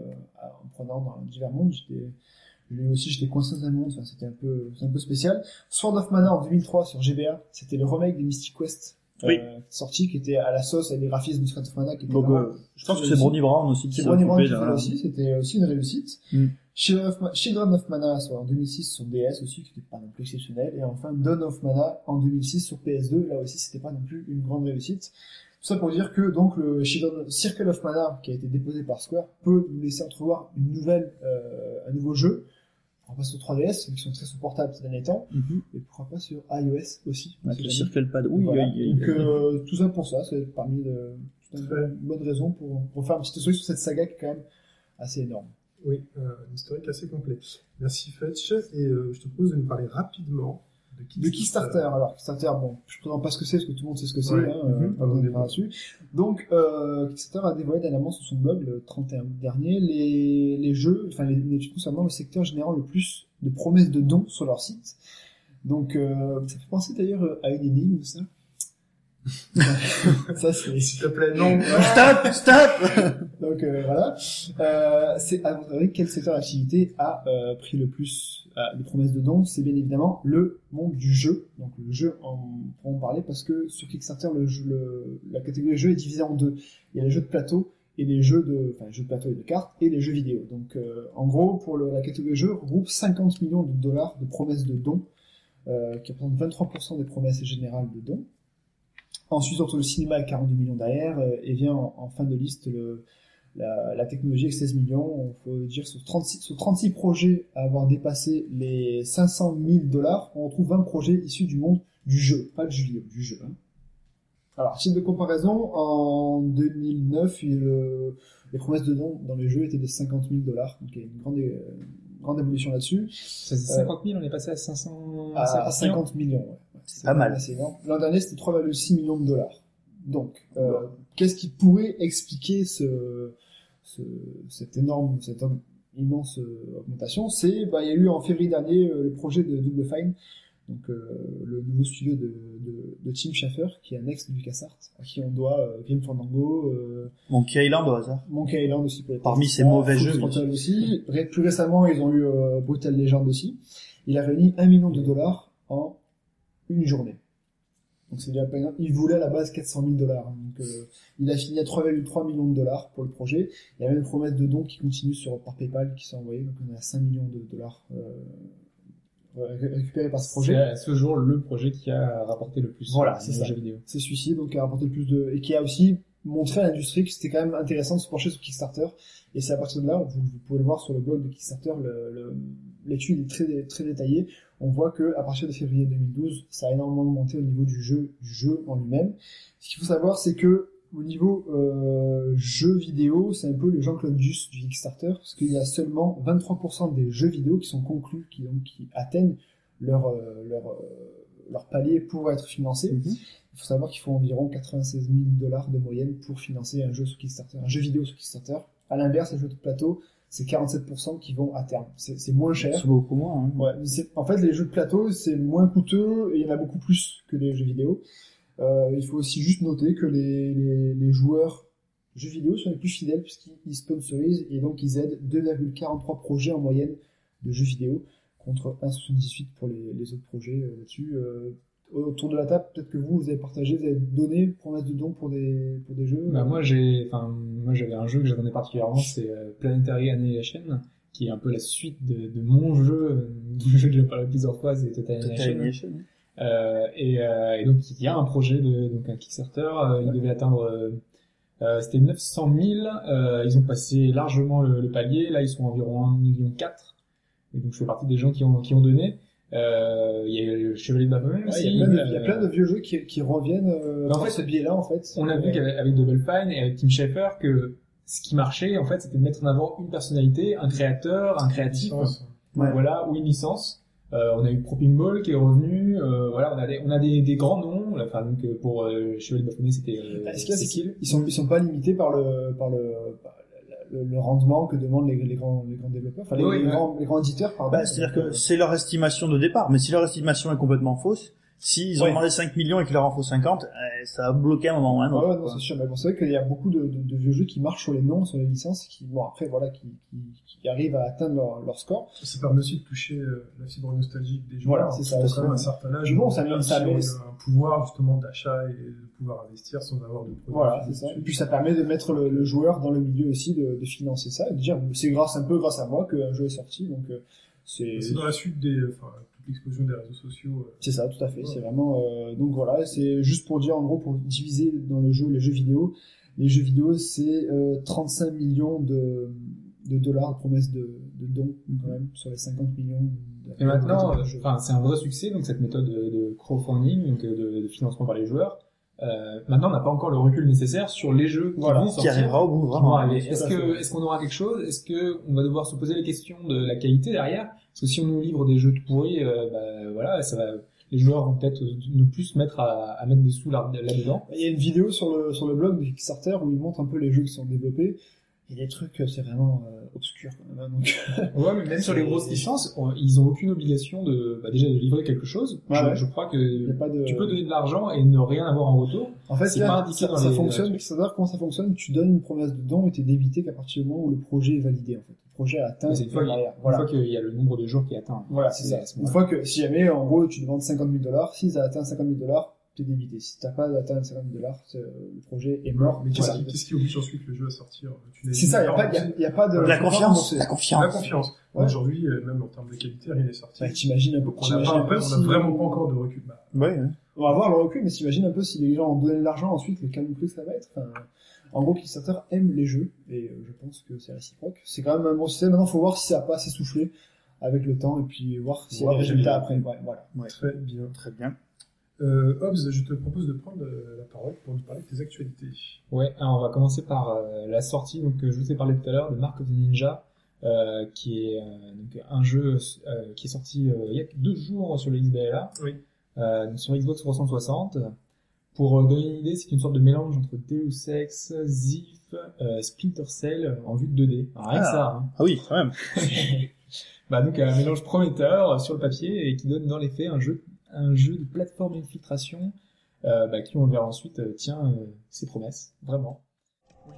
en prenant dans divers mondes, j'étais, eu aussi, j'étais coincé dans un monde, enfin, c'était un peu, un peu spécial. Sword of Mana en 2003 sur GBA, c'était le remake des Mystic Quest Oui. euh, sorti qui était à la sauce avec des graphismes de Secret of Mana qui étaient Donc, euh, je pense que c'est. Brony Brown aussi qui C'est s'est Brony Brown occupé qui voilà. aussi, c'était aussi une réussite. Mm. Children of Mana soit en 2006 sur DS aussi, qui n'était pas non plus exceptionnel. Et enfin Dawn of Mana en 2006 sur PS2, là aussi c'était pas non plus une grande réussite. Tout ça pour dire que donc le Children- Circle of Mana qui a été déposé par Square peut nous laisser entrevoir une nouvelle, euh, un nouveau jeu. On passe sur 3DS, qui sont très supportables ces derniers temps, Mhm. et pourquoi pas sur iOS aussi. Avec le. Circle Pad. Oui, Voilà. Donc euh, tout ça pour ça, c'est parmi de, une bonne, bonne raison pour, pour faire un petit truc sur cette saga qui est quand même assez énorme. Oui, euh, un historique assez complet. Merci Fetch. Et euh, je te propose de nous parler rapidement de Kickstarter. Alors Kickstarter, bon, je ne présente pas ce que c'est, parce que tout le monde sait ce que c'est, Ouais. hein, Mhm. pas besoin de là-dessus. Donc, euh, Kickstarter a dévoilé dernièrement sur son blog, le 31 août dernier, les, les jeux, enfin les, les études concernant le secteur générant le plus de promesses de dons sur leur site. Donc, euh, ça fait penser d'ailleurs à une énigme, ça. ça, c'est... S'il te plaît, non. Stop, stop Donc euh, voilà. Euh, c'est à votre avis quel secteur d'activité a euh, pris le plus euh, de promesses de dons? C'est bien évidemment le monde du jeu. Donc le jeu, en pourrons en parler parce que sur Kickstarter, le jeu, le- la catégorie jeu est divisée en deux. Il y a les jeux de plateau et les jeux de, enfin les jeux de plateau et de cartes et les jeux vidéo. Donc euh, en gros, pour le- la catégorie jeu, regroupe 50 millions de dollars de promesses de dons, euh, qui représentent 23% des promesses générales de dons. Ensuite, entre le cinéma avec 42 millions derrière, euh, et vient en, fin de liste la, technologie avec 16 millions. Il faut dire sur 36, sur 36 projets à avoir dépassé les 500 000 dollars, on retrouve 20 projets issus du monde du jeu, pas du jeu du jeu. hein. Alors, titre de comparaison, en 2009, il, euh, les promesses de dons dans les jeux étaient de 50 000 dollars, donc une grande, euh, grande évolution là-dessus. Ça, c'est 50 000, on est passé à 500... À, à 50 50 millions, ouais. C'est pas mal. énorme. L'an dernier, c'était 3,6 millions de dollars. Donc, euh, qu'est-ce qui pourrait expliquer ce, ce, cette énorme, cette im- immense euh, augmentation? C'est, bah, il y a eu en février dernier euh, le projet de Double Fine, donc euh, le nouveau studio de, de, de Tim Schafer, qui est un ex de LucasArts, à qui on doit euh, Grim Fandango, euh, Monkey Island au hasard. Monkey Island aussi pour les Parmi PS3, ces mauvais jeux, aussi. Ré- Plus récemment, ils ont eu Brutal Legend aussi. Il a réuni 1 million de dollars en une journée. Donc c'est déjà pas. Il voulait à la base 400 000 dollars. Donc euh, il a fini à 3,3 millions de dollars pour le projet. Il y a même une promesse de dons qui continue sur par PayPal qui sont envoyés. Donc on est à 5 millions de dollars euh, ré- récupérés par ce C'est projet. à ce jour le projet qui a rapporté le plus Voilà, c'est ça. jeux vidéo. c'est celui-ci, donc qui a rapporté le plus de, et qui a aussi montré à l'industrie que c'était quand même intéressant de se pencher sur Kickstarter. Et c'est à partir de là, vous, vous pouvez le voir sur le blog de Kickstarter, le- le- l'étude est très, très détaillée. On voit que à partir de février 2012, ça a énormément augmenté au niveau du jeu, du jeu en lui-même. Ce qu'il faut savoir, c'est que au niveau euh, jeux vidéo, c'est un peu le Jean-Claude Duss du Kickstarter, parce qu'il y a seulement 23% des jeux vidéo qui sont conclus, qui, donc, qui atteignent leur, euh, leur, euh, leur palier pour être financés. Mhm. Il faut savoir qu'il faut environ 96 000 dollars de moyenne pour financer un jeu sur Kickstarter, un jeu vidéo sur Kickstarter. À l'inverse, les jeux de plateau, c'est 47% qui vont à terme. C'est moins cher. C'est beaucoup moins. Hein. Ouais, mais en fait, les jeux de plateau, c'est moins coûteux et il y en a beaucoup plus que les jeux vidéo. Euh, il faut aussi juste noter que les, les, les joueurs jeux vidéo sont les plus fidèles puisqu'ils sponsorisent et donc ils aident 2,43 projets en moyenne de jeux vidéo contre 1,78 pour les, les autres projets euh, là-dessus. Euh, autour de la table, peut-être que vous, vous avez partagé, vous avez donné promesse de dons pour des, pour des jeux. Bah, euh, moi, j'ai, enfin, moi, j'avais un jeu que j'attendais particulièrement, c'est euh, Planetary Annihilation, qui est un peu la suite de, de mon jeu, euh, du jeu que j'ai parlé plusieurs fois, c'est Total Total Annihilation. Euh, et, euh, et donc il y a un projet de donc un Kickstarter, euh, il devait atteindre c'était 900 000, euh, ils ont passé largement le, le palier, là ils sont environ 1 million 4. Et donc je fais partie des gens qui ont qui ont donné. Euh, il y a le Chevalier de Baphomet ouais, aussi. il, y a plein de, il y a plein de vieux jeux qui, qui reviennent euh, en fait, ce biais-là, en fait. on a vu qu'avec avec Double Fine et avec Tim Schafer que ce qui marchait en fait c'était de mettre en avant une personnalité, un créateur, un créatif. Ouais. Voilà, ou une licence. Euh, on a eu Pro Pinball qui est revenu. Euh, voilà, on a des, on a des, des grands noms. Enfin, donc euh, pour euh, Chevalier de Baphomet, c'était euh, Bah, Cécile. Ils sont, ils sont pas limités par le, par le, par le, le rendement que demandent les, les grands, les grands développeurs, enfin les, Oui, les ouais. grands, les grands éditeurs, pardon. Bah, c'est-à-dire que c'est leur estimation de départ, mais si leur estimation est complètement fausse, S'ils ont Ouais. demandé 5 millions et qu'il leur en faut 50, euh, ça va bloquer un moment ou un Ah autre. ouais, non, c'est sûr. Mais bon, c'est vrai qu'il y a beaucoup de, de, de vieux jeux qui marchent sur les noms, sur les licences, qui, bon, après, voilà, qui, qui, qui arrivent à atteindre leur, leur score. Ça permet aussi de toucher euh, la fibre nostalgique des joueurs. Voilà, c'est ça ont même un certain âge. Mais bon, ça si ça on met- a un pouvoir justement d'achat et de pouvoir investir sans avoir de produits Voilà, c'est ça. Et puis ça permet de mettre le, le joueur dans le milieu aussi, de, de financer ça, et de dire, c'est grâce, un peu grâce à moi qu'un jeu est sorti, donc euh, c'est... C'est dans la suite des, enfin, l'explosion des réseaux sociaux. euh, C'est ça, tout à fait. C'est vraiment euh, donc voilà, c'est juste pour dire en gros pour diviser dans le jeu les jeux vidéo. Les jeux vidéo, c'est euh, 35 millions de, de dollars de promesses de, de dons quand même sur les 50 millions. Et maintenant, euh, c'est un vrai succès, donc cette méthode de, de crowdfunding, donc euh, de, de financement par les joueurs. Euh, maintenant, on n'a pas encore le recul nécessaire sur les jeux qui Voilà, vont Qui sortir. arrivera au bout, vraiment. Est-ce à que, fait. est-ce qu'on aura quelque chose? Est-ce que on va devoir se poser les questions de la qualité derrière? Parce que si on nous livre des jeux tout pourris, euh, bah, voilà, ça va, les joueurs vont peut-être ne plus se mettre à, à mettre des sous là- là-dedans. Il y a une vidéo sur le sur le blog de Kickstarter où ils montrent un peu les jeux qui sont développés. Et les trucs, euh, c'est vraiment euh, obscur quand même. hein, Donc, Ouais, mais même sur les grosses licences, on- ils ont aucune obligation de, bah, déjà de livrer quelque chose. Ouais, je, ouais. je crois que a pas de. tu peux donner de l'argent et ne rien avoir en retour. En fait, c'est pas indiqué ça, dans ça les- fonctionne. Kickstarter, comment ça fonctionne? Tu donnes une promesse de don et t'es débité qu'à partir du moment où le projet est validé. En fait, projet atteint. Une fois, derrière. une Voilà. fois qu'il y a le nombre de jours qui est atteint. Voilà, c'est ça. Une fois que, si jamais, en gros, tu demandes 50 000 dollars, si ça atteint 50 000 dollars, t'es débité. Si t'as pas atteint 50 000 dollars, c'est- le projet est mort. Mais qu'est-ce qui, qu'est-ce qui oblige ensuite le jeu à sortir? C'est ça, il n'y a, pas- y a, y a pas de... La confiance, la confiance. La confiance. Ouais. Aujourd'hui, euh, même en termes de qualité, rien n'est sorti. Bah, t'imagines un peu, on n'a si- vraiment pas encore de recul. Bah, Ouais, ouais. On va voir le recul, mais t'imagines un peu si les gens ont donné de l'argent ensuite, le canon plus ça va être. Enfin, en gros, Kickstarter aime les jeux, et euh, je pense que c'est réciproque. C'est quand même un bon système. Maintenant, faut voir si ça a pas assez soufflé avec le temps, et puis voir s'il y a Voir des les résultats après. Ouais, voilà. très bien. Très bien. Euh, Hobbs, je te propose de prendre euh, la parole pour nous parler de tes actualités. Ouais, alors on va commencer par euh, la sortie donc que je vous ai parlé tout à l'heure de Mark of the Ninja, euh, qui est euh, donc un jeu euh, qui est sorti euh, il y a deux jours sur le XBLA, Oui. euh, sur Xbox 360. Pour euh, donner une idée, c'est une sorte de mélange entre Deus Ex, Zif, euh, Splinter Cell en vue de 2D. Alors, rien que Ah. ça. Hein. Ah oui, quand même. bah donc un mélange prometteur euh, sur le papier et qui donne dans les faits un jeu, un jeu de plateforme infiltration euh, bah, qui on le verra ensuite euh, tient euh, ses promesses vraiment. Wait,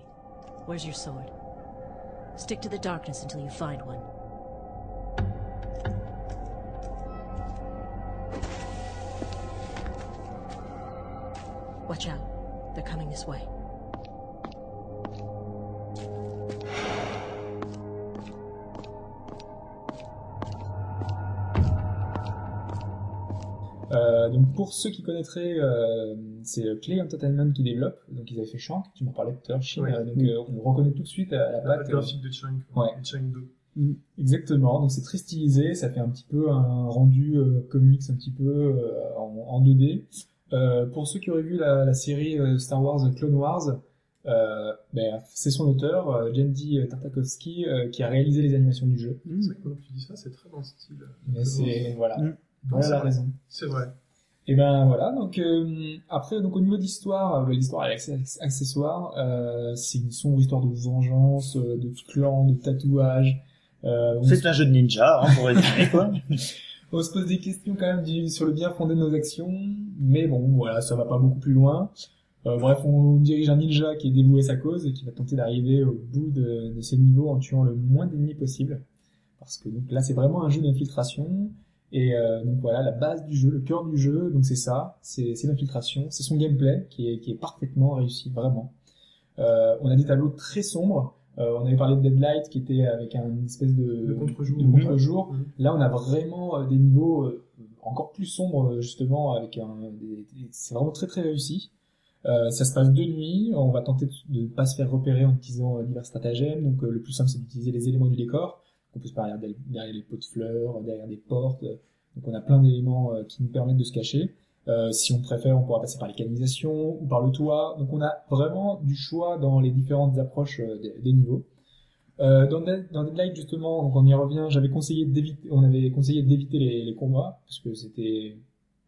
where's your sword? Stick to the darkness until you find one. Watch out. They're coming this way. Euh, donc pour ceux qui connaîtraient, euh, c'est Clay Entertainment qui développe. Donc ils avaient fait Shank, tu m'en parlais tout à l'heure, Shin. Ouais. Euh, donc euh, on reconnaît tout de suite à la La patte. euh, graphique de ouais. Chang 2. Exactement, donc c'est très stylisé, ça fait un petit peu un rendu euh, comics un petit peu euh, en, en 2D. Euh, pour ceux qui auraient vu la, la série euh, Star Wars Clone Wars, euh, ben, c'est son auteur, euh, Jandy Tartakovsky, euh, qui a réalisé les animations du jeu. C'est vrai que quand tu dis ça, c'est très dans le style. Mais c'est voilà, Mm. voilà c'est la vrai. raison. C'est vrai. Et ben voilà, donc euh, après donc au niveau d'histoire, euh, l'histoire est accessoire, euh, c'est une sombre histoire de vengeance, de clan, de tatouage. Euh, on C'est un jeu de ninja, hein, pour résumer, quoi. On se pose des questions quand même sur le bien fondé de nos actions, mais bon, voilà, ça va pas beaucoup plus loin. Euh, bref, on dirige un ninja qui est dévoué à sa cause et qui va tenter d'arriver au bout de, de ses niveaux en tuant le moins d'ennemis possible. Parce que donc là, c'est vraiment un jeu d'infiltration. Et euh, donc voilà, la base du jeu, le cœur du jeu, donc c'est ça, c'est l'infiltration, c'est son gameplay qui est, qui est parfaitement réussi, vraiment. Euh, on a des tableaux très sombres. Euh, on avait parlé de Deadlight qui était avec un une espèce de, De contre-jour. Là, on a vraiment euh, des niveaux euh, encore plus sombres, euh, justement, avec un. C'est vraiment très très réussi. Euh, ça se passe de nuit. On va tenter de ne pas se faire repérer en utilisant divers stratagèmes. Donc, le plus simple, c'est d'utiliser les éléments du décor. On peut se faire derrière, les pots de fleurs, derrière des portes. Donc, on a plein d'éléments qui nous permettent de se cacher. Euh, si on préfère, on pourra passer par les canalisations ou par le toit. Donc, on a vraiment du choix dans les différentes approches euh, des, des niveaux. Euh, dans, dans Deadlight justement, donc on y revient, j'avais conseillé d'éviter, on avait conseillé d'éviter les, les combats parce que c'était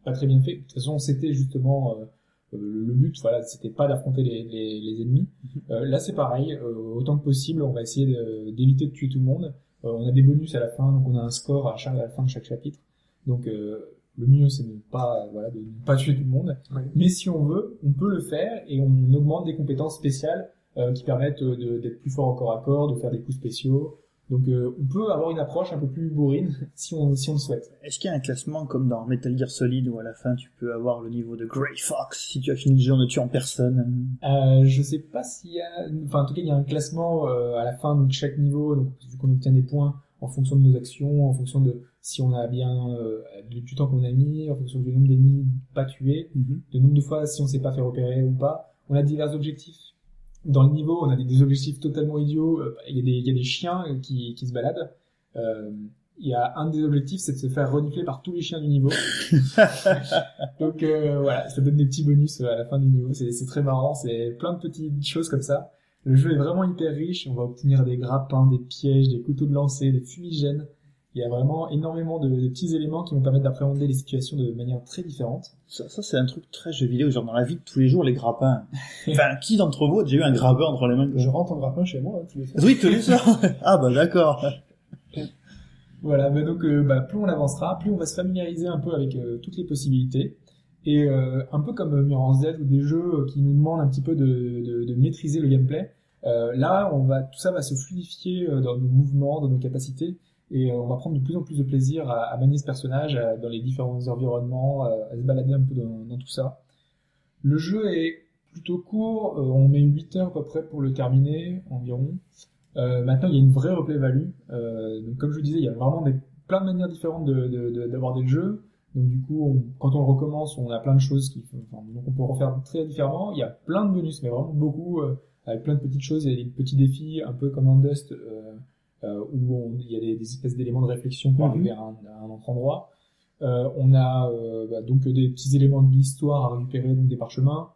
pas très bien fait. De toute façon, c'était justement euh, le but, voilà, c'était pas d'affronter les, les, les ennemis. Euh, là, c'est pareil, euh, autant que possible, on va essayer d'éviter de, tuer tout le monde. Euh, on a des bonus à la fin, donc on a un score à, chaque, à la fin de chaque chapitre. Donc, euh, le mieux c'est de ne pas voilà de ne pas tuer tout le monde. Oui. Mais si on veut, on peut le faire et on augmente des compétences spéciales euh, qui permettent euh, d'être plus fort au corps à corps, de faire des coups spéciaux. Donc euh, on peut avoir une approche un peu plus bourrine si on si on le souhaite. Est-ce qu'il y a un classement comme dans Metal Gear Solid où à la fin tu peux avoir le niveau de Grey Fox si tu as fini le jeu en ne tuant personne? Euh, je sais pas s'il y a, enfin en tout cas il y a un classement euh, à la fin de chaque niveau, donc vu qu'on obtient des points en fonction de nos actions, en fonction de si on a bien euh, du temps qu'on a mis, en fonction du nombre d'ennemis pas tués, du nombre de fois si on s'est pas fait repérer ou pas. On a divers objectifs. Dans le niveau, on a des, des objectifs totalement idiots. Euh, Il y, a des- il y a des chiens qui, qui se baladent. Euh, il y a un des objectifs, c'est de se faire renifler par tous les chiens du niveau. Donc euh, voilà, ça donne des petits bonus euh, à la fin du niveau. C'est très marrant, c'est plein de petites choses comme ça. Le jeu est vraiment hyper riche. On va obtenir des grappins, des pièges, des couteaux de lancer, des fumigènes. Il y a vraiment énormément de, de petits éléments qui vont permettre d'appréhender les situations de manière très différente. Ça, ça c'est un truc très jeu vidéo, genre dans la vie de tous les jours, les grappins. enfin, qui d'entre vous a déjà eu un grappin entre les mains Je rentre en grappin chez moi, hein, tous les soirs. Oui, tous les soirs Ah bah d'accord Voilà, mais donc euh, bah, plus on avancera, plus on va se familiariser un peu avec euh, toutes les possibilités. Et euh, un peu comme euh, Mirror's Edge ou des jeux qui nous demandent un petit peu de, de, de maîtriser le gameplay, euh, là on va tout ça va se fluidifier dans nos mouvements, dans nos capacités, et euh, on va prendre de plus en plus de plaisir à, manier ce personnage euh, dans les différents environnements, euh, à se balader un peu dans, tout ça. Le jeu est plutôt court, on met 8 heures à peu près pour le terminer environ. Maintenant, il y a une vraie replay value. Donc, comme je vous disais, il y a vraiment des, plein de manières différentes de- de- de- d'aborder le jeu. Donc, du coup, quand on recommence, on a plein de choses qui, donc on peut refaire très différemment. Il y a plein de bonus, mais vraiment beaucoup, avec plein de petites choses. Il y a des petits défis, un peu comme en Dust, où on- il y a des, des espèces d'éléments de réflexion pour Mhm. arriver à un, à un autre endroit. Euh, on a euh, bah, donc des petits éléments de l'histoire à récupérer, donc des parchemins.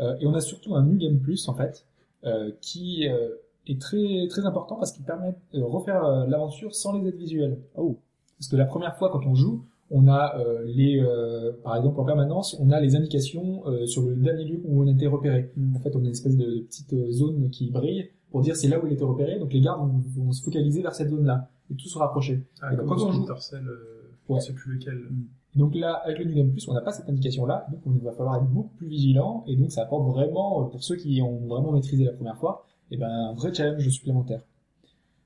Euh, et on a surtout un New Game Plus, en fait, euh, qui euh, est très très important parce qu'il permet de refaire euh, l'aventure sans les aides visuelles. Oh. Parce que la première fois quand on joue, on a euh, les, euh, par exemple en permanence, on a les indications euh, sur le dernier lieu où on a été repéré. En fait, on a une espèce de, petite euh, zone qui brille pour dire c'est là où il été repéré. Donc les gardes vont, vont se focaliser vers cette zone-là et tout se rapprocher. Ah, Et comme quand on joue- euh, ne sais plus lequel. Donc là, avec le New Game Plus, on n'a pas cette indication-là, donc on va falloir être beaucoup plus vigilant, et donc ça apporte vraiment, euh, pour ceux qui ont vraiment maîtrisé la première fois, et ben un vrai challenge supplémentaire.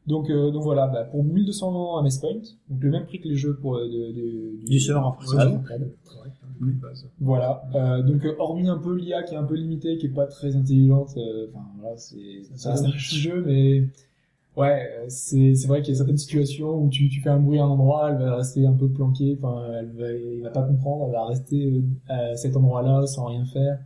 Donc, euh, donc voilà, bah, pour 1200 MS Point, donc le même prix que les jeux pour euh, de, de- Du prix de base. Voilà, euh, donc euh, hormis un peu l'IA qui est un peu limitée, qui est pas très intelligente, euh, enfin voilà, c'est un petit jeu, mais ouais, c'est c'est vrai qu'il y a certaines situations où tu, tu fais un bruit à un endroit, elle va rester un peu planquée, enfin elle va, elle va pas comprendre, elle va rester à cet endroit-là sans rien faire.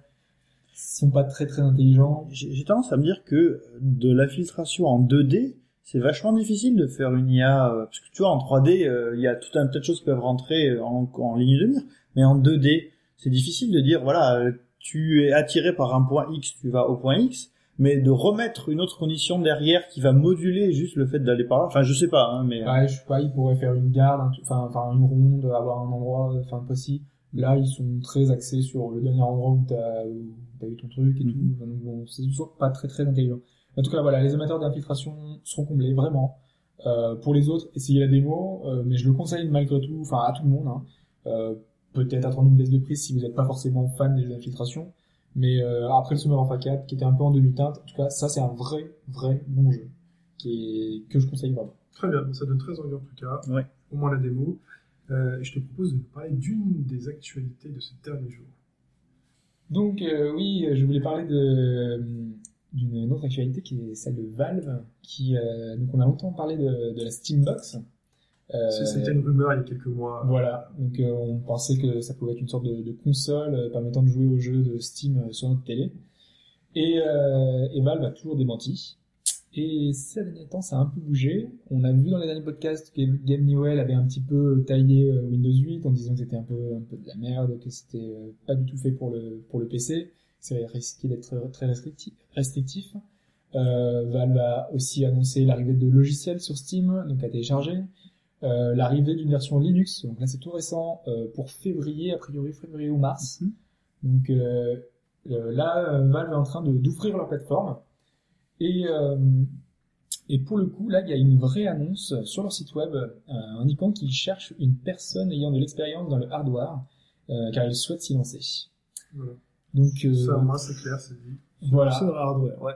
Ils sont pas très très intelligents. J'ai j'ai tendance à me dire que de l'infiltration en 2D, c'est vachement difficile de faire une IA, euh, parce que tu vois, en 3D, euh, il y a tout un tas de choses qui peuvent rentrer euh, en, en ligne de mire, mais en 2D, c'est difficile de dire, voilà, euh, tu es attiré par un point X, tu vas au point X, mais de remettre une autre condition derrière qui va moduler juste le fait d'aller par là, enfin, je sais pas, hein, mais... euh, Ouais, je sais pas, ils pourraient faire une garde, enfin, enfin une ronde, avoir un endroit, enfin précis. Là, ils sont très axés sur le dernier endroit où t'as où t'as eu ton truc et Mhm. tout. Donc bon, c'est toujours pas très très intelligent. En tout cas, voilà, les amateurs d'infiltration seront comblés vraiment. Euh, pour les autres, essayez la démo, euh, mais je le conseille malgré tout, enfin à tout le monde. Hein. Euh, Peut-être attendre une baisse de prix si vous n'êtes pas forcément fan des infiltrations. Mais euh, après le Summer of Arcade, qui était un peu en demi-teinte, en tout cas, ça c'est un vrai, vrai bon jeu, qui est, que je conseille vraiment. Très bien, ça donne très envie en tout cas. Ouais. Au moins la démo. Euh, et je te propose de nous parler d'une des actualités de ce dernier jour. Donc euh, oui, je voulais parler de d'une autre actualité qui est celle de Valve, qui euh, donc on a longtemps parlé de, de la Steambox. Euh, C'était une rumeur il y a quelques mois. Voilà, donc euh, on pensait que ça pouvait être une sorte de, de console euh, permettant de jouer aux jeux de Steam euh, sur notre télé. Et, euh, et Valve a toujours démenti. Et ces derniers temps, ça a un peu bougé. On a vu dans les derniers podcasts que Game Newell avait un petit peu taillé Windows 8 en disant que c'était un peu, un peu de la merde, que c'était pas du tout fait pour le, pour le PC. C'est risqué d'être très restrictif. Restrictif. Euh, Valve a aussi annoncé l'arrivée de logiciels sur Steam, donc à télécharger. Euh, l'arrivée d'une version Linux, donc là c'est tout récent, euh, pour février, a priori février ou mars. Mhm. Donc là, Valve est en train de d'ouvrir leur plateforme. Et Et pour le coup, là, il y a une vraie annonce sur leur site web indiquant qu'ils cherchent une personne ayant de l'expérience dans le hardware, car ils souhaitent s'y lancer. Voilà. Donc, Ça, moi, c'est clair, c'est dit. Voilà. Dans hardware. Ouais.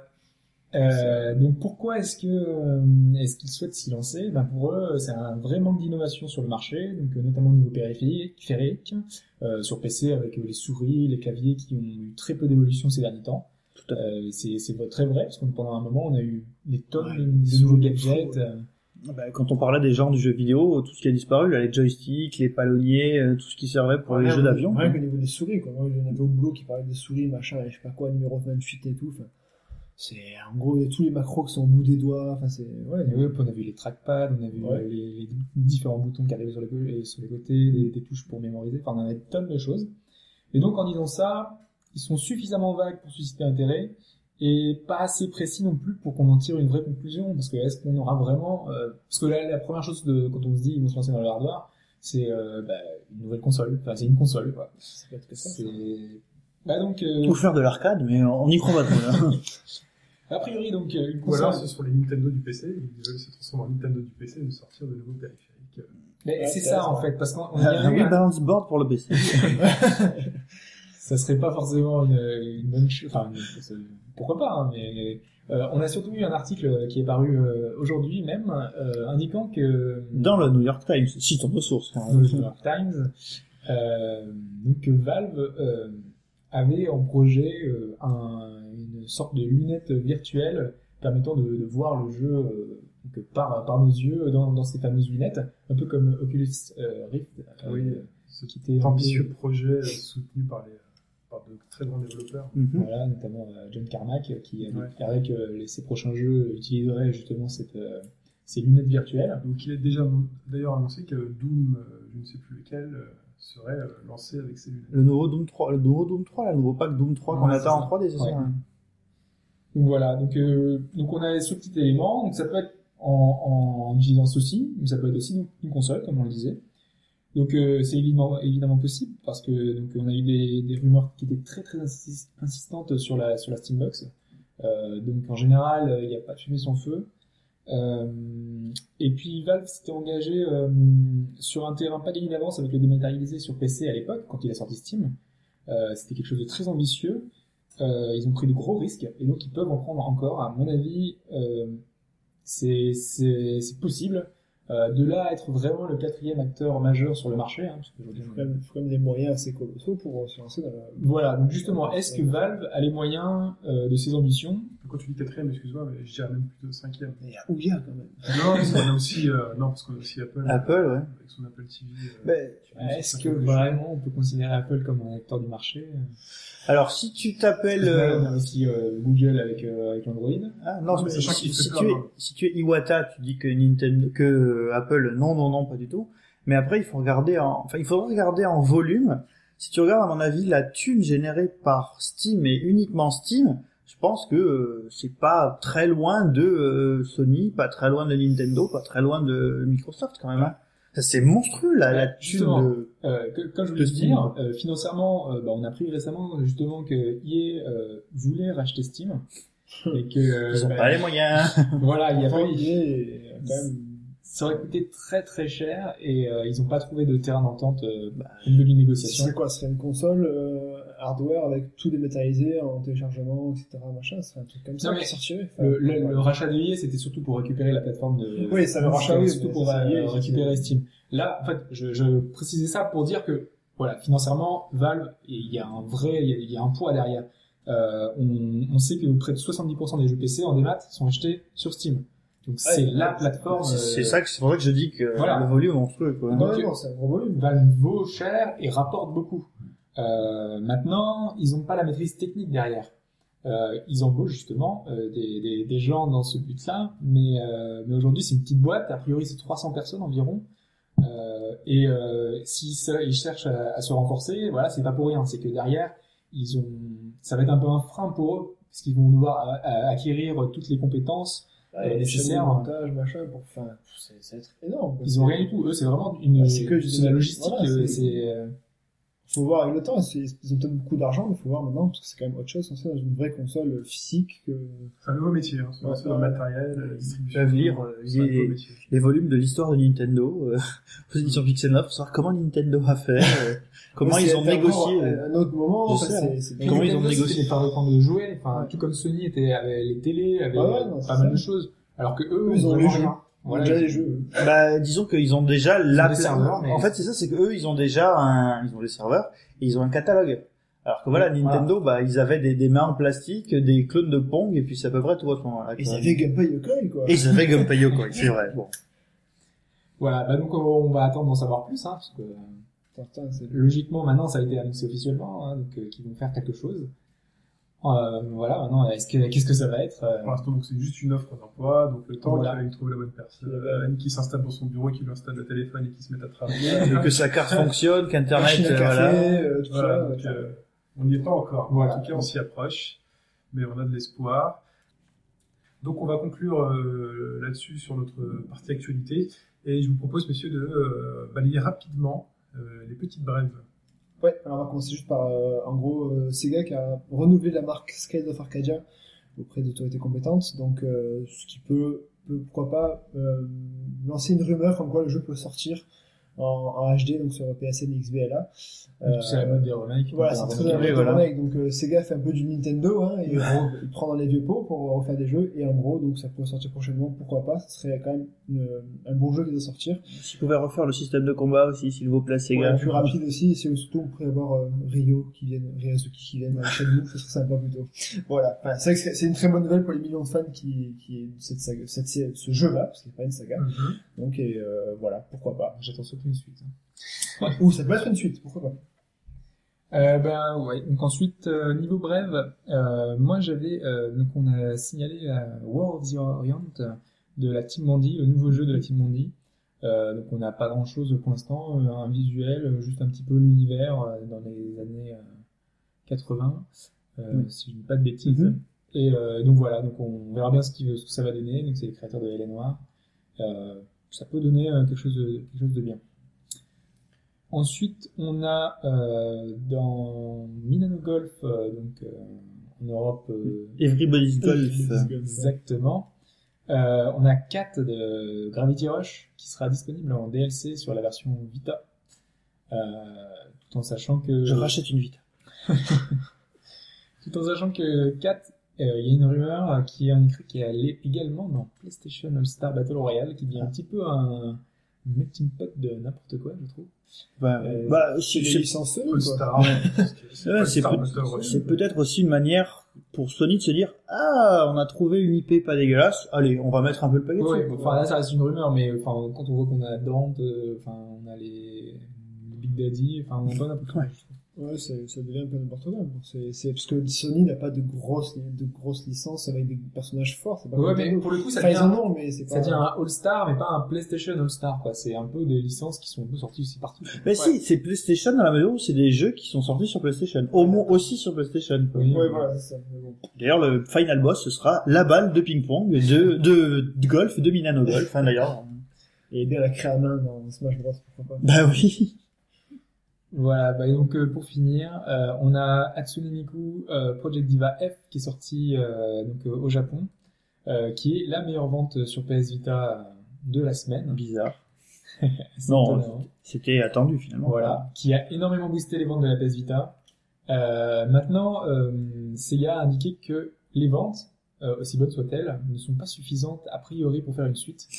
Euh, donc pourquoi est-ce que euh, est-ce qu'ils souhaitent s'y lancer? Ben Pour eux, c'est un vrai manque d'innovation sur le marché, donc euh, notamment au niveau périphérique, euh, sur PC avec les souris, les claviers qui ont eu très peu d'évolution ces derniers temps. Euh, c'est c'est très vrai parce que pendant un moment on a eu des tonnes Ouais, de, nouveaux gadgets. Bah, quand on parlait des genres du jeu vidéo, tout ce qui a disparu, là, les joysticks, les palonniers, euh, tout ce qui servait pour les jeux d'avion. Rien qu'au niveau des souris, quoi. Moi, j'en avais au boulot qui parlait des souris, machin, et je sais pas quoi, numéro 28 et tout. Enfin, c'est, en gros, il y a tous les macros qui sont au bout des doigts. Enfin, c'est, ouais. On a vu les trackpads, on a vu Ouais. les, les différents boutons qui arrivaient sur les, sur côtés, des, des touches pour mémoriser, enfin on avait des tonnes de choses. Et donc en disant ça, ils sont suffisamment vagues pour susciter intérêt et pas assez précis non plus pour qu'on en tire une vraie conclusion. Parce que est-ce qu'on aura vraiment... euh, parce que là, la première chose de, quand on se dit ils vont se lancer dans le hardware, c'est euh, bah, une nouvelle console. Enfin c'est une console quoi. Être que ça. C'est... Bah donc, euh, Ou faire de l'arcade, mais on y croit pas trop, là. a priori donc euh, une Ou console... alors, c'est sur les Nintendo du PC. Ils veulent se transformer en Nintendo du PC et nous sortir de nouveaux périphériques. Mais Ouais, c'est c'est ça en fait, parce qu'on on y a un- Balance Board pour le PC. ça serait pas forcément une, une bonne chose. Enfin, une- pourquoi pas, hein, mais euh, on a surtout eu un article qui est paru euh, aujourd'hui même, euh, indiquant que Dans le New York Times, cite de source. dans le New York Times, euh, donc que Valve euh, avait en projet euh, un- une sorte de lunette virtuelle permettant de, de voir le jeu euh, donc par, par nos yeux dans, dans ces fameuses lunettes, un peu comme Oculus euh, Rift, euh, Oui. ce qui était Ambitieux projet soutenu par, les, de très grands développeurs. Mhm. Voilà, notamment euh, John Carmack euh, qui a Ouais. déclaré que les- ses prochains jeux utiliseraient justement cette, euh, ces lunettes virtuelles. Donc il est déjà d'ailleurs annoncé que Doom, euh, je ne sais plus lequel, euh, serait euh, lancé avec ses lunettes. Le nouveau Doom 3, le nouveau Doom 3, là, le nouveau pack Doom 3 qu'on Ouais, attend en 3D, c'est Ouais. ça Donc voilà, donc, euh, donc on a ce petit élément, donc ça peut être en, en utilisant ceci, mais ça peut être aussi une console, comme on le disait. Donc euh, c'est évidemment, possible, parce que donc, on a eu des, des rumeurs qui étaient très très insis- insistantes sur la, sur la Steambox. Euh, donc en général, euh, il n'y a pas de fumée sans feu. Euh, et puis Valve s'était engagé euh, sur un terrain pas gagné d'avance avec le dématérialisé sur PC à l'époque, quand il a sorti Steam. Euh, C'était quelque chose de très ambitieux. Ils ont pris de gros risques et donc ils peuvent en prendre encore. À mon avis, c'est possible. Euh, de là à être vraiment le quatrième acteur majeur sur le marché, hein, parce qu'aujourd'hui, Il faut quand même, faut quand même des moyens assez colossaux pour se lancer dans la... Voilà, donc justement, est-ce que Valve a les moyens euh, de ses ambitions Quand tu dis quatrième, excuse-moi, mais je dirais même plutôt cinquième. Il y a Ouya quand même. Non, parce qu'on a aussi, euh, non, parce qu'on a aussi Apple. Apple, ouais. Avec son Apple TV. euh, Ben, nous Est-ce que vraiment on peut considérer Apple comme un acteur du marché alors, si tu t'appelles... On euh, a aussi euh, Google avec, euh, avec Android. Ah, non, Non, mais mais sachant si, peur, tu es, hein. si tu es Iwata, tu dis que Nintendo, que euh, Apple, non, non, non, pas du tout. Mais après, il faut regarder en, enfin, il faudra regarder en volume. Si tu regardes, à mon avis, la thune générée par Steam et uniquement Steam, pense que euh, c'est pas très loin de euh, Sony, pas très loin de Nintendo, pas très loin de Microsoft quand même. Hein. C'est monstrueux la, la thune justement. de... Euh, que- comme je voulais Steam, dire, euh, financièrement, euh, bah, on a appris récemment justement que EA euh, voulait racheter Steam et que euh, Ils ont bah, pas les moyens. voilà, il y a pas quand même... ça aurait coûté très très cher et euh, ils n'ont pas trouvé de terrain d'entente euh, bah, au niveau Ce négociation. serait quoi Ce serait une console euh, hardware avec tout dématérialisé en téléchargement, etc. Machin, ce serait un truc comme ça Non, mais qui sortirait. Enfin, Le, le- le rachat de EA, c'était surtout pour récupérer la plateforme de. Oui, ça, le rachat, c'était oui, surtout pour ça, euh, récupérer c'est- Steam. Là, en fait, je, je précisais ça pour dire que, voilà, financièrement, Valve, il y a un vrai, il y a, il y a un poids derrière. Euh, on, on sait que près de 70% des jeux PC en démat sont achetés sur Steam. Donc c'est Ouais, la plateforme. C'est c'est euh, ça que c'est pour ça que je dis que Voilà. le volume monstrueux, quoi. Donc, Ouais, non, c'est un gros volume. Valve vaut cher et rapporte beaucoup. Euh, maintenant, ils n'ont pas la maîtrise technique derrière. Euh, ils embauchent justement euh, des, des, des gens dans ce but-là, mais, euh, mais aujourd'hui c'est une petite boîte, a priori c'est 300 personnes environ, euh, et euh, s'ils ils cherchent à, à se renforcer, voilà, c'est pas pour rien, c'est que derrière, ils ont, ça va être un peu un frein pour eux, parce qu'ils vont devoir acquérir toutes les compétences nécessaire, montage, machin, pour, enfin, c'est, énorme. quoi. Ils ont rien du tout. Eux, c'est vraiment une, Ouais, c'est que c'est la logistique. voilà, c'est- c'est, faut voir avec le temps. Ils ont peut-être beaucoup d'argent, mais faut voir maintenant parce que c'est quand même autre chose. On sait dans une vraie console physique. Que... C'est un nouveau métier, hein. C'est Ouais, le matériel, la distribution. peuvent lire, euh, les- volumes de l'histoire de Nintendo, euh, aux éditions Pixel 9, pour savoir comment Nintendo a fait, euh, comment ils ont négocié. Un autre moment. Je sais, Comment ils ont négocié des fabricants de jouets, enfin, tout comme Sony était avec les télés, avec Ouais, euh, non, pas mal ça. de choses. Alors que eux, ils ont jeux. rien. Voilà, déjà ils- les jeux. Bah, disons qu'ils ont déjà la mais- En fait, c'est ça, c'est qu'eux, ils ont déjà un, ils ont les serveurs et ils ont un catalogue. Alors que voilà, Nintendo, bah, ils avaient des, des mains en plastique, des clones de Pong et puis c'est à peu près tout à ce moment-là. Ils avaient Gunpei Yokoi, quoi. Et ils avaient Gunpei Yokoi, c'est vrai. Bon. Voilà, bah donc on va attendre d'en savoir plus, hein, parce que logiquement maintenant ça a été annoncé officiellement, hein, donc euh, qu'ils vont faire quelque chose. Euh, voilà, maintenant est-ce que qu'est-ce que ça va être euh, Pour l'instant, donc c'est juste une offre d'emploi, donc le temps Voilà. qu'il trouve la bonne personne, qui s'installe dans son bureau, qui lui installe le téléphone et qui se met à travailler. Et que sa carte fonctionne, qu'Internet, euh, café, voilà. euh, tout Voilà, ça. donc, on n'y est pas encore. Voilà. En tout cas, on s'y approche, mais on a de l'espoir. Donc, on va conclure là-dessus sur notre partie actualité, et je vous propose, messieurs, de balayer rapidement les petites brèves. Ouais, alors on va commencer juste par, euh, en gros, euh, Sega qui a renouvelé la marque Skies of Arcadia auprès d'autorités compétentes, donc euh, ce qui peut, peut, pourquoi pas, euh, lancer une rumeur comme quoi le jeu peut sortir en, en HD, donc sur PSN et XBLA. donc c'est la mode des remakes. Voilà, c'est très voilà. remake. Donc euh, Sega fait un peu du Nintendo, hein, et re- il prend dans les vieux pots pour refaire des jeux, et en gros, donc ça pourrait sortir prochainement, pourquoi pas, ce serait quand même une- un bon jeu qui doit sortir. S'ils pouvaient refaire le système de combat aussi, s'il vous plaît, Sega. Ouais, plus rapide aussi, et c'est surtout on pourrait avoir euh, Ryo qui vienne, Ryazuki qui vienne chez nous, ce serait sympa plutôt. Voilà, enfin, c'est une très bonne nouvelle pour les millions de fans qui, qui est cette saga, cette, ce jeu-là, parce qu'il n'y a pas une saga. Donc et, euh, voilà, pourquoi pas. J'attends surtout une suite. hein. Ou ça peut être une suite, pourquoi pas. Euh, ben ouais. Donc ensuite euh, niveau brève, euh, moi j'avais donc on a signalé la War of the Orient de la Team Mandy, le nouveau jeu de la Team Mandy. Donc on n'a pas grand chose pour l'instant, un visuel, juste un petit peu l'univers dans les années euh, 80, euh, si je ne dis pas de bêtises. Mhm. Et donc voilà, donc on verra bien ce, qui, ce que ça va donner. Donc c'est les créateurs de Hélène Noire. Ça peut donner quelque chose de, quelque chose de bien. Ensuite, on a euh, dans Minano Golf, euh, donc euh, en Europe, euh, Everybody's Golf. exactement. Euh, on a 4 de Gravity Rush qui sera disponible en DLC sur la version Vita, euh, tout en sachant que Je rachète une Vita. tout en sachant que 4 il y a une rumeur qui indique qui est allée également dans PlayStation All Star Battle Royale qui devient un petit peu un melting pot de n'importe quoi, je trouve. Bah, Euh, bah, C'est c'est peut-être aussi une manière pour Sony de se dire ah on a trouvé une IP pas dégueulasse allez on va mettre un peu le paquet Ouais, dessus. enfin là ça reste une rumeur, mais enfin quand on voit qu'on a Dante, euh, enfin on a les, Big Daddy, enfin on voit n'importe quoi. Ouais, c'est- ça devient un peu n'importe quoi. C'est, c'est parce que Sony n'a pas de grosses, de grosses licences avec des personnages forts. C'est pas Ouais, mais pour le coup ça devient, en ont, mais c'est pas. ça devient un All Star, mais pas un PlayStation All Star quoi. C'est un peu des licences qui sont un peu sorties aussi partout. mais si c'est PlayStation dans la mesure où c'est des jeux qui sont sortis sur PlayStation au moins aussi sur PlayStation quoi. Oui. Ouais, voilà, c'est ça. D'ailleurs le final boss ce sera la balle de ping pong de de, de golf de Minano Golf hein, d'ailleurs Et bien la créer à main dans Smash Bros. Pourquoi pas. bah oui Voilà, bah donc euh, pour finir, euh, on a Hatsune Miku euh, Project Diva F qui est sorti euh, donc euh, au Japon, euh, qui est la meilleure vente sur PS Vita de la semaine. bizarre Non, étonnant. c'était attendu finalement Voilà, qui a énormément boosté les ventes de la PS Vita. Euh, maintenant, euh, Sega a indiqué que les ventes, euh, aussi bonnes soient-elles, ne sont pas suffisantes a priori pour faire une suite.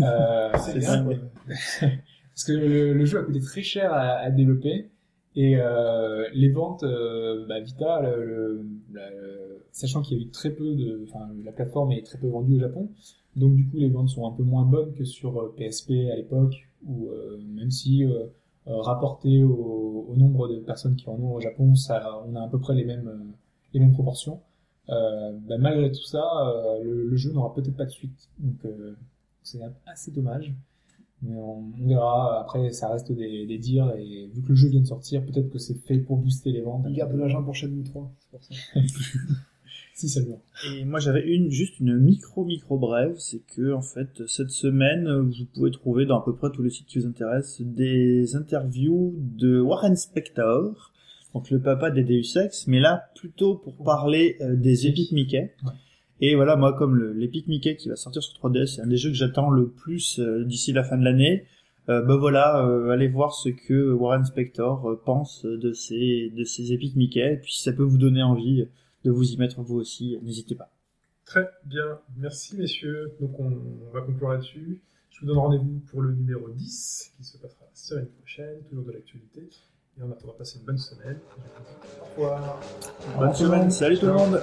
Euh, C'est. parce que le, jeu a coûté très cher à, développer et euh, les ventes euh, bah, Vita, le, le- sachant qu'il y a eu très peu de, enfin la plateforme est très peu vendue au Japon, donc du coup les ventes sont un peu moins bonnes que sur euh, PSP à l'époque, ou euh, même si euh, euh, rapporté au, au nombre de personnes qui en ont au Japon, ça, on a à peu près les mêmes euh, les mêmes proportions. Euh, bah, malgré tout ça, euh, le, jeu n'aura peut-être pas de suite, donc euh, c'est assez dommage. Mais on, on verra. Après, ça reste des, des dires et vu que le jeu vient de sortir, peut-être que c'est fait pour booster les ventes. Ils gardent de l'argent pour Shenmue 3. C'est pour ça. Si seulement. Et moi j'avais une juste une micro micro brève, c'est que en fait cette semaine vous pouvez trouver dans à peu près tous les sites qui vous intéressent des interviews de Warren Spector, donc le papa des Deus Ex, mais là plutôt pour parler euh, des Epic Mickey. Ouais. Et voilà moi comme le- l'Epic Mickey qui va sortir sur 3DS, c'est un des jeux que j'attends le plus euh, d'ici la fin de l'année. Ben voilà, euh, allez voir ce que Warren Spector pense de ces de Mickey, et puis si ça peut vous donner envie de vous y mettre vous aussi, n'hésitez pas. Très bien, merci messieurs. Donc on, on va conclure là-dessus. Je vous donne rendez-vous pour le numéro 10 qui se passera la semaine prochaine, toujours de l'actualité. Et on attendant de passer une bonne semaine. Au revoir. Bonne semaine. Salut tout le monde.